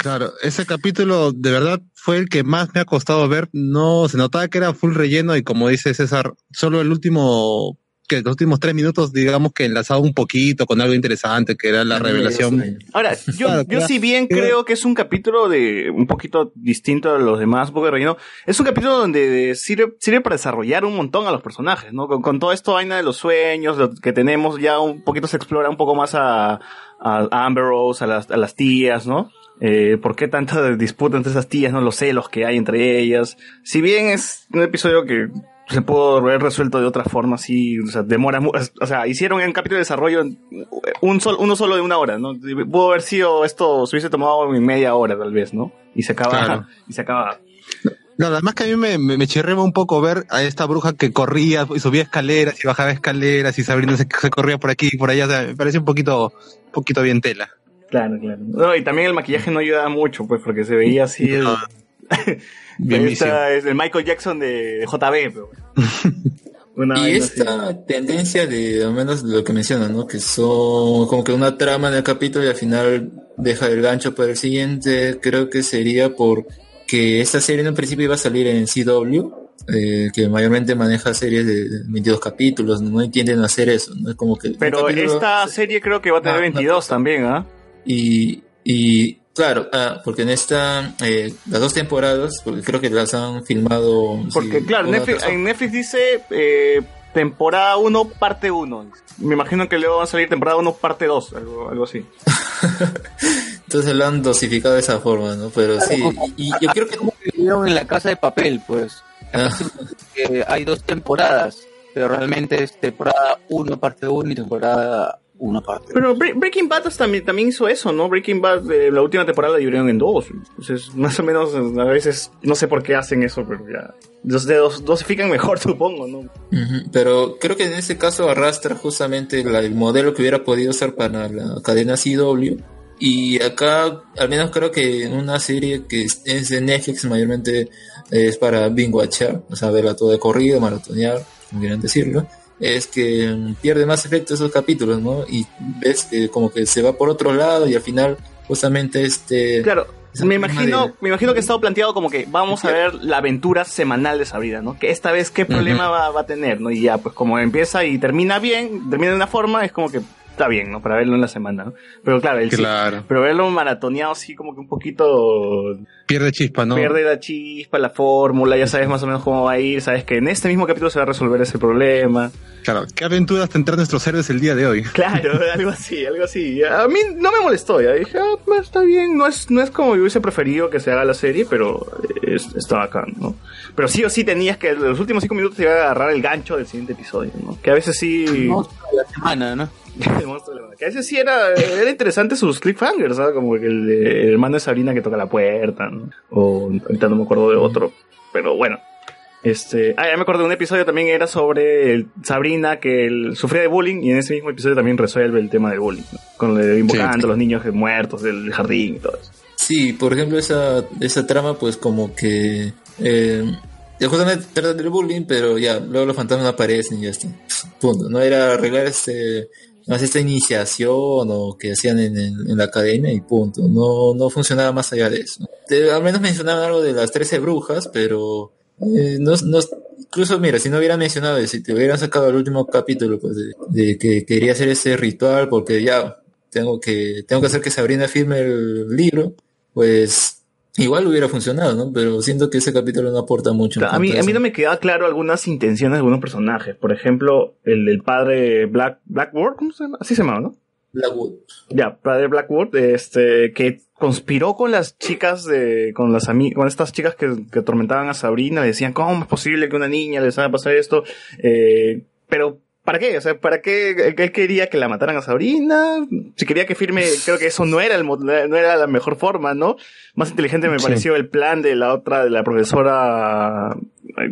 Claro, ese capítulo de verdad fue el que más me ha costado ver. No, se notaba que era full relleno y como dice César, solo el último, que los últimos tres minutos, digamos que enlazaba un poquito con algo interesante, que era la revelación. Ahora, <laughs> yo, Claro, yo claro. si bien creo que es un capítulo de un poquito distinto a los demás, un poco de relleno, es un capítulo donde sirve, sirve para desarrollar un montón a los personajes, ¿no? Con, con todo esto vaina de los sueños, lo que tenemos ya un poquito se explora un poco más a, a, a Amber Rose, a las, a las tías, ¿no? Eh, ¿Por qué tanta disputa entre esas tías, no? Los celos que hay entre ellas. Si bien es un episodio que se pudo haber resuelto de otra forma, sí, o sea, demora, o sea, hicieron un capítulo de desarrollo un sol, uno solo de una hora, ¿no? Pudo haber sido esto, se hubiese tomado en media hora tal vez, ¿no? Y se acaba, Claro. y se acaba. No, además que a mí me, me, me chirreaba un poco ver a esta bruja que corría y subía escaleras y bajaba escaleras y Sabrina se, se corría por aquí y por allá. O sea, me parece un poquito, un poquito bien tela. Claro, claro. No, y también el maquillaje no ayudaba mucho, pues, porque se veía así el... <laughs> Esta es el Michael Jackson de JB, pero... <laughs> Y esta tendencia de, al menos lo que mencionan, ¿no? Que son como que una trama en el capítulo y al final deja el gancho para el siguiente, creo que sería porque esta serie en un principio iba a salir en CW, eh, que mayormente maneja series de 22 capítulos, no entienden hacer eso, ¿no? Es como que... Pero capítulo- esta serie creo que va a tener Ah, 22 también, ¿ah? Y, y claro, ah, porque en esta, eh, las dos temporadas, porque creo que las han filmado... Porque sí, claro, Netflix, en Netflix dice eh, temporada 1, parte 1. Me imagino que luego va a salir temporada 1, parte 2, algo, algo así. <laughs> Entonces lo han dosificado de esa forma, ¿no? Pero sí, y, yo creo que... Como que vieron en la casa de papel, pues. Ah, hay dos temporadas, pero realmente es temporada 1 parte 1 y temporada 1 parte Pero Bre- Breaking Bad también, también hizo eso, ¿no? Breaking Bad, eh, la última temporada la dividieron en dos. Entonces, más o menos, a veces, no sé por qué hacen eso, pero ya. Los dedos dosifican mejor, <laughs> supongo, ¿no? Pero creo que en ese caso arrastra justamente la- el modelo que hubiera podido usar para la cadena CW. Y acá, al menos creo que en una serie que es- de Netflix, mayormente es para binge watchar, o sea, verla todo de corrido, maratonear, como quieran decirlo, es que pierde más efecto esos capítulos, ¿no? Y ves que como que se va por otro lado y al final justamente este... Claro, me imagino, de- me imagino que ha estado planteado como que vamos a ver la aventura semanal de Sabrina, ¿no? Que esta vez qué problema va, va a tener, ¿no? Y ya, pues como empieza y termina bien, termina de una forma, es como que está bien, ¿no? Para verlo en la semana, ¿no? Pero claro, el, Claro. pero verlo maratoneado así como que un poquito Pierde chispa, ¿no? pierde la chispa, la fórmula, ya sabes más o menos cómo va a ir, sabes que en este mismo capítulo se va a resolver ese problema. Claro, ¿qué aventuras tendrán nuestros héroes el día de hoy? <laughs> Claro, algo así, algo así. A mí no me molestó, ya dije, ah, pues, está bien, no es, no es como yo hubiese preferido que se haga la serie, pero es- está bacán, ¿no? Pero sí o sí tenías que, los últimos cinco minutos te iba a agarrar el gancho del siguiente episodio, ¿no? Que a veces sí... la semana, ¿no? El monstruo de la- que a veces sí era, era interesante sus cliffhangers, ¿sabes? Como que el, el hermano de Sabrina que toca la puerta, ¿no? O ahorita no me acuerdo de otro, pero bueno. Este, ah, ya me acuerdo de un episodio también era sobre el- Sabrina que sufría de bullying y en ese mismo episodio también resuelve el tema del bullying, ¿no? Con lo de invocando a los niños muertos del jardín y todo eso. Sí, por ejemplo, esa, esa trama, pues como que. Eh, justamente trata del bullying, pero ya, luego los fantasmas aparecen y ya está. Punto. No era arreglar este. Más esta iniciación o que hacían en, la academia y punto. No, no funcionaba más allá de eso. Te- al menos mencionaban algo de las 13 brujas, pero. eh, no, no, incluso, mira, si no hubieran mencionado, si te hubieran sacado el último capítulo, pues de, de que quería hacer ese ritual, porque ya tengo que, tengo que hacer que Sabrina firme el libro, pues igual hubiera funcionado, ¿no? Pero siento que ese capítulo no aporta mucho. A mí, a mí no me queda claro algunas intenciones de algunos personajes. Por ejemplo, el del padre Black, Blackboard, ¿cómo se llama? Así se llamaba, ¿no? Blackwood. Ya, padre Blackwood, este, que conspiró con las chicas de, con las ami con estas chicas que, que atormentaban a Sabrina, le decían, ¿cómo es posible que una niña les haga pasar esto? Eh, pero, ¿para qué? O sea, ¿para qué él quería que la mataran a Sabrina? Si quería que firme, creo que eso no era el, no era la mejor forma, ¿no? Más inteligente me Sí. pareció el plan de la otra, de la profesora,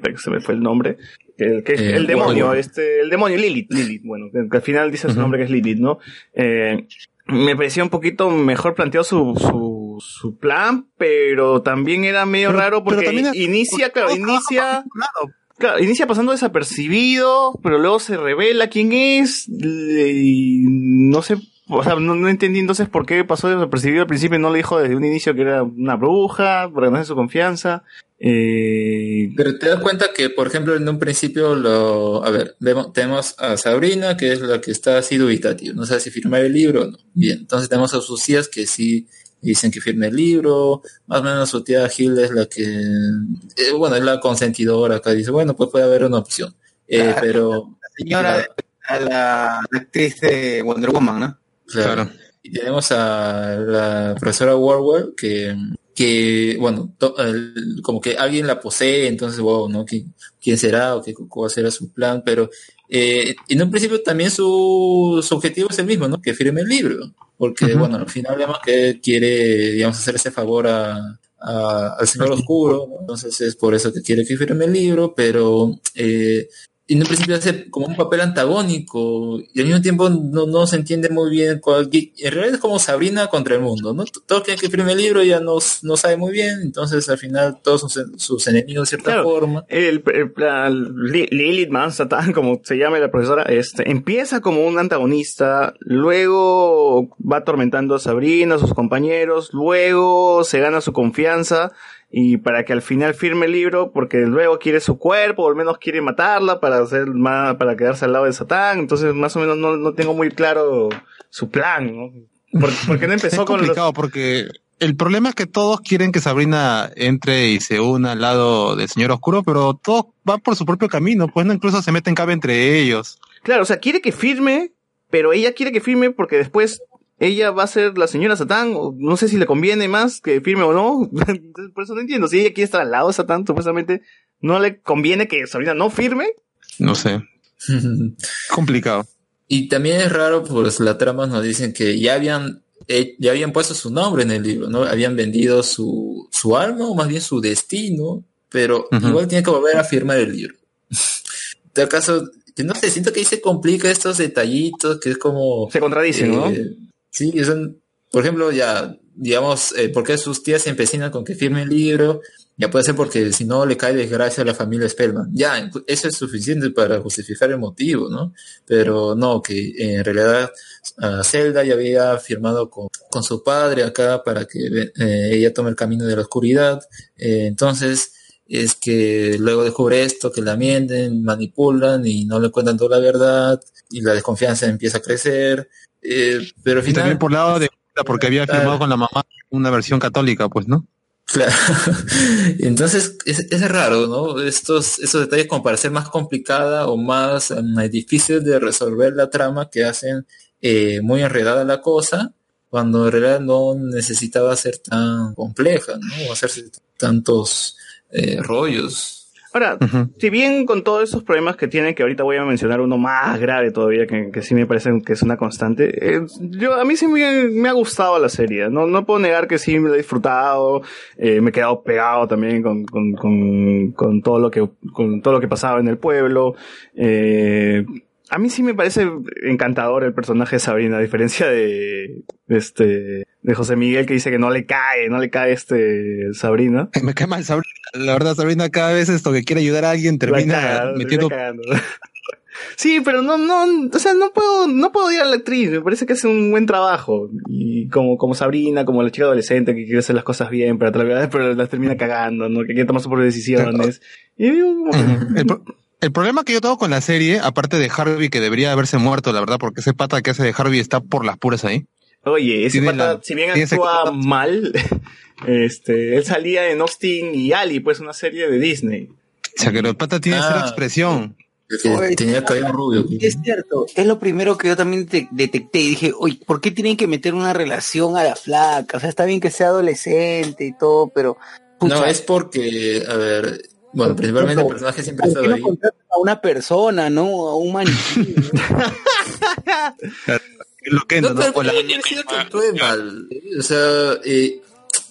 que se me fue el nombre, el, que es Eh, el demonio, este, el demonio Lilith, Lilith, bueno, que, al final dice su nombre que es Lilith, ¿no? Eh, me parecía un poquito mejor planteado su, su, su plan, pero también era medio Pero- raro porque también inicia, claro, <laughs> inicia, claro, inicia pasando desapercibido, pero luego se revela quién es, y no sé, o sea, no, no entendí entonces por qué pasó desapercibido al principio y no le dijo desde un inicio que era una bruja, para ganarse su confianza. Eh, Pero te das cuenta que, por ejemplo, en un principio, lo, a ver, vemos, tenemos a Sabrina, que es la que está así dubitativa, no sabe si firmar el libro o no. Bien, entonces tenemos a sus tías que sí dicen que firme el libro, más o menos su tía Gil es la que, eh, bueno, es la consentidora acá, dice, bueno, pues puede haber una opción. Eh, Claro. pero... Señora, a la actriz de Wonder Woman, ¿no? Claro. Y tenemos a la profesora Warwell que, que bueno, to- el- como que alguien la posee, entonces, wow, ¿no? ¿Quién, quién será o qué, cuál será su plan? Pero eh, en un principio también su, su objetivo es el mismo, ¿no? Que firme el libro. Porque, bueno, al final vemos que quiere, digamos, hacer ese favor a, a- al Señor Oscuro, ¿no? entonces es por eso que quiere que firme el libro, pero eh, en un principio hace como un papel antagónico y al mismo tiempo no, no se entiende muy bien cuál, y en realidad es como Sabrina contra el mundo, ¿no? Todos quieren que firme el libro y ella no, no sabe muy bien, entonces al final todos sus, sus enemigos de cierta Claro, forma. El, el- la- Li- Lilith como se llama la profesora, este, empieza como un antagonista, luego va atormentando a Sabrina, a sus compañeros, luego se gana su confianza y para que al final firme el libro, porque luego quiere su cuerpo, o al menos quiere matarla para hacer más, para quedarse al lado de Satán, entonces más o menos no, no tengo muy claro su plan, ¿no? ¿Por, por qué no <laughs> empezó es con los- complicado porque el problema es que todos quieren que Sabrina entre y se una al lado del Señor Oscuro, pero todos van por su propio camino, pues no incluso se meten cabe entre ellos. Claro, o sea, quiere que firme, pero ella quiere que firme porque después ella va a ser la señora Satán, o no sé si le conviene más que firme o no. <laughs> Por eso no entiendo. Si ella quiere estar al lado de Satán, supuestamente, ¿no le conviene que Sabrina no firme? No sé. <laughs> complicado. Y también es raro, pues la trama nos dicen que ya habían eh, ya habían puesto su nombre en el libro, ¿no? Habían vendido su, su alma o más bien su destino, pero igual tiene que volver a firmar el libro. <laughs> En tal caso, no sé, siento que ahí se complica estos detallitos, que es como... Se contradicen, ¿no? Sí, son, por ejemplo, ya, digamos, eh, ¿por qué sus tías se empecinan con que firme el libro? Ya puede ser porque si no le cae desgracia a la familia Spellman. Ya, eso es suficiente para justificar el motivo, ¿no? Pero no, que en realidad uh, Zelda ya había firmado con, con, su padre acá para que eh, ella tome el camino de la oscuridad. Eh, entonces, es que luego descubre esto, que la mienten, manipulan y no le cuentan toda la verdad y la desconfianza empieza a crecer. Eh, pero Y también por lado de porque había firmado con la mamá una versión católica, pues, ¿no? Claro. <laughs> Entonces es, es, raro, ¿no? Estos, esos detalles como para ser más complicada o más um, difícil de resolver la trama que hacen eh, muy enredada la cosa, cuando en realidad no necesitaba ser tan compleja, ¿no? O hacerse tantos eh, rollos. Ahora, uh -huh. si bien con todos esos problemas que tiene, que ahorita voy a mencionar uno más grave todavía, que, que sí me parece que es una constante, eh, yo a mí sí me, me, ha gustado la serie, no, no puedo negar que sí me lo he disfrutado, eh, me he quedado pegado también con, con, con, con, todo lo que, con todo lo que pasaba en el pueblo, eh, a mí sí me parece encantador el personaje de Sabrina, a diferencia de, de este, de José Miguel que dice que no le cae, no le cae este Sabrina. Me cae mal Sabrina. La verdad, Sabrina cada vez esto que quiere ayudar a alguien termina caga, metiendo. <laughs> Sí, pero no, no, o sea, no puedo, no puedo odiar a la actriz, me parece que hace un buen trabajo. Y como, como Sabrina, como la chica adolescente que quiere hacer las cosas bien, pero, vez, pero las termina cagando, ¿no? Que quiere tomar sus propias decisiones. Y, el, pro el problema que yo tengo con la serie, aparte de Harvey, que debería haberse muerto, la verdad, porque ese pata que hace de Harvey está por las puras ahí. Oye, ese pata, la, si bien actúa mal, <laughs> este, él salía en Austin y Ali, pues una serie de Disney. O sea, que el pata tiene ah, cero expresión. Oye, tenía cabello rubio. Es cierto, es lo primero que yo también te detecté y dije, oye, ¿por qué tienen que meter una relación a la flaca? O sea, está bien que sea adolescente y todo, pero... Pucha, no, es porque, a ver, bueno, principalmente el personaje siempre ha estado no ahí. a una persona, ¿no? A un maniquí. lo <laughs> <laughs> que no, no, que actúe mal. O sea, eh,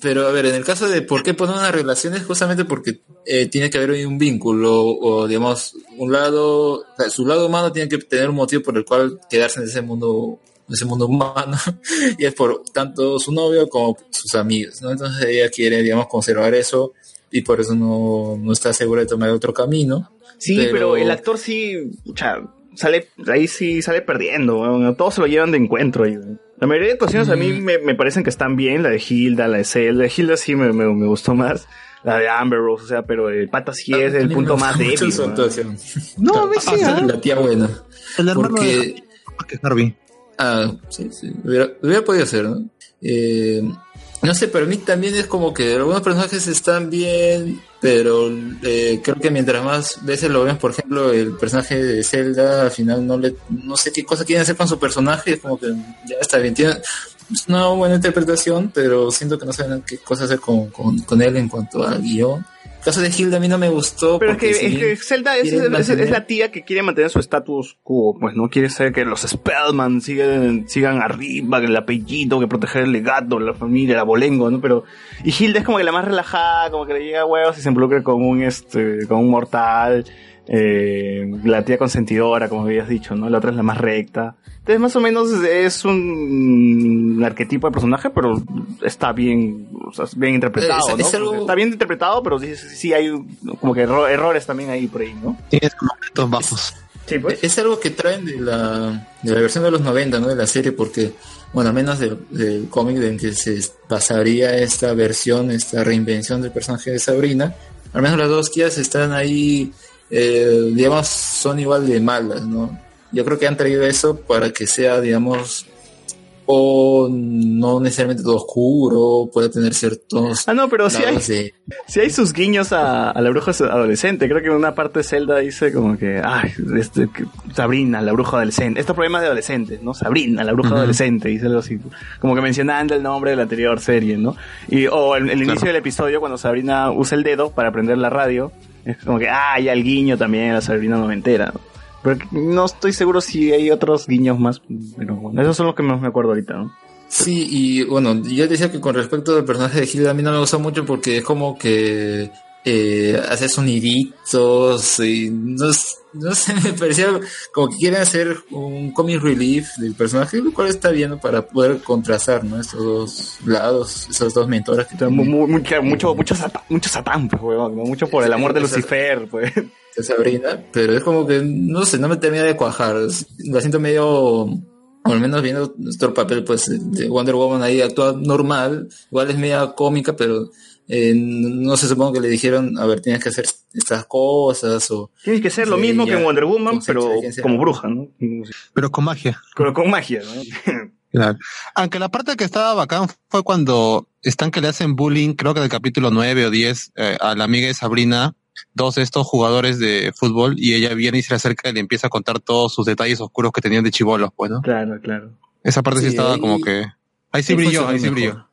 pero a ver, en el caso de por qué poner una relación es justamente porque eh, tiene que haber un vínculo o digamos un lado, su lado humano tiene que tener un motivo por el cual quedarse en ese mundo, en ese mundo humano <laughs> y es por tanto su novio como sus amigos, ¿no? Entonces ella quiere, digamos, conservar eso y por eso no, no está segura de tomar otro camino. Sí, pero, pero el actor sí, o sea, sale, ahí sí sale perdiendo, bueno, todos se lo llevan de encuentro. Y, la mayoría de actuaciones mm. a mí me, me, parecen que están bien, la de Hilda, la de Cell, la de Hilda sí me, me, me, gustó más, la de Amber Rose, o sea, pero el pata sí es el punto más débil. ¿no? no, a mí sí, ah, la tía buena. El hermano Porque... de que Harvey. Ah, sí, sí, hubiera, hubiera podido ser, ¿no? Eh, no sé, pero a mí también es como que algunos personajes están bien, pero eh, creo que mientras más veces lo ven, por ejemplo, el personaje de Zelda, al final no le, no sé qué cosa quieren hacer con su personaje, es como que ya está bien, tiene una buena interpretación, pero siento que no saben qué cosa hacer con, con, con él en cuanto al guion. Caso de Hilda a mí no me gustó. Pero es que, si es bien que Zelda es, la tía que quiere mantener su status quo, pues no quiere ser que los Spellman sigan, sigan arriba, que el apellido, que proteger el legado, la familia, la bolengo, ¿no? Pero, y Hilda es como que la más relajada, como que le llega a huevos y se involucra con un, este, con un mortal, eh, la tía consentidora, como habías dicho, ¿no? La otra es la más recta. Entonces, más o menos es un arquetipo de personaje, pero está bien, o sea, bien interpretado, Es- ¿no? es algo- Está bien interpretado, pero sí, sí, sí hay como que erro- errores también ahí por ahí, ¿no? Tienes momentos bajos. Sí, pues. Es algo que traen de la, de la versión de los 90, ¿no? De la serie, porque, bueno, al menos del, del cómic en que se pasaría esta versión, esta reinvención del personaje de Sabrina, al menos las dos tías están ahí, eh, digamos, son igual de malas, ¿no? Yo creo que han traído eso para que sea, digamos, o no necesariamente todo oscuro, puede tener ciertos... Ah, no, pero sí hay, de- <laughs> sí hay sus guiños a, a la bruja adolescente. Creo que en una parte Zelda dice como que, ay, este, Sabrina, la bruja adolescente. Estos problemas de adolescentes, ¿no? Sabrina, la bruja adolescente, dice algo así. Como que mencionando el nombre de la anterior serie, ¿no? Y, o el, el inicio del episodio cuando Sabrina usa el dedo para prender la radio. Es como que, ah, ya el guiño también, la Sabrina noventera. ¿no? Pero no estoy seguro si hay otros guiños más. Pero bueno, esos son los que más me acuerdo ahorita, ¿no? Sí, y bueno, yo decía que con respecto al personaje de Hilda a mí no me gusta mucho porque es como que eh, hace soniditos y no, no sé, <laughs> me parecía como que quieren hacer un comic relief del personaje, lo cual está bien para poder contrastar ¿no? estos dos lados, esas dos mentoras que Mu- tiene mu- mucho, mucho, mucho, satán, mucho satán, pues, mucho por el amor de Lucifer, pues. Sabrina, pero es como que, no sé, no me termina de cuajar. La siento medio, o al menos viendo nuestro papel, pues, de Wonder Woman ahí actúa normal, igual es media cómica, pero eh, no se supongo que le dijeron, a ver, tienes que hacer estas cosas, o... Tienes que ser lo Sí, mismo que en Wonder Woman, pero como bruja, ¿no? Pero con magia. Pero con magia, ¿no? <laughs> Claro. Aunque la parte que estaba bacán fue cuando están que le hacen bullying, creo que del capítulo 9 o 10, eh, a la amiga de Sabrina, dos de estos jugadores de fútbol, y ella viene y se le acerca y le empieza a contar todos sus detalles oscuros que tenían de chivolos, pues, ¿no? Claro, claro. Esa parte sí, Sí, estaba ahí- como que... Ahí sí brilló, ahí sí mejor. brilló.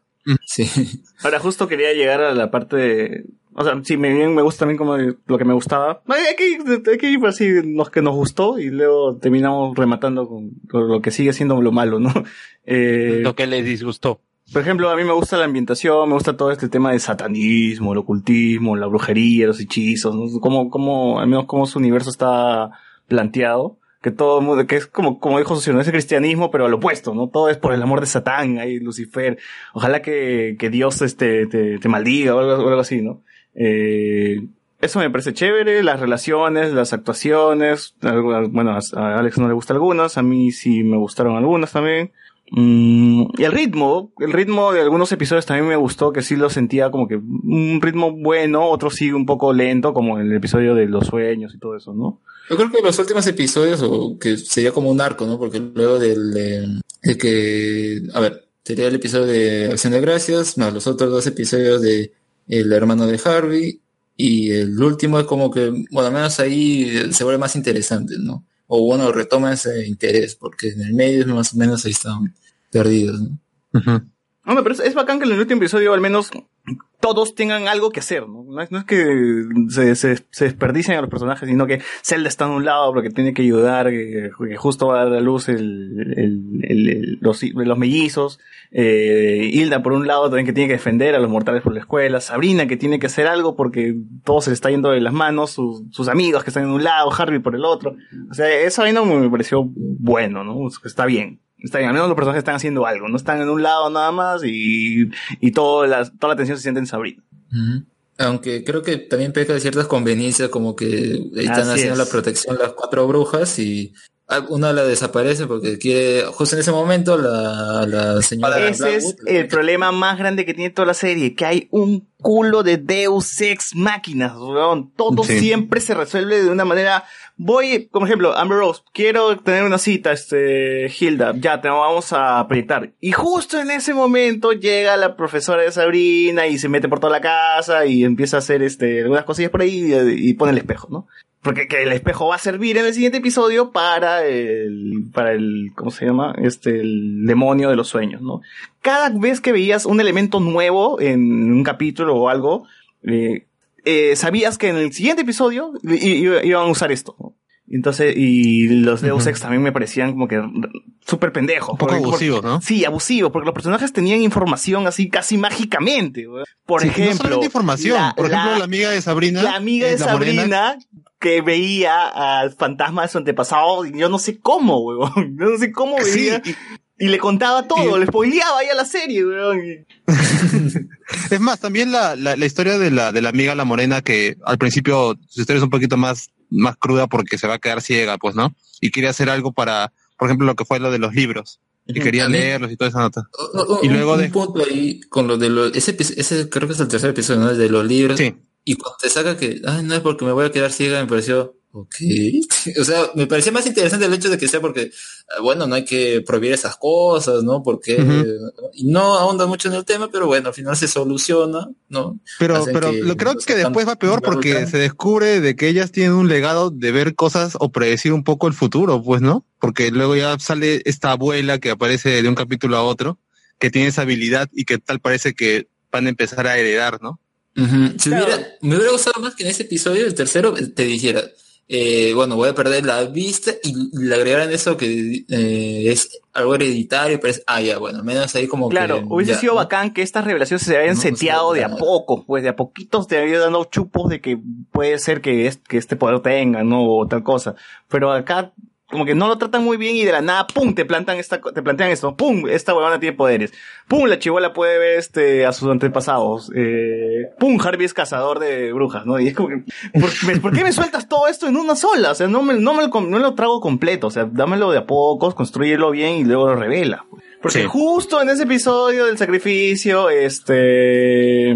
Sí. <laughs> Ahora justo quería llegar a la parte de... O sea, sí, me, bien me gusta también como lo que me gustaba. Hay que ir, hay que ir por así, los que nos gustó y luego terminamos rematando con, con lo que sigue siendo lo malo, ¿no? <laughs> Eh, Lo que les disgustó. Por ejemplo, a mí me gusta la ambientación, me gusta todo este tema de satanismo, el ocultismo, la brujería, los hechizos, ¿no? Cómo, cómo, al menos cómo su universo está planteado. Que todo mundo, que es como, como dijo Socio, no es el cristianismo, pero al opuesto, ¿no? Todo es por el amor de Satán, ahí Lucifer. Ojalá que, que Dios este, te, te maldiga o algo, algo así, ¿no? Eh, eso me parece chévere, las relaciones, las actuaciones, bueno, a Alex no le gustan algunas, a mí sí me gustaron algunas también. Mm, y el ritmo, el ritmo de algunos episodios también me gustó, que sí lo sentía como que un ritmo bueno, otro sí un poco lento, como el episodio de los sueños y todo eso, ¿no? Yo creo que los últimos episodios, o que sería como un arco, ¿no? Porque luego del, eh, de que, a ver, sería el episodio de Acción de Gracias, más los otros dos episodios de El hermano de Harvey, y el último es como que, bueno, al menos ahí se vuelve más interesante, ¿no? O bueno, retoma ese interés, porque en el medio más o menos ahí están perdidos, ¿no? No, no, pero es, es bacán que en el último episodio al menos todos tengan algo que hacer, ¿no? No es, no que se, se, se desperdicien a los personajes, sino que Zelda está en un lado porque tiene que ayudar, que, justo va a dar a luz los, mellizos, eh, Hilda por un lado también que tiene que defender a los mortales por la escuela, Sabrina que tiene que hacer algo porque todo se le está yendo de las manos, sus, amigos que están en un lado, Harvey por el otro. O sea, esa vaina me pareció bueno, ¿no? Está bien. Está bien, al menos los personajes están haciendo algo, no están en un lado nada más y, y toda, la, toda la atención se siente en Sabrina. Ujú. Aunque creo que también peca de ciertas conveniencias, como que están Así haciendo es. la protección las cuatro brujas y una la desaparece porque quiere, justo en ese momento, la, la señora Ese es el problema más grande que tiene toda la serie, que hay un culo de Deus Ex máquinas, weón. Todo Sí. siempre se resuelve de una manera. Voy, como ejemplo, Amber Rose, quiero tener una cita, este, Hilda, ya te vamos a proyectar. Y justo en ese momento llega la profesora de Sabrina y se mete por toda la casa y empieza a hacer este, algunas cosillas por ahí y, pone el espejo, ¿no? Porque que el espejo va a servir en el siguiente episodio para el, para el, ¿cómo se llama? Este, el demonio de los sueños, ¿no? Cada vez que veías un elemento nuevo en un capítulo o algo, eh, eh, sabías que en el siguiente episodio iban a usar esto. ¿no? Entonces, y los Deus Ex también me parecían como que súper pendejos. Un poco Porque- abusivos, ¿no? Sí, abusivos, porque los personajes tenían información así casi mágicamente. Por Sí, no ejemplo, solamente información. Por ejemplo, la amiga de Sabrina, La amiga de eh, la morena. Sabrina que veía al fantasma de su antepasado, y yo no sé cómo, weón. <laughs> Yo no sé cómo Sí, veía. Y, le contaba todo, le spoileaba ahí a la serie, weón. y- <laughs> Es más, también la, la, la historia de la, de la amiga La Morena, que al principio su historia es un poquito más, más cruda porque se va a quedar ciega, pues, ¿no? Y quiere hacer algo para, por ejemplo, lo que fue lo de los libros. Y quería leerlos y toda esa nota. Un- Y luego un de... punto ahí con lo de los, ese, ese creo que es el tercer episodio, ¿no? El de los libros. Y cuando te saca que, ay, no es porque me voy a quedar ciega, me pareció, ok. <laughs> o sea, me parecía más interesante el hecho de que sea porque, ah, bueno, no hay que prohibir esas cosas, ¿no? Porque, y no ahonda mucho en el tema, pero bueno, al final se soluciona, ¿no? Pero, Hacen pero que lo creo que después va peor porque se descubre de que ellas tienen un legado de ver cosas o predecir un poco el futuro, pues, ¿no? Porque luego ya sale esta abuela que aparece de un capítulo a otro, que tiene esa habilidad y que tal parece que van a empezar a heredar, ¿no? Ujú. Si hubiera- me hubiera gustado más que en ese episodio, el tercero, te dijera, eh, bueno, voy a perder la vista y le agregaran eso que eh, es algo hereditario, pero es, ah, ya, bueno, al menos ahí como Claro, que... hubiese ya, sido ¿no? bacán que estas revelaciones se habían seteado de a poco, pues de a poquitos te habían dando chupos de que puede ser que, es- que este poder tenga, ¿no? O tal cosa. Pero acá, como que no lo tratan muy bien y de la nada, pum, te plantan esta, te plantean esto, pum, esta huevona tiene poderes. Pum, la chivola puede ver este, a sus antepasados. Eh, pum, Harvey es cazador de brujas, ¿no? Y es como que, ¿por, me- ¿por qué me sueltas todo esto en una sola? O sea, no me, no me, lo, no lo trago completo. O sea, dámelo de a pocos, construyelo bien y luego lo revela. Porque Sí. justo en ese episodio del sacrificio, este,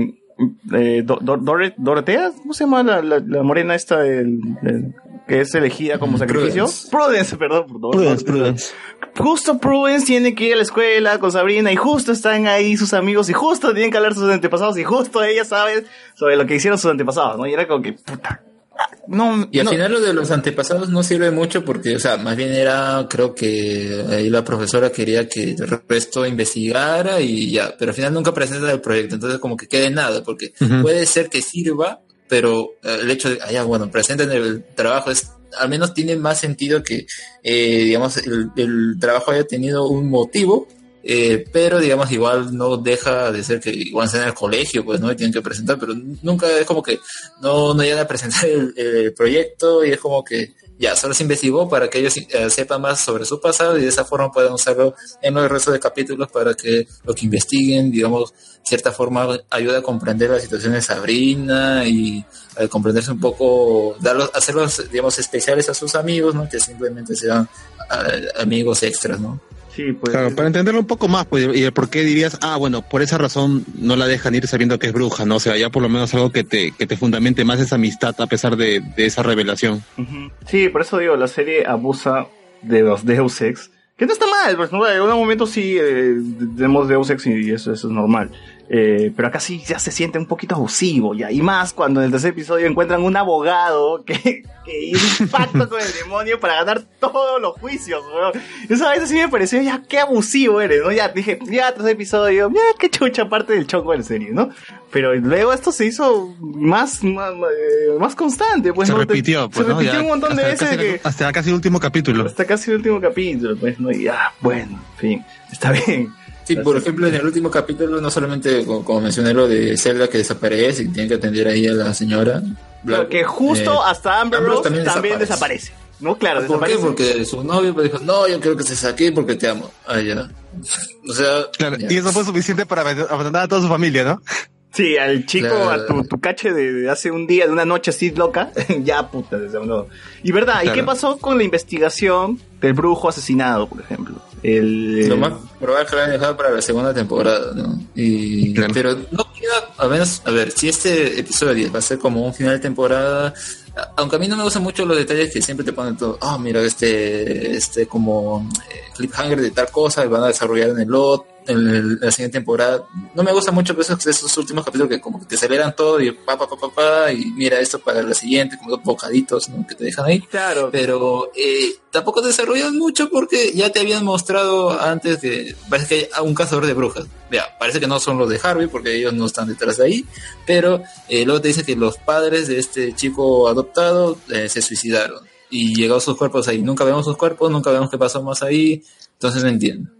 eh, Do- Do- Dore- Dorotea, ¿cómo se llama la, la, la morena esta del, del- que es elegida como sacrificio? Prudence. Prudence, perdón. perdón. Prudence, Prudence. Justo Prudence tiene que ir a la escuela con Sabrina y justo están ahí sus amigos y justo tienen que hablar sus antepasados y justo ella sabe sobre lo que hicieron sus antepasados, ¿no? Y era como que, puta, no, Y al no. final lo de los antepasados no sirve mucho porque, o sea, más bien era, creo que ahí la profesora quería que el resto investigara y ya, pero al final nunca presenta el proyecto, entonces como que quede nada, porque puede ser que sirva, pero eh, el hecho de, ah, ya, bueno, presenten el trabajo es, al menos tiene más sentido que, eh, digamos, el, trabajo haya tenido un motivo, eh, pero digamos igual no deja de ser que igual sea en el colegio, pues no y tienen que presentar, pero nunca es como que no, no llegan a presentar <laughs> el proyecto y es como que ya solo se investigó para que ellos eh, sepan más sobre su pasado y de esa forma puedan usarlo en los restos de capítulos para que lo que investiguen, digamos, cierta forma ayuda a comprender la situación de Sabrina y a comprenderse un poco, darlos, hacerlos, digamos, especiales a sus amigos, ¿no? Que simplemente sean ah, amigos extras, ¿no? Sí, pues. Claro, para entenderlo un poco más, pues, y el por qué dirías, ah, bueno, por esa razón no la dejan ir sabiendo que es bruja, ¿no? O sea, ya por lo menos algo que te, que te fundamente más esa amistad a pesar de, de esa revelación. Sí, por eso digo, la serie abusa de los Deus Ex. Que no está mal, pues, ¿no? en algún momento sí eh, tenemos Deus Ex y eso, eso es normal. Eh, pero acá sí ya se siente un poquito abusivo, ya. Y más cuando en el tercer episodio encuentran un abogado que, que hizo un pacto con el demonio para ganar todos los juicios, weón. Eso a veces sí me pareció, ya, qué abusivo eres, ¿no? Ya dije, ya, tercer episodio, ya, qué chucha parte del chongo de la serie, ¿no? Pero luego esto se hizo más, más, eh, más constante, pues, se ¿no? repitió, pues, se ¿no? repitió Ya un montón de veces casi, que hasta casi el último capítulo. hasta casi el último capítulo, pues, ¿no? Y ya, bueno, en fin, está bien. Sí, por ejemplo, en el último capítulo, no solamente, como, como mencioné, lo de Zelda que desaparece y tiene que atender ahí a la señora. Pero que justo Eh, hasta Amber Ambrose Rose también, también desaparece. ¿No? Claro, ¿Por qué? Porque su novio pues, dijo, no, yo quiero que estés aquí porque te amo. Ah, ya. O sea, Claro, y eso fue suficiente para abandonar a toda su familia, ¿no? Sí, al chico, Claro. a tu, tu cache de, de hace un día, de una noche así loca, <laughs> ya puta, se abandonó. Y verdad, ¿y qué pasó con la investigación del brujo asesinado, por ejemplo? El, lo más probable es que lo hayan dejado para la segunda temporada, ¿no? Y, Pero no queda, a menos, a ver, si este episodio va a ser como un final de temporada, aunque a mí no me gustan mucho los detalles que siempre te ponen todo, ah, mira, este, este como eh, cliffhanger de tal cosa y van a desarrollar en el otro, en el- la siguiente temporada. No me gusta mucho esos, esos últimos capítulos que como que te aceleran todo y pa, pa, pa, pa, pa, y mira esto para la siguiente, como dos bocaditos ¿no? que te dejan ahí. Claro. Pero eh, tampoco desarrollan mucho porque ya te habían mostrado antes que parece que hay un cazador de brujas. Vea, parece que no son los de Harvey porque ellos no están detrás de ahí, pero eh, luego te dice que los padres de este chico adoptado eh, se suicidaron y llegaron sus cuerpos ahí. Nunca vemos sus cuerpos, nunca vemos qué pasó más ahí, entonces no entiendo.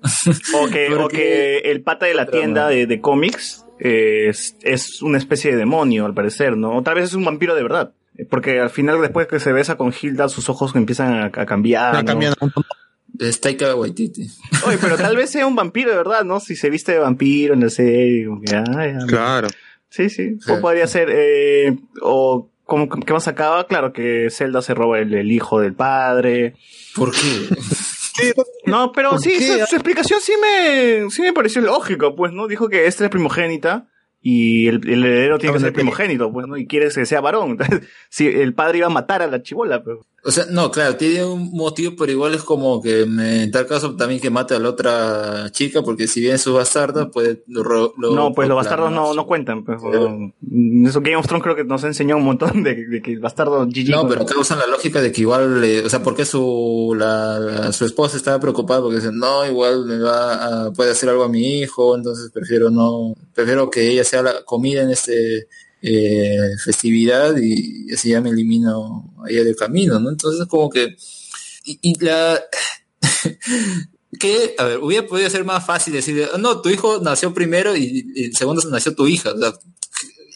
O que, <laughs> o que el pata de la tienda de, de cómics eh, es, es una especie de demonio, al parecer, ¿no? O tal vez es un vampiro de verdad. Eh, Porque al final, después que se besa con Hilda, sus ojos empiezan a, a cambiar. Ya ¿no? Es Taika Waititi. Oye, pero tal vez sea un vampiro de verdad, ¿no? Si se viste de vampiro en la serie. ah, ya, Claro. Sí, sí. O podría ser, eh, o como que más acaba, claro que Zelda se roba el, el hijo del padre. ¿Por qué? <laughs> No, pero ¿Por sí, su, su explicación sí me, sí me pareció lógico, pues, ¿no? Dijo que esta es primogénita y el, el heredero tiene que ser primogénito, pues, ¿no? Y quiere que sea varón. <laughs> Entonces, si el padre iba a matar a la chibola, pues. O sea, no, claro, tiene un motivo, pero igual es como que en tal caso también que mate a la otra chica, porque si bien su bastarda, pues lo, lo No, pues los bastardos no, no cuentan, pues. o- Eso Game of Thrones creo que nos enseñó un montón de, de que bastardo GG. No, pero acá usan la lógica de que igual, eh, o sea, porque su la, la- su esposa estaba preocupada porque dicen, no, igual me va a, puede hacer algo a mi hijo, entonces prefiero no, prefiero que ella sea la comida en este eh, festividad y así ya me elimino a ella del camino, ¿no? Entonces como que y, y la <laughs> que, a ver, hubiera podido ser más fácil decir, no, tu hijo nació primero y, y el segundo nació tu hija, o sea,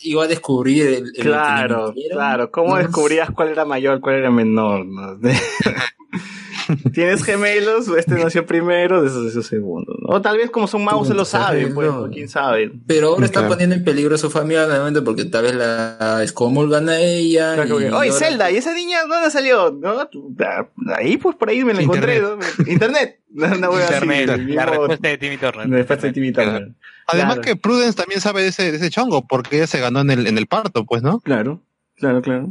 iba a descubrir el, el Claro, claro. ¿Cómo descubrías cuál era mayor, cuál era menor? no? <laughs> <laughs> <laughs> ¿Tienes gemelos? Este nació primero, de esos nació segundo. ¿no? O tal vez como son magos se lo saben, pues, ¿no? quién sabe. Pero ahora está Claro. poniendo en peligro a su familia nuevamente porque tal vez la excomulgan a ella. Claro, y Oye, ahora- Zelda, ¿y esa niña dónde salió? ¿No? Ah, Ahí, pues por ahí me la encontré, ¿no? Internet. <laughs> Internet, la respuesta de Timmy Turner. La respuesta de Timmy Turner. Además Claro. que Prudence también sabe de ese, de ese chongo, porque ella se ganó en el, en el parto, pues, ¿no? Claro, claro, claro.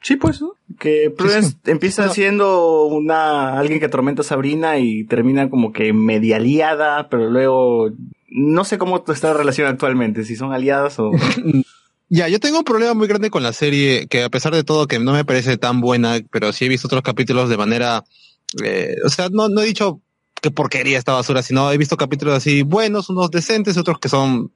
Sí, pues, ¿no? Que Prudence empieza siendo una alguien que atormenta a Sabrina y termina como que media aliada, pero luego no sé cómo está la relación actualmente, si son aliadas o <laughs> Ya, yo tengo un problema muy grande con la serie, que a pesar de todo que no me parece tan buena, pero sí he visto otros capítulos de manera, eh, o sea, no, no he dicho qué porquería esta basura, sino he visto capítulos así buenos, unos decentes, otros que son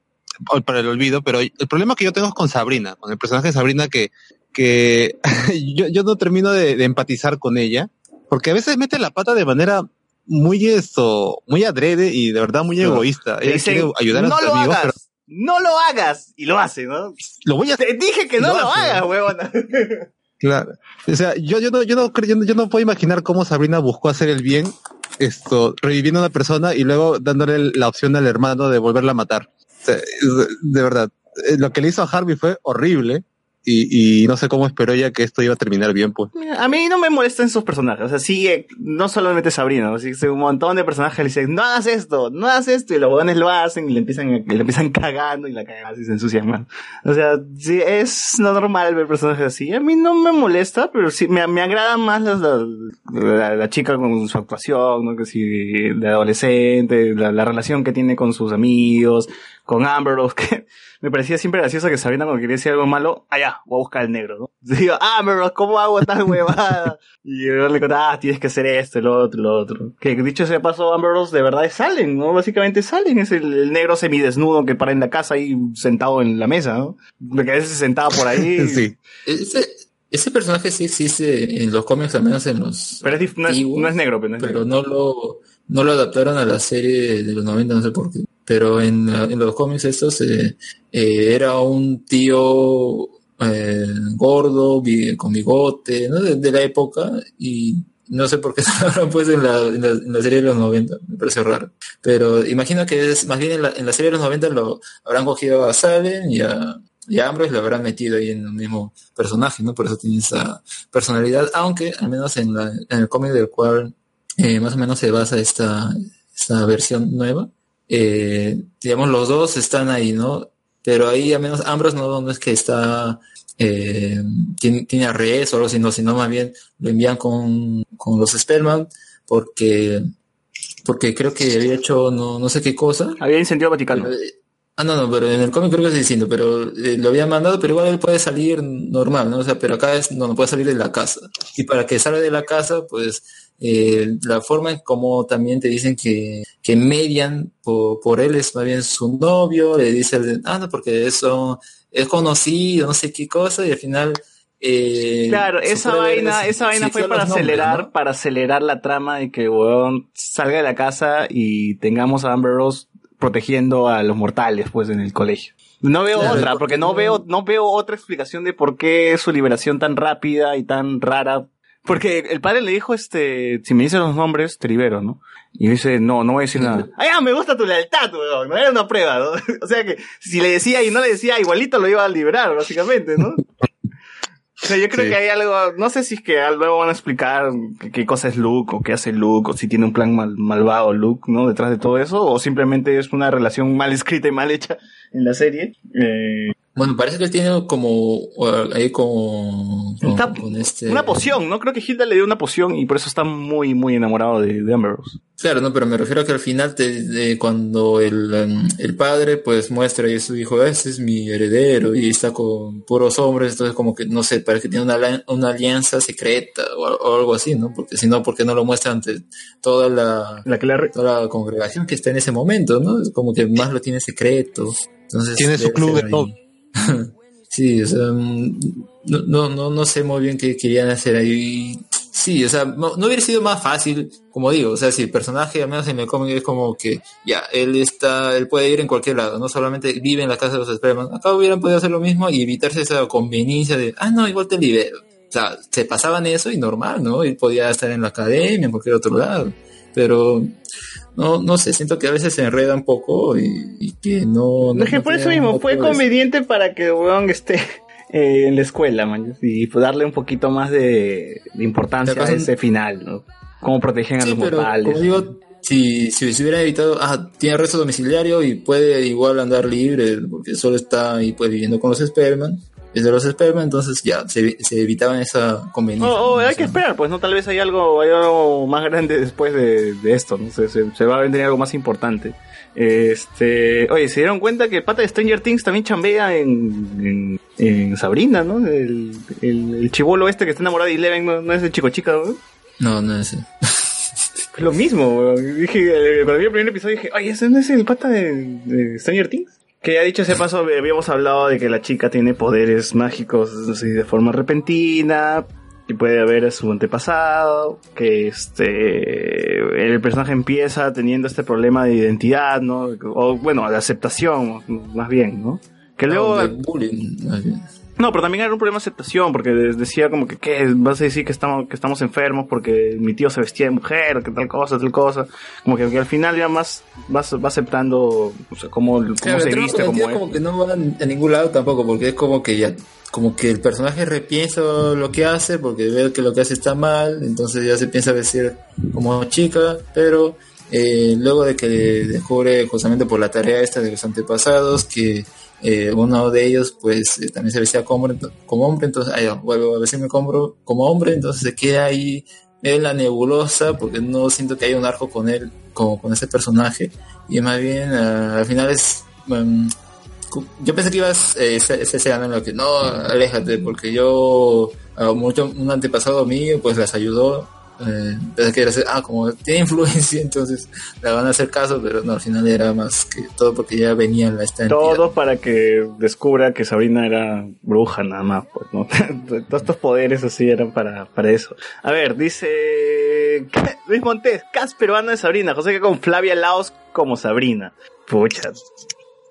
para el olvido, pero el problema que yo tengo es con Sabrina, con el personaje de Sabrina que, que <laughs> yo, yo no termino de, de empatizar con ella, porque a veces mete la pata de manera muy esto, muy adrede y de verdad muy egoísta. Ella dicen, quiere ayudar a no sus lo amigos, pero no lo hagas, y lo hace, ¿no? lo voy a Te dije que no Lo hagas, huevona. <laughs> Claro. O sea, yo, yo no, yo no, creo- yo no, yo no puedo imaginar cómo Sabrina buscó hacer el bien, esto, reviviendo a una persona y luego dándole la opción al hermano de volverla a matar. O sea, es- de verdad, eh, lo que le hizo a Harvey fue horrible y, y no sé cómo esperó ella que esto iba a terminar bien, pues. A mí no me molestan esos personajes. O sea, sigue, no solamente Sabrina, ¿no? Sigue un montón de personajes le dicen, no hagas esto, no hagas esto, y los huevones lo hacen y le empiezan, a- le empiezan <laughs> cagando y la cagan así se ensucian más. O sea, sí, es normal ver personajes así. A mí no me molesta, pero sí, me, me agrada más las- la, la chica con su actuación, ¿no? Que si, de adolescente, la, la relación que tiene con sus amigos, con Amber Rose, que <laughs> me parecía siempre gracioso que Sabrina cuando quería decir algo malo, allá, voy a buscar al negro, ¿no? <laughs> Digo, Amber Rose, ¿cómo hago tal huevada? <laughs> y yo le contaba, ah, tienes que hacer esto, lo otro, lo otro. Que dicho sea paso, Amber Rose de verdad salen, ¿no? Básicamente salen, es el, el negro semidesnudo que para en la casa ahí sentado en la mesa, ¿no? Que a veces se sentaba por ahí. Sí. Ese, ese personaje sí existe en los cómics, al menos en los. Pero es no, es, no es negro, pero no es pero negro. no lo, no lo adaptaron a la serie de los 90, no sé por qué. Pero en, la- en los cómics estos eh, eh, era un tío eh, gordo, con bigote, ¿no? De, la época y no sé por qué <laughs> se lo puesto en la, en, la, en la serie de los 90, me parece raro. Pero imagino que es más bien en la, en la serie de los 90 lo habrán cogido a Salem y a, y a Ambrose lo habrán metido ahí en el mismo personaje, ¿no? Por eso tiene esa personalidad, aunque al menos en, en el cómic del cual eh, más o menos se basa esta, esta versión nueva, eh, digamos, los dos están ahí, ¿no? Pero ahí al menos Ambrose no, no es que está, eh, tiene, tiene arresto o algo así, no, sino más bien lo envían con, con los Spellman porque, porque creo que había hecho no, no sé qué cosa. Había incendiado Vaticano. Ah, no, no, pero en el cómic creo que es distinto, pero eh, lo había mandado, pero igual él puede salir normal, ¿no? O sea, pero acá es, no, no puede salir de la casa. Y para que salga de la casa, pues, eh, la forma en como también te dicen que, que median por, por él es más bien su novio, le dice, ah, no, porque eso es conocido, no sé qué cosa, y al final... eh, Claro, esa vaina, esa vaina fue para nombres, acelerar, ¿no? para acelerar la trama de que weón salga de la casa y tengamos a Amber Rose protegiendo a los mortales, pues, en el colegio. No veo Claro, otra, porque no veo, no veo otra explicación de por qué su liberación tan rápida y tan rara. Porque el padre le dijo, este, si me dices los nombres, te libero, ¿no? Y dice, no, no voy a decir nada. <laughs> Ah, ya, me gusta tu lealtad, weón. No era una prueba, ¿no? <laughs> O sea que, si le decía y no le decía, igualito lo iba a liberar, básicamente, ¿no? O sea, yo creo Sí. que hay algo, no sé si es que luego van a explicar qué, qué cosa es Luke o qué hace Luke o si tiene un plan mal- malvado Luke, ¿no? Detrás de todo eso o simplemente es una relación mal escrita y mal hecha en la serie. Eh, Bueno, parece que él tiene como, ahí como, con, Está- con este... Una poción, ¿no? Creo que Hilda le dio una poción y por eso está muy, muy enamorado de, de Amber Rose. Claro, no, pero me refiero a que al final, te- de cuando el, em, el padre pues muestra y su hijo, este es mi heredero y está con puros hombres, entonces como que, no sé, parece que tiene una, una alianza secreta o, al- o algo así, ¿no? Porque si no, ¿por qué no lo muestra ante toda la, toda la congregación que está en ese momento, ¿no? Como que más lo tiene secreto. Entonces, Tiene su club de ahí. <laughs> Sí, o sea, mm, no, no, no, no sé muy bien qué querían hacer ahí. Sí, o sea, no, hubiera sido más fácil, como digo, o sea, si el personaje, al menos en el cómic, es como que, ya, él está, él puede ir en cualquier lado, no solamente vive en la casa de los Spider-Man. Acá hubieran podido hacer lo mismo y evitarse esa conveniencia de, ah, no, igual te libero. O sea, se pasaban eso y normal, ¿no? Y podía estar en la academia, en cualquier otro lado. Pero, no, no sé, siento que a veces se enreda un poco y, y que no... no Es que no por eso mismo fue conveniente para que weón esté <laughs> eh, en la escuela, man. Y pues darle un poquito más de, de importancia a ese final, ¿no? Cómo protegen a los pero mortales. como digo, si, si se hubiera evitado, ah, tiene arresto domiciliario y puede igual andar libre, porque solo está ahí pues viviendo con los Sperman, es de los Sperman, entonces ya, se, se evitaban esa conveniencia. Oh, oh, hay que esperar, pues no, tal vez hay algo, hay algo más grande después de, de esto, ¿no? Se, se- se va a vender algo más importante. Este, oye, se dieron cuenta que el pata de Stranger Things también chambea en, en, en Sabrina, ¿no? El, el, el chivolo este que está enamorado de Eleven, ¿no, no es el chico chica, ¿no? No, no es. Es lo mismo, weón. Dije, eh, cuando vi el primer episodio dije, oye, ¿ese no es el pata de, de Stranger Things? Que ya dicho ese paso, habíamos hablado de que la chica tiene poderes mágicos de forma repentina, que puede haber a su antepasado, que este el personaje empieza teniendo este problema de identidad, ¿no? O bueno, de aceptación, más bien, ¿no? Que luego... Bullying, más bien. No, pero también era un problema de aceptación, porque decía como que, ¿qué? ¿Vas a decir que estamos, que estamos enfermos porque mi tío se vestía de mujer, que tal cosa, tal cosa? Como que, que al final ya más vas, va aceptando, o sea, cómo, cómo Claro, se viste, cómo es. como que no van a ningún lado tampoco, porque es como que ya, como que el personaje repiensa lo que hace, porque ve que lo que hace está mal, entonces ya se piensa vestir como chica, pero eh, luego de que descubre justamente por la tarea esta de los antepasados que eh, uno de ellos pues eh, también se vestía como hombre, entonces ah, ya, vuelvo a vestirme como, como hombre, entonces se queda ahí en la nebulosa porque no siento que haya un arco con él, como con ese personaje, y más bien ah, al final es... mm, yo pensé que ibas eh, ese, ese en que no, aléjate, porque yo, a mucho, un antepasado mío, pues las ayudó. Eh, pensé que era, ah, como tiene influencia, <laughs> entonces la van a hacer caso, pero no, al final era más que todo porque ya venía la esta. Todo para que descubra que Sabrina era bruja nada más, pues, ¿no? <laughs> Todos estos poderes así eran para, para eso. A ver, dice Luis Montes, cast peruano de Sabrina, José que con Flavia Laos como Sabrina. Pucha,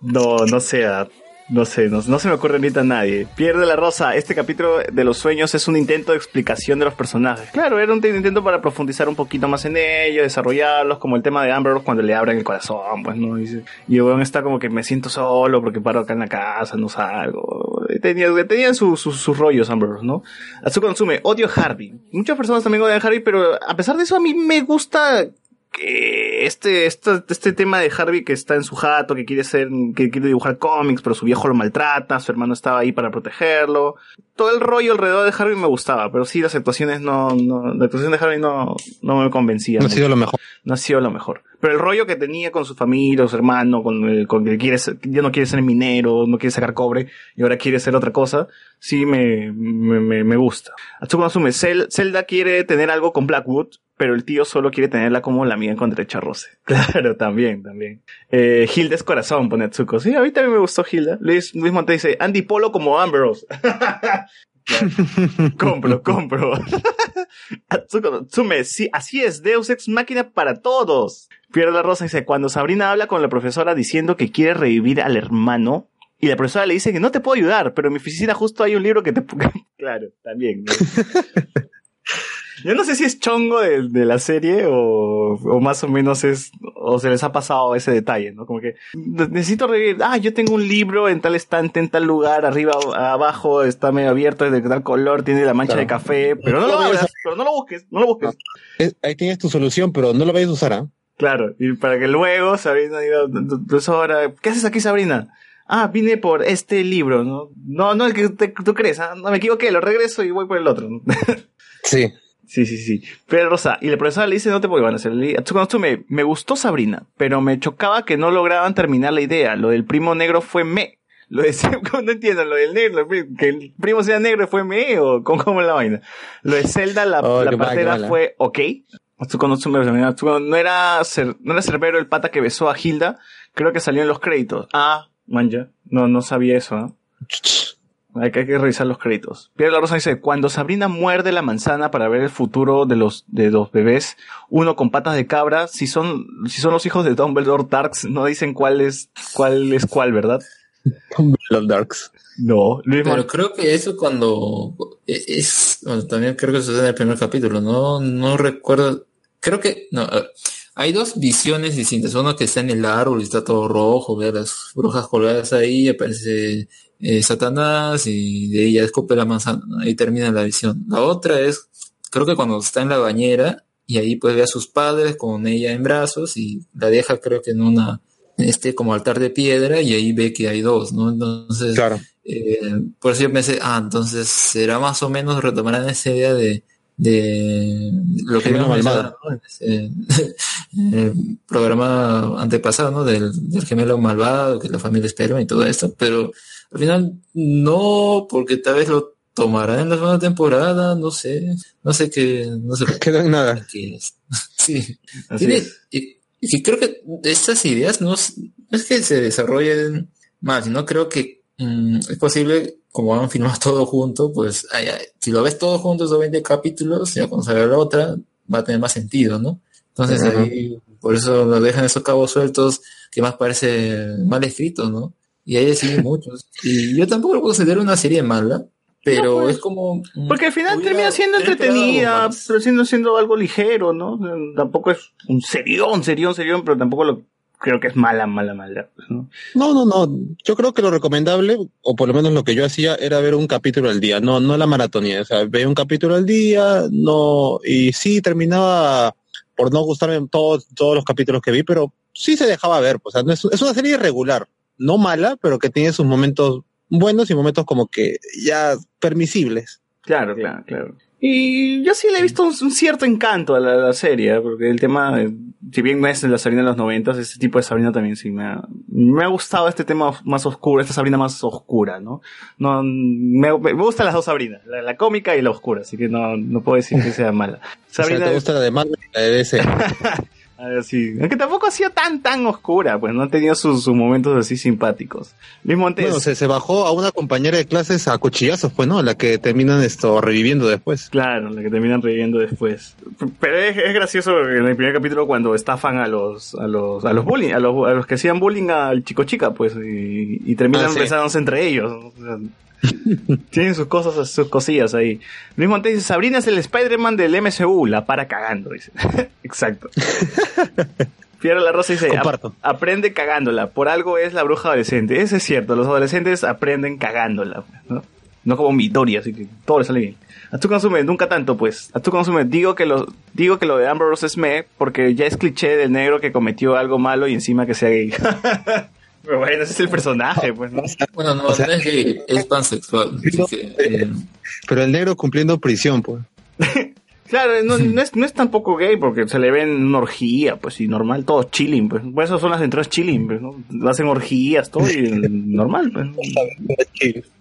no, no sea, no sé, no, no se me ocurre ahorita a nadie. Pierde la rosa, este capítulo de los sueños es un intento de explicación de los personajes. Claro, era un intento para profundizar un poquito más en ellos, desarrollarlos, como el tema de Amber cuando le abren el corazón, pues, ¿no? Y el weón está como que me siento solo porque paro acá en la casa, no salgo. Tenía, tenían su- su- sus rollos Amber ¿no? A su consume, odio Harvey. Muchas personas también odian Harvey, pero a pesar de eso a mí me gusta que este, este, este tema de Harvey que está en su jato, que quiere ser, que quiere dibujar cómics, pero su viejo lo maltrata, su hermano estaba ahí para protegerlo. Todo el rollo alrededor de Harvey me gustaba, pero sí las actuaciones no, no la actuación de Harvey no, no me convencía. No ha sido lo mejor. No ha sido lo mejor. Pero el rollo que tenía con su familia, su hermano, con, el- con que quiere ser- ya no quiere ser minero, no quiere sacar cobre y ahora quiere ser otra cosa, sí me, me, me, gusta. Atsuko Natsume, Zel- Zelda quiere tener algo con Blackwood, pero el tío solo quiere tenerla como la amiga contra el charroce. Claro, también, también. Eh, Hilda es corazón, pone Atsuko. Sí, a mí también me gustó Hilda. Luis, Luis Monte dice, Andy Polo como Ambrose. <laughs> compro, compro. <laughs> Atsuko Natsume, sí, así es, Deus Ex Máquina para todos. Pierre la Rosa dice, cuando Sabrina habla con la profesora diciendo que quiere revivir al hermano, y la profesora le dice que no te puedo ayudar, pero en mi oficina justo hay un libro que te... <laughs> claro, también. ¿no? <laughs> Yo no sé si es chongo de, de la serie o, o más o menos es, o se les ha pasado ese detalle, ¿no? Como que necesito revivir, ah, yo tengo un libro en tal estante, en tal lugar, arriba, abajo, está medio abierto, es de tal color, tiene la mancha Claro. de café, pero no lo abras, pero no lo busques, no lo busques. Es- ahí tienes tu solución, pero no lo vayas a usar, ¿ah? Claro, y para que luego Sabrina diga, profesora, ¿qué haces aquí Sabrina? Ah, vine por este libro, ¿no? No, no el que te- tú crees, ¿ah? no me equivoqué, lo regreso y voy por el otro. ¿no? <laughs> Sí. Sí, sí, sí. Pero Rosa, y la profesora le dice, no te puedo hacer. Atsuko Natsume, me gustó Sabrina, pero me chocaba que no lograban terminar la idea. Lo del primo negro fue me. Lo de, <laughs> no entiendo, lo del negro, que el primo sea negro fue me o cómo, cómo es la vaina. Lo de Zelda, la, Oh, la partera fue ok. Atsuko Natsume, Atsuko- no era, Cer- no era Cerbero el pata que besó a Hilda, creo que salió en los créditos. Ah, manja, no, no sabía eso, ¿no? <laughs> Hay que, hay que revisar los créditos. Pierre La Rosa dice, cuando Sabrina muerde la manzana para ver el futuro de los, de los bebés, uno con patas de cabra, si son, si son los hijos de Dumbledore Darks, no dicen cuál es, cuál es cuál, ¿verdad? Los Darks. No, Luis Pero creo que eso cuando e- es, bueno, también creo que sucede en el primer capítulo, no, no recuerdo, creo que, no, eh, hay dos visiones distintas, uno que está en el árbol y está todo rojo, ve a las brujas colgadas ahí, aparece eh, Satanás y de ella escupe la manzana, ahí termina la visión. La otra es, creo que cuando está en la bañera y ahí pues ve a sus padres con ella en brazos y la deja creo que en una, este como altar de piedra y ahí ve que hay dos, ¿no? Entonces, eh, por eso yo pensé, ah, entonces será más o menos retomarán esa idea de, de lo que habíamos mencionado, ¿no? En ese- en el programa antepasado, ¿no? Del, del gemelo malvado, que la familia espera y todo esto, pero al final no, porque tal vez lo tomará en la segunda temporada, no sé, no sé qué, no sé. <laughs> Queda en nada. <laughs> <laughs> Sí. Así Tiene- es. y, y creo que estas ideas no es, no es que se desarrollen más, sino creo que mm, es posible, como han filmado <laughs> todo junto, pues ay, ay, si lo ves todo junto, esos 20 capítulos, ya cuando salga la otra, va a tener más sentido, ¿no? Entonces Ajá. ahí, por eso lo dejan esos cabos sueltos, que más parece mal escrito, ¿no? Y ahí siguen <laughs> muchos. Y yo tampoco lo considero una serie mala, pero pues. es como... mm, Porque al final termina siendo entretenida, pero siendo, siendo algo ligero, ¿no? Tampoco es un serión, serión, serión, pero tampoco lo creo que es mala, mala, mala. pues, ¿no? No, no, no. Yo creo que lo recomendable, o por lo menos lo que yo hacía, era ver un capítulo al día, no, no la maratonía. O sea, veía un capítulo al día, no, y sí terminaba por no gustarme todos, todos los capítulos que vi, pero sí se dejaba ver. pues, O sea, no es, es una serie irregular, no mala, pero que tiene sus momentos buenos y momentos como que ya permisibles. Claro, claro, claro. Y yo sí le he visto un, un cierto encanto a la, la serie, porque el tema, eh, si bien no es la Sabrina de los noventas, este tipo de Sabrina también sí me ha, me ha gustado este tema más oscuro, esta Sabrina más oscura, ¿no? no me, me gustan las dos Sabrinas, la, la cómica y la oscura, así que no, no puedo decir que sea mala. <laughs> O sea, Sabrina te gusta la de Marvel y la de DC. <laughs> A ver, sí. Aunque tampoco ha sido tan, tan oscura, pues no ha tenido sus, sus momentos así simpáticos. Luis Montes. Bueno, se, se bajó a una compañera de clases a cuchillazos, pues, ¿no? La que terminan esto reviviendo después. Claro, la que terminan reviviendo después. Pero es, es gracioso en el primer capítulo cuando estafan a los, a los, a los bullying, a los, a los que hacían bullying al chico chica, pues, y, y terminan Ah, sí. besándose entre ellos. O sea, <laughs> tienen sus cosas, sus cosillas ahí. Luis Montes dice, Sabrina es el Spider-Man del MCU, la para cagando, dice. <laughs> Exacto. <laughs> Fiera la Rosa dice, Comparto. "Ap- aprende cagándola, por algo es la bruja adolescente. Eso es cierto, los adolescentes aprenden cagándola, ¿no? No como Midori, así que todo le sale bien. A tu consume, nunca tanto, pues. A tu consume, digo que lo, digo que lo de Ambrose es me, porque ya es cliché del negro que cometió algo malo y encima que sea gay. Pero bueno, ese es el personaje, pues, ¿no? Bueno, no, O sea- no es gay, es pansexual. que, eh, Pero el negro cumpliendo prisión, pues. <laughs> Claro, no, no es, no es tampoco gay porque se le ven una orgía, pues, y normal, todos chilling, pues. Por eso son las entradas chilling, pues, ¿no? Hacen orgías, todo, y <laughs> normal, pues.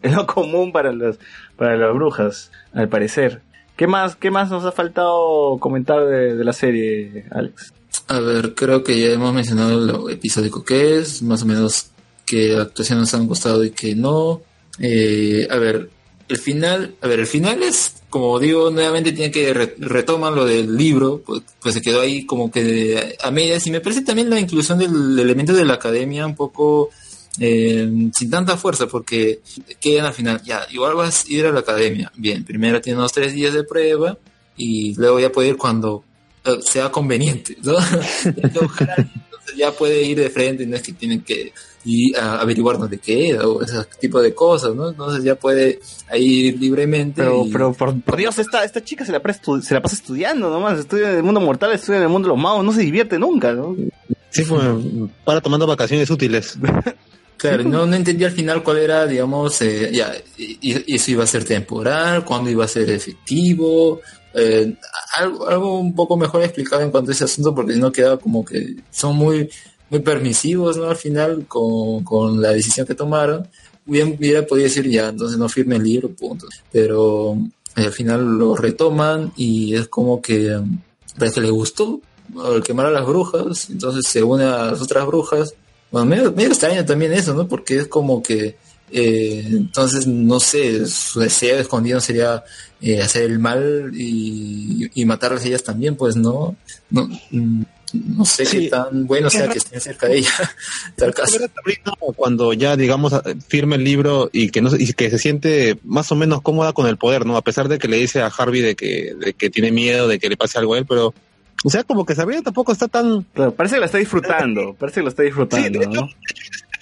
Es lo común para las, para las brujas, al parecer. ¿Qué más, qué más nos ha faltado comentar de, de la serie, Alex? A ver, creo que ya hemos mencionado lo episódico que es, más o menos qué actuaciones han gustado y qué no. Eh, a ver, el final, a ver, el final es, como digo, nuevamente tiene que re- retoman lo del libro, pues, pues se quedó ahí como que a medias. Y me parece también la inclusión del elemento de la academia un poco eh, sin tanta fuerza porque quedan al final, ya, igual vas a ir a la academia, bien, primero tiene unos tres días de prueba y luego ya puede ir cuando sea conveniente, ¿no? <laughs> Entonces ya puede ir de frente, no es que tienen que ir a averiguar dónde queda o ese tipo de cosas, ¿no? Entonces ya puede ir libremente. Pero, y- pero por, por Dios, esta, esta chica se la, se la pasa estudiando nomás, estudia en el mundo mortal, estudia en el mundo de los magos, no se divierte nunca, ¿no? Sí, pues, para tomando vacaciones útiles. <laughs> Claro, no, no entendí al final cuál era, digamos, eh, ya, y, y eso iba a ser temporal, cuándo iba a ser efectivo, eh, algo, algo un poco mejor explicado en cuanto a ese asunto, porque no queda como que son muy, muy permisivos, ¿no? Al final, con, con la decisión que tomaron, bien hubiera podido decir ya, entonces no firme el libro, punto. Pero eh, al final lo retoman y es como que eh, parece que le gustó al quemar a las brujas, entonces se une a las otras brujas. Bueno, medio, medio extraño también eso, ¿no? Porque es como que, eh, entonces, no sé, su deseo escondido sería eh, hacer el mal y, y matarlas ellas también, pues no, no, mm, no sé qué tan bueno sea que estén cerca de ella, <laughs> tal caso. Cuando ya, digamos, firme el libro y que no se- y que se siente más o menos cómoda con el poder, ¿no? A pesar de que le dice a Harvey de que, de que tiene miedo de que le pase algo a él, pero, o sea, como que Sabrina tampoco está tan... Claro, parece que la está disfrutando, parece que la está disfrutando, ¿no?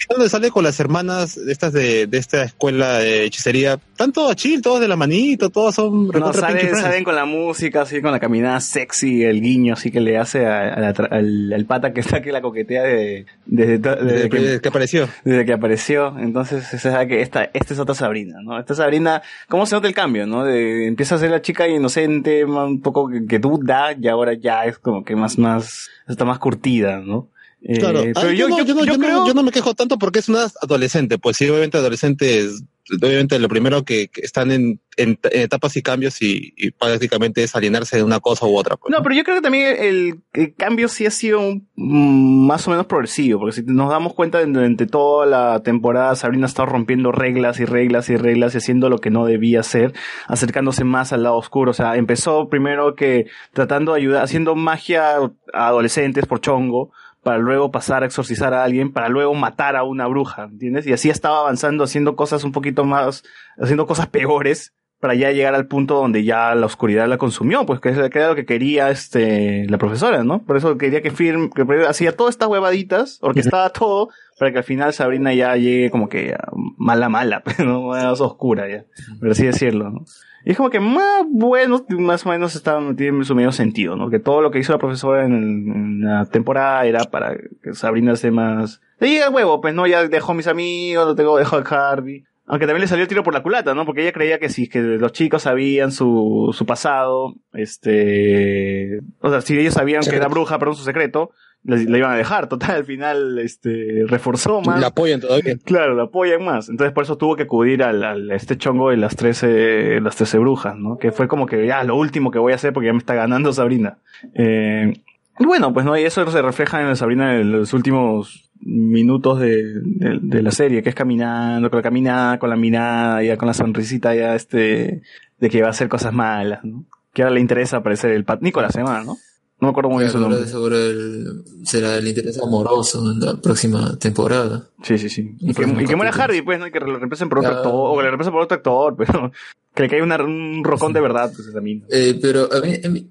Cuando sale con las hermanas estas de, de esta escuela de hechicería, están todos chill, todos de la manito, todos son No, salen, salen con la música, así con la caminada sexy, el guiño así que le hace a- a la al, al pata que está que la coquetea de, desde, desde Desde que apareció. Desde que apareció. Entonces se sabe que esta, esta es otra Sabrina, ¿no? Esta Sabrina, ¿cómo se nota el cambio, no? De, empieza a ser la chica inocente, un poco que, que duda, y ahora ya es como que más, más, está más curtida, ¿no? Eh, Claro, pero yo, no, yo, yo no- yo yo no- creo... yo no me quejo tanto porque es una adolescente, pues sí, obviamente adolescentes, obviamente lo primero que, que están en, en- en etapas y cambios y, y prácticamente es alienarse de una cosa u otra. pues. No, pero yo creo que también el, el cambio sí ha sido un- mm, más o menos progresivo, porque si nos damos cuenta durante toda la temporada Sabrina ha estado rompiendo reglas y reglas y reglas y haciendo lo que no debía hacer, acercándose más al lado oscuro. O sea, empezó primero que tratando de ayudar, haciendo magia a adolescentes por chongo, para luego pasar a exorcizar a alguien, para luego matar a una bruja, ¿entiendes? Y así estaba avanzando, haciendo cosas un poquito más, haciendo cosas peores, para ya llegar al punto donde ya la oscuridad la consumió, pues que era lo que quería este la profesora, ¿no? Por eso quería que firme, que hacía todas estas huevaditas, orquestaba todo, para que al final Sabrina ya llegue como que mala mala, <laughs> pero más oscura ya, por así decirlo, ¿no? Y es como que más bueno, más o menos está, tiene su medio sentido, ¿no? Que todo lo que hizo la profesora en, en la temporada era para que Sabrina esté más... Le llega huevo, pues no, ya dejó a mis amigos, lo tengo, dejó a Harvey. Aunque también le salió el tiro por la culata, ¿no? Porque ella creía que si que los chicos sabían su, su pasado, este... O sea, si ellos sabían que era bruja, perdón, su secreto, le, le iban a dejar. Total, al final, este, reforzó más. La apoyan todavía. Claro, la apoyan más. Entonces por eso tuvo que acudir al, al- a este chongo de las 13, las 13 brujas, ¿no? Que fue como que ya lo último que voy a hacer porque ya me está ganando Sabrina. Eh, y bueno, pues no, y eso se refleja en Sabrina en los últimos minutos de, de, de la serie, que es caminando, con la caminada, con la mirada, ya con la sonrisita ya este, de que va a hacer cosas malas, ¿no? Que ahora le interesa aparecer el Pat Nicolás, ¿no? No me acuerdo muy bien su nombre. seguro el- será el interés amoroso en la próxima temporada. Sí, sí, sí. Y que, y que muera. Harvey, pues, ¿no? Y que lo reemplacen por otro actor, o que le reemplacen por otro actor, <laughs> pero que le caiga una- un rocón de verdad, pues también. Eh, pero a mí, a, mí,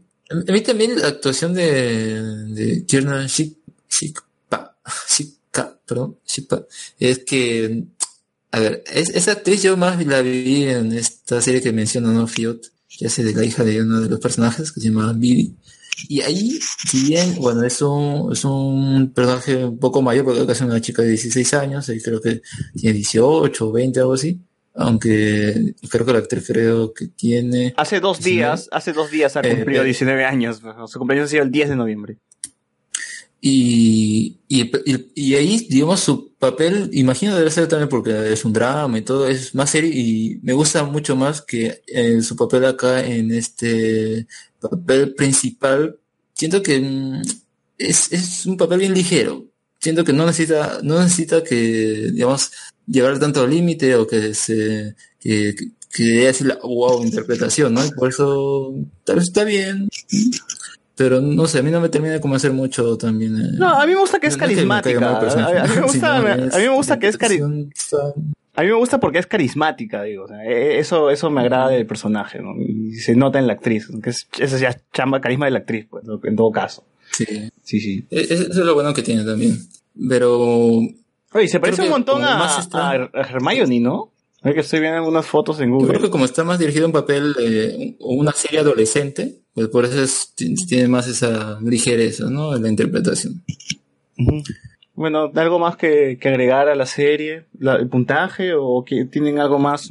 a mí también la actuación de, de Kiernan Shik, Shikpa, Shikka, perdón, Shikpa, es que, a ver, es, esa actriz yo más la vi en esta serie que menciono, ¿no? Fiot, que hace de la hija de uno de los personajes que se llama Bibi. Y ahí, si bien, bueno, es un, es un personaje un poco mayor, porque creo que es una chica de 16 años, y creo que tiene 18 o 20, algo así. Aunque creo que la actriz creo que tiene... Hace dos días, hace dos días ha Eh, cumplido eh. 19 años. Su cumpleaños ha sido el 10 de noviembre. Y, y, y- y ahí, digamos, su papel, imagino debe ser también porque es un drama y todo, es más serio y me gusta mucho más que eh, su papel acá en este papel principal. Siento que mm, es, es un papel bien ligero. Siento que no necesita, no necesita que, digamos, llevar tanto al límite o que se, que, que, así la wow interpretación, ¿no? Y por eso, tal vez está bien. Pero no sé, a mí no me termina de convencer mucho también. eh. No, a mí me gusta que es es carismática. <laughs> A, mí me gusta, es- que es cari- A mí me gusta porque es carismática, digo. o sea, e- eso, eso me agrada del personaje, ¿no? Y se nota en la actriz, que es, esa ya es chamba carisma de la actriz, pues, en todo caso. Sí. Sí, sí. E- Eso es lo bueno que tiene también. Pero. Oye, se parece un montón a, está- a- Hermione, ¿no? Es que estoy viendo algunas fotos en Yo Google. creo que como está más dirigido a un papel eh, o una serie adolescente, pues por eso es- ti- tiene más esa ligereza, ¿no? En la interpretación. Bueno, ¿algo más que, que agregar a la serie? La- ¿El puntaje? ¿O que tienen algo más?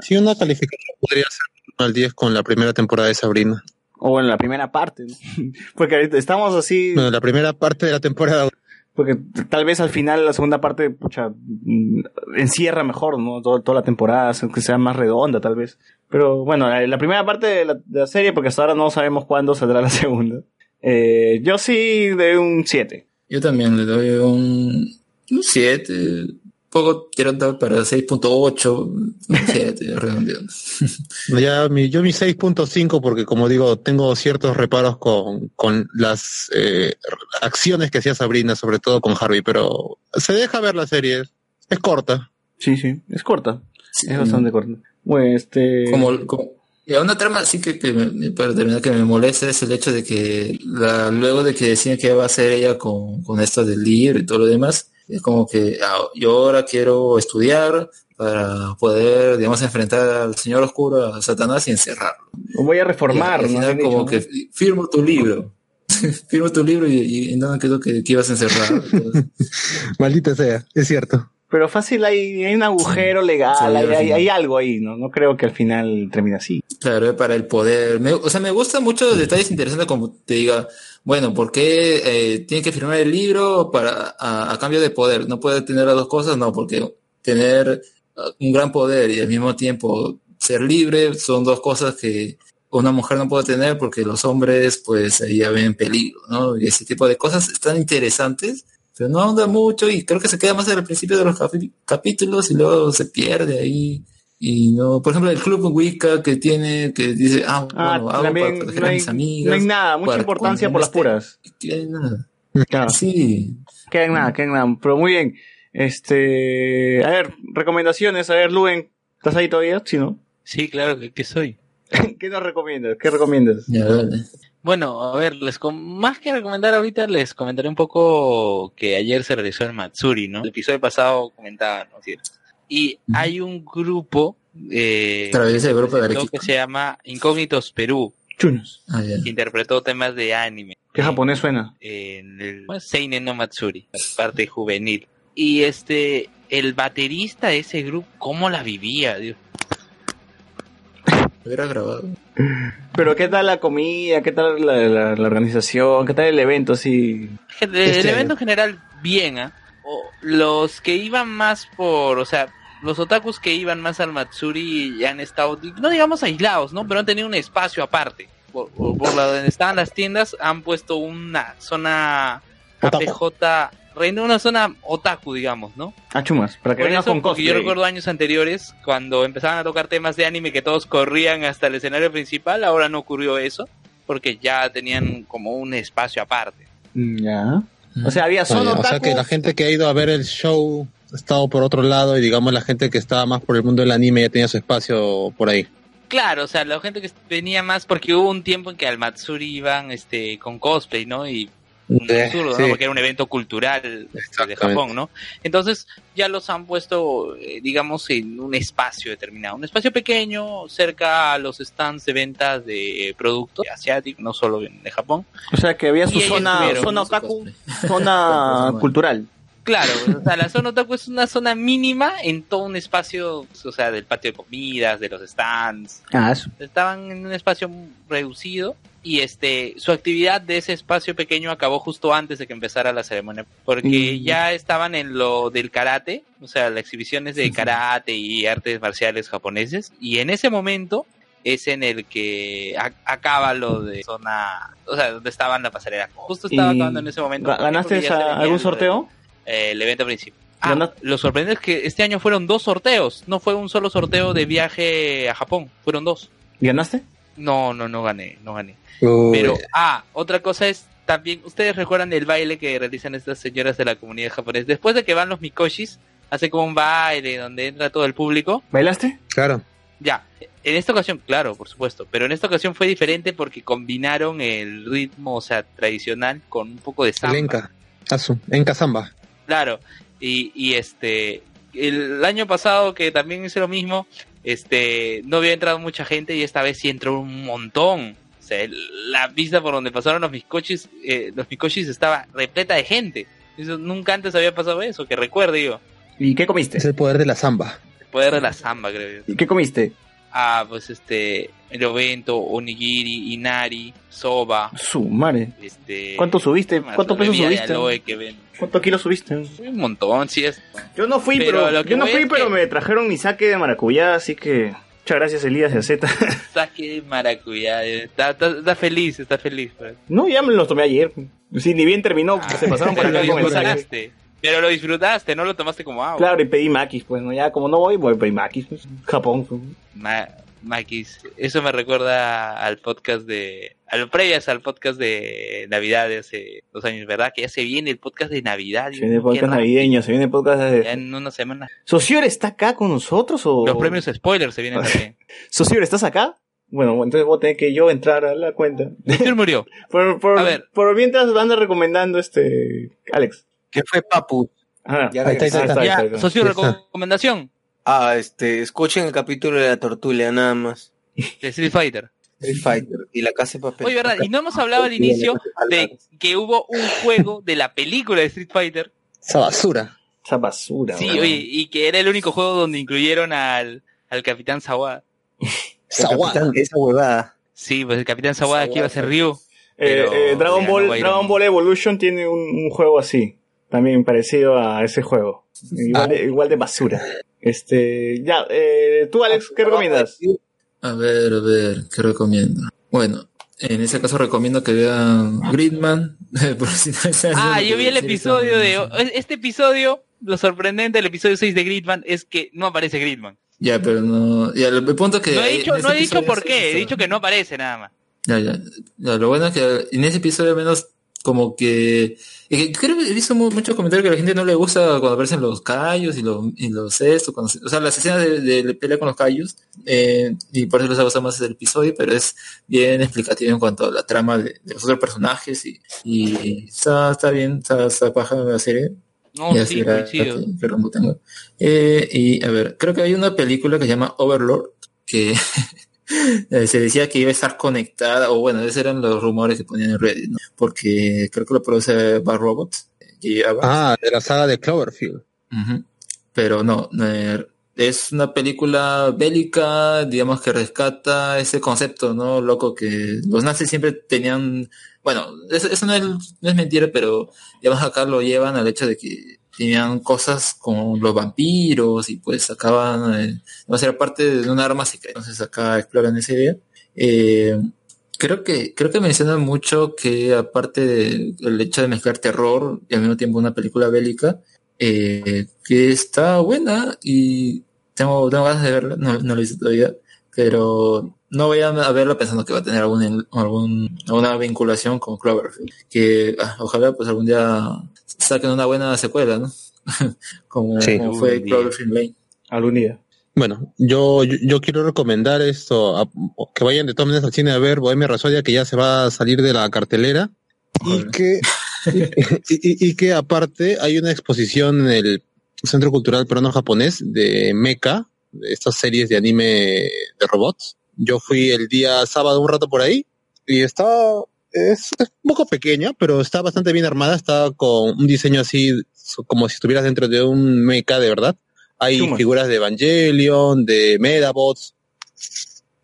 Sí, una calificación podría ser 1 al 10 con la primera temporada de Sabrina. O bueno, la primera parte, ¿no? <laughs> Porque ahorita estamos así... Bueno, la primera parte de la temporada. Porque tal vez al final la segunda parte, pucha, mm, encierra mejor, ¿no? Toda la temporada, que sea más redonda tal vez. Pero bueno, la, la primera parte de la, de la serie, porque hasta ahora no sabemos cuándo saldrá la <laughs> segunda. Eh, yo sí de un 7. Yo también le doy un 7, poco tirando para 6.8, un <laughs> 7, redondeado. Ya mi, yo mi 6.5 porque como digo, tengo ciertos reparos con, con las eh, acciones que hacía Sabrina, sobre todo con Harvey, pero se deja ver la serie. Es corta. Sí, sí, es corta. Es bastante corta. Bueno, este... Como, como- y una trama sí que, que me- para terminar que me molesta es el hecho de que la, luego de que decían que va a hacer ella con, con esto del libro y todo lo demás, es como que ah, yo ahora quiero estudiar para poder, digamos, enfrentar al Señor Oscuro, a Satanás y encerrarlo. Voy a reformar, Y como dicho, que firmo tu libro. <laughs> firmo tu libro y, y no quedó que, que ibas a encerrar. <laughs> Maldita sea, es cierto. Pero fácil hay, hay un agujero legal, Sí, hay, algo ahí, ¿no? No creo que al final termine así. Claro, es para el poder. Me- o sea, me gustan mucho los detalles interesantes como te diga, bueno, ¿por qué eh, tiene que firmar el libro para a, a cambio de poder? ¿No puede tener las dos cosas? No, porque tener ah, un gran poder y al mismo tiempo ser libre son dos cosas que una mujer no puede tener porque los hombres pues ahí ya ven peligro, ¿no? Y ese tipo de cosas están interesantes, pero no ahonda mucho y creo que se queda más al principio de los capítulos y luego se pierde ahí. Y no, por ejemplo, el club Wicca que tiene, que dice, ah, Ah, bueno, hago también para proteger no a hay, mis amigas. no hay nada, mucha importancia por las puras. que hay nada. Claro. Sí. Queda en nada, queda en nada. Pero muy bien. Este, a ver, recomendaciones. A ver, Luen, ¿estás ahí todavía? Sí, ¿no? Sí, claro que, que soy. <laughs> ¿Qué nos recomiendas? ¿Qué recomiendas? Bueno, a ver, les com- más que recomendar ahorita, les comentaré un poco que ayer se realizó el Matsuri, ¿no? El episodio pasado comentaba, ¿no? Sí. Y hay un grupo eh, Claro, ese grupo de Arequipa. que se llama Incógnitos Perú, Chunos. Ah, que interpretó temas de anime. ¿Qué japonés suena? en el ¿cómo es? Seinen no Matsuri, parte juvenil. Y este, el baterista de ese grupo, ¿cómo la vivía? Dios? Hubiera grabado. Pero ¿qué tal la comida? ¿Qué tal la, la- la organización? ¿Qué tal el evento? Así. El, Este el evento en general, bien, ¿ah? O los que iban más por, o sea, los otakus que iban más al Matsuri ya han estado, no digamos aislados, ¿no? Pero han tenido un espacio aparte. Por, por, por la donde estaban las tiendas, han puesto una zona APJ, reina, una zona otaku, digamos, ¿no? Ah, chumas, para que Por vengas eso, con porque yo cosplay. recuerdo años anteriores, cuando empezaban a tocar temas de anime que todos corrían hasta el escenario principal, ahora no ocurrió eso, porque ya tenían como un espacio aparte. Mm, Ya. O sea, había solo ya, o sea que la gente que ha ido a ver el show ha estado por otro lado y digamos la gente que estaba más por el mundo del anime ya tenía su espacio por ahí. Claro, o sea, la gente que venía más porque hubo un tiempo en que al Matsuri iban este con cosplay, ¿no? Y un Eh, absurdo, sí. ¿no? Porque era un evento cultural de Japón, ¿no? Entonces ya los han puesto, eh, digamos, en un espacio determinado. Un espacio pequeño, cerca a los stands de ventas de productos asiáticos, no solo de Japón. O sea, que había su Y zona, zona otaku, zona <laughs> cultural. Claro, o sea, la zona otaku es una zona mínima en todo un espacio, o sea, del patio de comidas, de los stands. Ah, eso. Estaban en un espacio reducido y este su actividad de ese espacio pequeño acabó justo antes de que empezara la ceremonia porque Mm. ya estaban en lo del karate, o sea, las exhibiciones de karate y artes marciales japoneses y en ese momento es en el que acaba lo de zona, o sea, donde estaba la pasarela. Justo estaba ¿Y acabando en ese momento. ga- ¿Ganaste algún de- sorteo? eh, el evento principal. Ah, lo sorprendente es que este año fueron dos sorteos, no fue un solo sorteo de viaje a Japón, fueron dos. ¿Ganaste? No, no, no gané, no gané. Uy. Pero, ah, otra cosa es también, ustedes recuerdan el baile que realizan estas señoras de la comunidad japonesa. Después de que van los mikoshis, hace como un baile donde entra todo el público. ¿Bailaste? Claro. Ya, en esta ocasión, claro, por supuesto, pero en esta ocasión fue diferente porque combinaron el ritmo, o sea, tradicional con un poco de samba. El Enka. Asu. Enka Samba. Claro, y, y este, el año pasado que también hice lo mismo, este, no había entrado mucha gente y esta vez sí entró un montón. O sea, la pista por donde pasaron los miscochis, eh, los miscochis estaba repleta de gente. Eso, nunca antes había pasado eso, que recuerde yo. ¿Y qué comiste? Es el poder de la samba. El poder de la samba, creo yo. ¿Y qué comiste? Ah, pues este, el ovento, onigiri, inari, soba. Su madre. Este, ¿Cuánto subiste? más ¿Cuántos pesos bebida de subiste? ¿Cuántos kilos subiste? Un montón, sí es. Yo no fui, Pero pero, yo no fui, pero que- me trajeron mi saque de maracuyá, así que muchas gracias Elías y Z. <laughs> Saque de maracuyá. eh, Está, está, está feliz, está feliz. pues. no, ya me los tomé ayer. Sí, ni bien terminó, se pasaron por <laughs> acá lo con el saque. Pero lo disfrutaste, no lo tomaste como agua. Claro, y pedí maquis, pues, ¿no? Ya como no voy, voy a pedir maquis, pues. Japón. pues. Ma- Maquis, eso me recuerda al podcast de. A lo previas al podcast de Navidad de hace dos años, ¿verdad? Que ya se viene el podcast de Navidad. Se viene podcast navideño, se viene podcast Ya de... en una semana. ¿Socior está acá con nosotros o...? Los premios spoilers se vienen <laughs> también. Socior, ¿estás acá? Bueno, entonces voy a tener que yo entrar a la cuenta. Socior murió. <laughs> Por, por, A ver. por mientras van recomendando este... Alex. ¿Qué fue Papu? Ah, Ya ahí está, ahí está, ahí está, ahí Ya, está. socio, recomendación Ah, este, escuchen el capítulo de la tortulia nada más. de Street Fighter. Street Fighter y la casa de papel. Oye, ¿verdad? Y no hemos hablado al inicio de que hubo un juego de la película de Street Fighter. Esa basura. Esa basura. Sí, oye, y que era el único juego donde incluyeron al, al Capitán Sawada. <laughs> Capitán, Esa huevada. Sí, pues el Capitán Sawada aquí iba a ser Ryu. Eh, pero eh, Dragon Ball. Dragon Ball Evolution tiene un, un juego así, también parecido a ese juego, igual, de, igual de basura. Este, ya, eh, tú Alex, ¿qué recomiendas? A ver, a ver, ¿qué recomiendo? Bueno, en ese caso recomiendo que vean Gridman. <laughs> por si no Ah, yo vi el episodio de... Este episodio, lo sorprendente del episodio 6 de Gridman es que no aparece Gridman. Ya, pero no. Ya, el, punto que. No he dicho, no he dicho por qué, he dicho que no aparece nada más. Ya, ya, ya, Lo bueno es que en ese episodio al menos como que, que creo que he visto mu- muchos comentarios que a la gente no le gusta cuando aparecen los callos y los, y los estos, cuando o sea, las escenas de, de pelea con los callos, eh, y por eso les ha gustado más el episodio, pero es bien explicativo en cuanto a la trama de, de los otros personajes y, y está, está bien, está, está paja la serie. No, Y sí, era que lo tengo. Eh, y a ver, creo que hay una película que se llama Overlord, que <laughs> <laughs> eh, se decía que iba a estar conectada, o bueno, esos eran los rumores que ponían en Reddit, ¿no? Porque creo que lo produce Bad Robots. y. Ah, de la saga de Cloverfield. Pero no, eh, es una película bélica, digamos que rescata ese concepto, ¿no? Loco que los nazis siempre tenían, bueno, eso, eso no, es, no es mentira, pero digamos acá lo llevan al hecho de que tenían cosas con los vampiros y pues sacaban, eh, no era parte de un arma secreta. Entonces acá exploran esa idea. Eh, creo que creo que mencionan mucho que aparte del hecho de mezclar terror y al mismo tiempo una película bélica eh, que está buena y tengo, tengo ganas de verla no, no he visto todavía pero no voy a verla pensando que va a tener algún, algún alguna vinculación con Cloverfield que ah, ojalá pues algún día saquen una buena secuela no <laughs> como, Sí. como fue. Cloverfield Lane algún día Bueno, yo, yo, yo quiero recomendar esto, a- que vayan de todas maneras al cine a ver Bohemia Rhapsody, que ya se va a salir de la cartelera, y que, y, y- y que aparte hay una exposición en el Centro Cultural Peruano Japonés de Mecha, de estas series de anime de robots. Yo fui el día sábado un rato por ahí, y está, es, es un poco pequeña, pero está bastante bien armada, está con un diseño así como si estuvieras dentro de un mecha de verdad. Hay Chumas. figuras de Evangelion, de Medabots,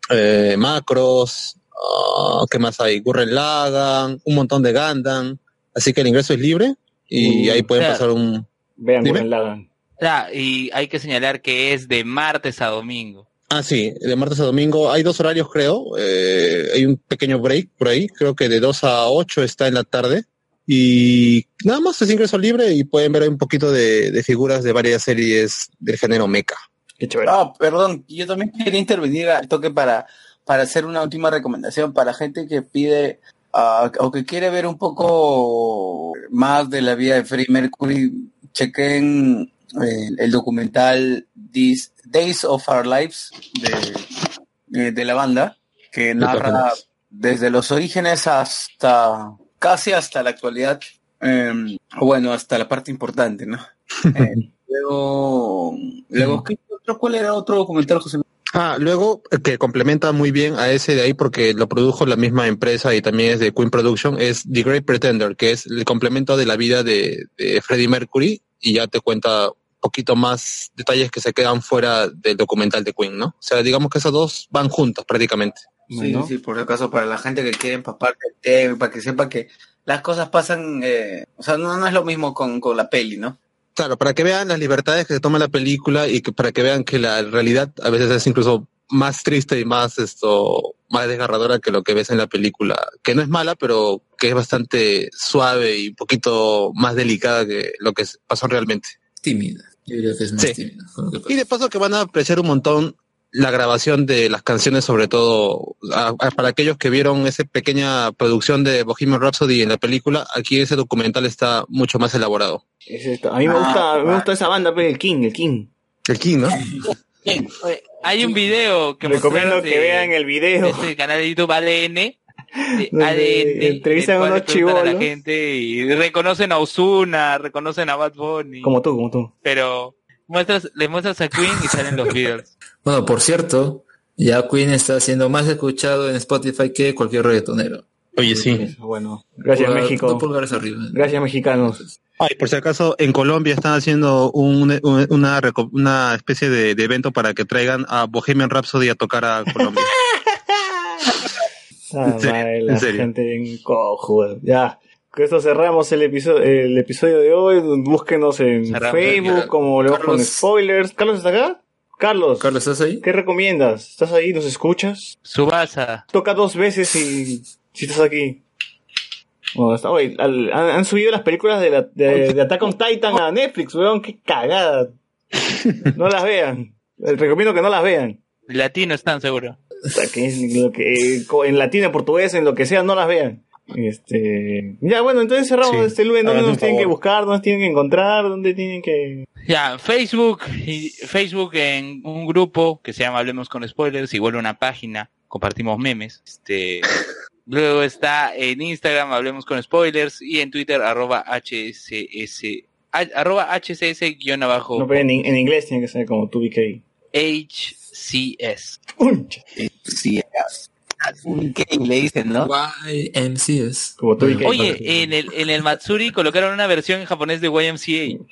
eh, Macros, ah, ¿qué más hay? Gurren Lagann, un montón de Gundam. Así que el ingreso es libre y Mm, ahí pueden pasar un... Vean. Gurren Lagann. Ah, y hay que señalar que es de martes a domingo. Ah, sí, de martes a domingo. Hay dos horarios, creo. Eh, hay un pequeño break por ahí. Creo que de 2 a 8 está en la tarde. Y nada más es ingreso libre y pueden ver ahí un poquito de, de figuras de varias series del género mecha. Qué chévere. Ah, perdón, yo también quería intervenir al toque para, para hacer una última recomendación para gente que pide ah, o que quiere ver un poco más de la vida de Freddie Mercury. Chequen eh, el documental These Days of Our Lives de, eh, de la banda, que narra desde los orígenes hasta casi hasta la actualidad. eh, o bueno, hasta la parte importante, ¿no? <laughs> Eh, luego, luego ¿qué otro, ¿cuál era otro documental, José? Ah, luego, eh, que complementa muy bien a ese de ahí porque lo produjo la misma empresa y también es de Queen Production, es The Great Pretender, que es el complemento de la vida de, de Freddie Mercury y ya te cuenta poquito más detalles que se quedan fuera del documental de Queen, ¿no? O sea, digamos que esos dos van juntos prácticamente. Sí, sí, por si acaso, para la gente que quiere empapar el tema, para que sepa que las cosas pasan, eh, o sea, no, no es lo mismo con, con la peli, ¿no? Claro, para que vean las libertades que se toma la película y que para que vean que la realidad a veces es incluso más triste y más esto más desgarradora que lo que ves en la película, que no es mala, pero que es bastante suave y un poquito más delicada que lo que pasó realmente. Tímida. Yo diría que es más Sí. tímida. Y de paso que van a apreciar un montón la grabación de las canciones, sobre todo a- a- para aquellos que vieron esa pequeña producción de Bohemian Rhapsody en la película, aquí ese documental está mucho más elaborado. Es esto. A mí me gusta, me gusta esa banda, pe, el King, el King. El King, ¿no? Hay un video que Recomiendo que de- vean el video. de este canal de YouTube ADN. <laughs> de entrevistan a unos a la gente y reconocen a Ozuna, reconocen a Bad Bunny. Como tú, como tú. Pero muestras, le muestras a Queen y salen los Beatles. <laughs> Bueno, por cierto, ya Queen está siendo más escuchado en Spotify que cualquier reggaetonero. Oye, sí. Bueno, gracias Pulgar- México. dos pulgares arriba. Gracias mexicanos. Ay, por si acaso, en Colombia están haciendo un- un- una, una especie de, de evento para que traigan a Bohemian Rhapsody a tocar a Colombia. <laughs> Ah, <laughs> madre, la en serio. gente en cojuda. Ya. Con esto cerramos el episodio, el episodio de hoy. Búsquenos en Cerramos, Facebook, ya. como le con Carlos. spoilers. ¿Carlos está acá? Carlos. Carlos, ¿estás ahí? ¿Qué recomiendas? ¿Estás ahí? ¿Nos escuchas? Subasa. Toca dos veces y si estás aquí. Bueno, está, oye, al- han, han subido las películas de, la, de, de Attack on Titan a Netflix, weón, qué cagada. No las vean. Les recomiendo que no las vean. Latino están seguro. Que es lo que, co- en latino, en portugués, en lo que sea, no las vean. Este, ya, bueno, entonces cerramos Sí. este lunes. ¿Dónde nos tienen que buscar? ¿Dónde nos tienen que encontrar? ¿Dónde tienen que...? Ya, Facebook, y Facebook en un grupo que se llama Hablemos con Spoilers, igual una página, compartimos memes. Este, <laughs> luego está en Instagram Hablemos con Spoilers y en Twitter arroba HSS, a- arroba HCS guion abajo No, pero en, en inglés tiene que ser como 2BK. HCS. Sí, ¿Qué le dicen, no? YMCS. Como Oye, en el, en el Matsuri colocaron una versión en japonés de YMCA.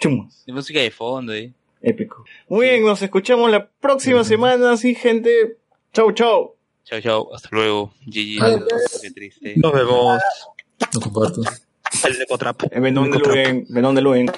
De música de fondo, eh. Épico. Muy bien, nos escuchamos la próxima semana, sí, gente. Chau, chau. Chao, chao, hasta luego. GG. Qué triste. Nos vemos. No comparto. Venón de Luen, Venón de Luen.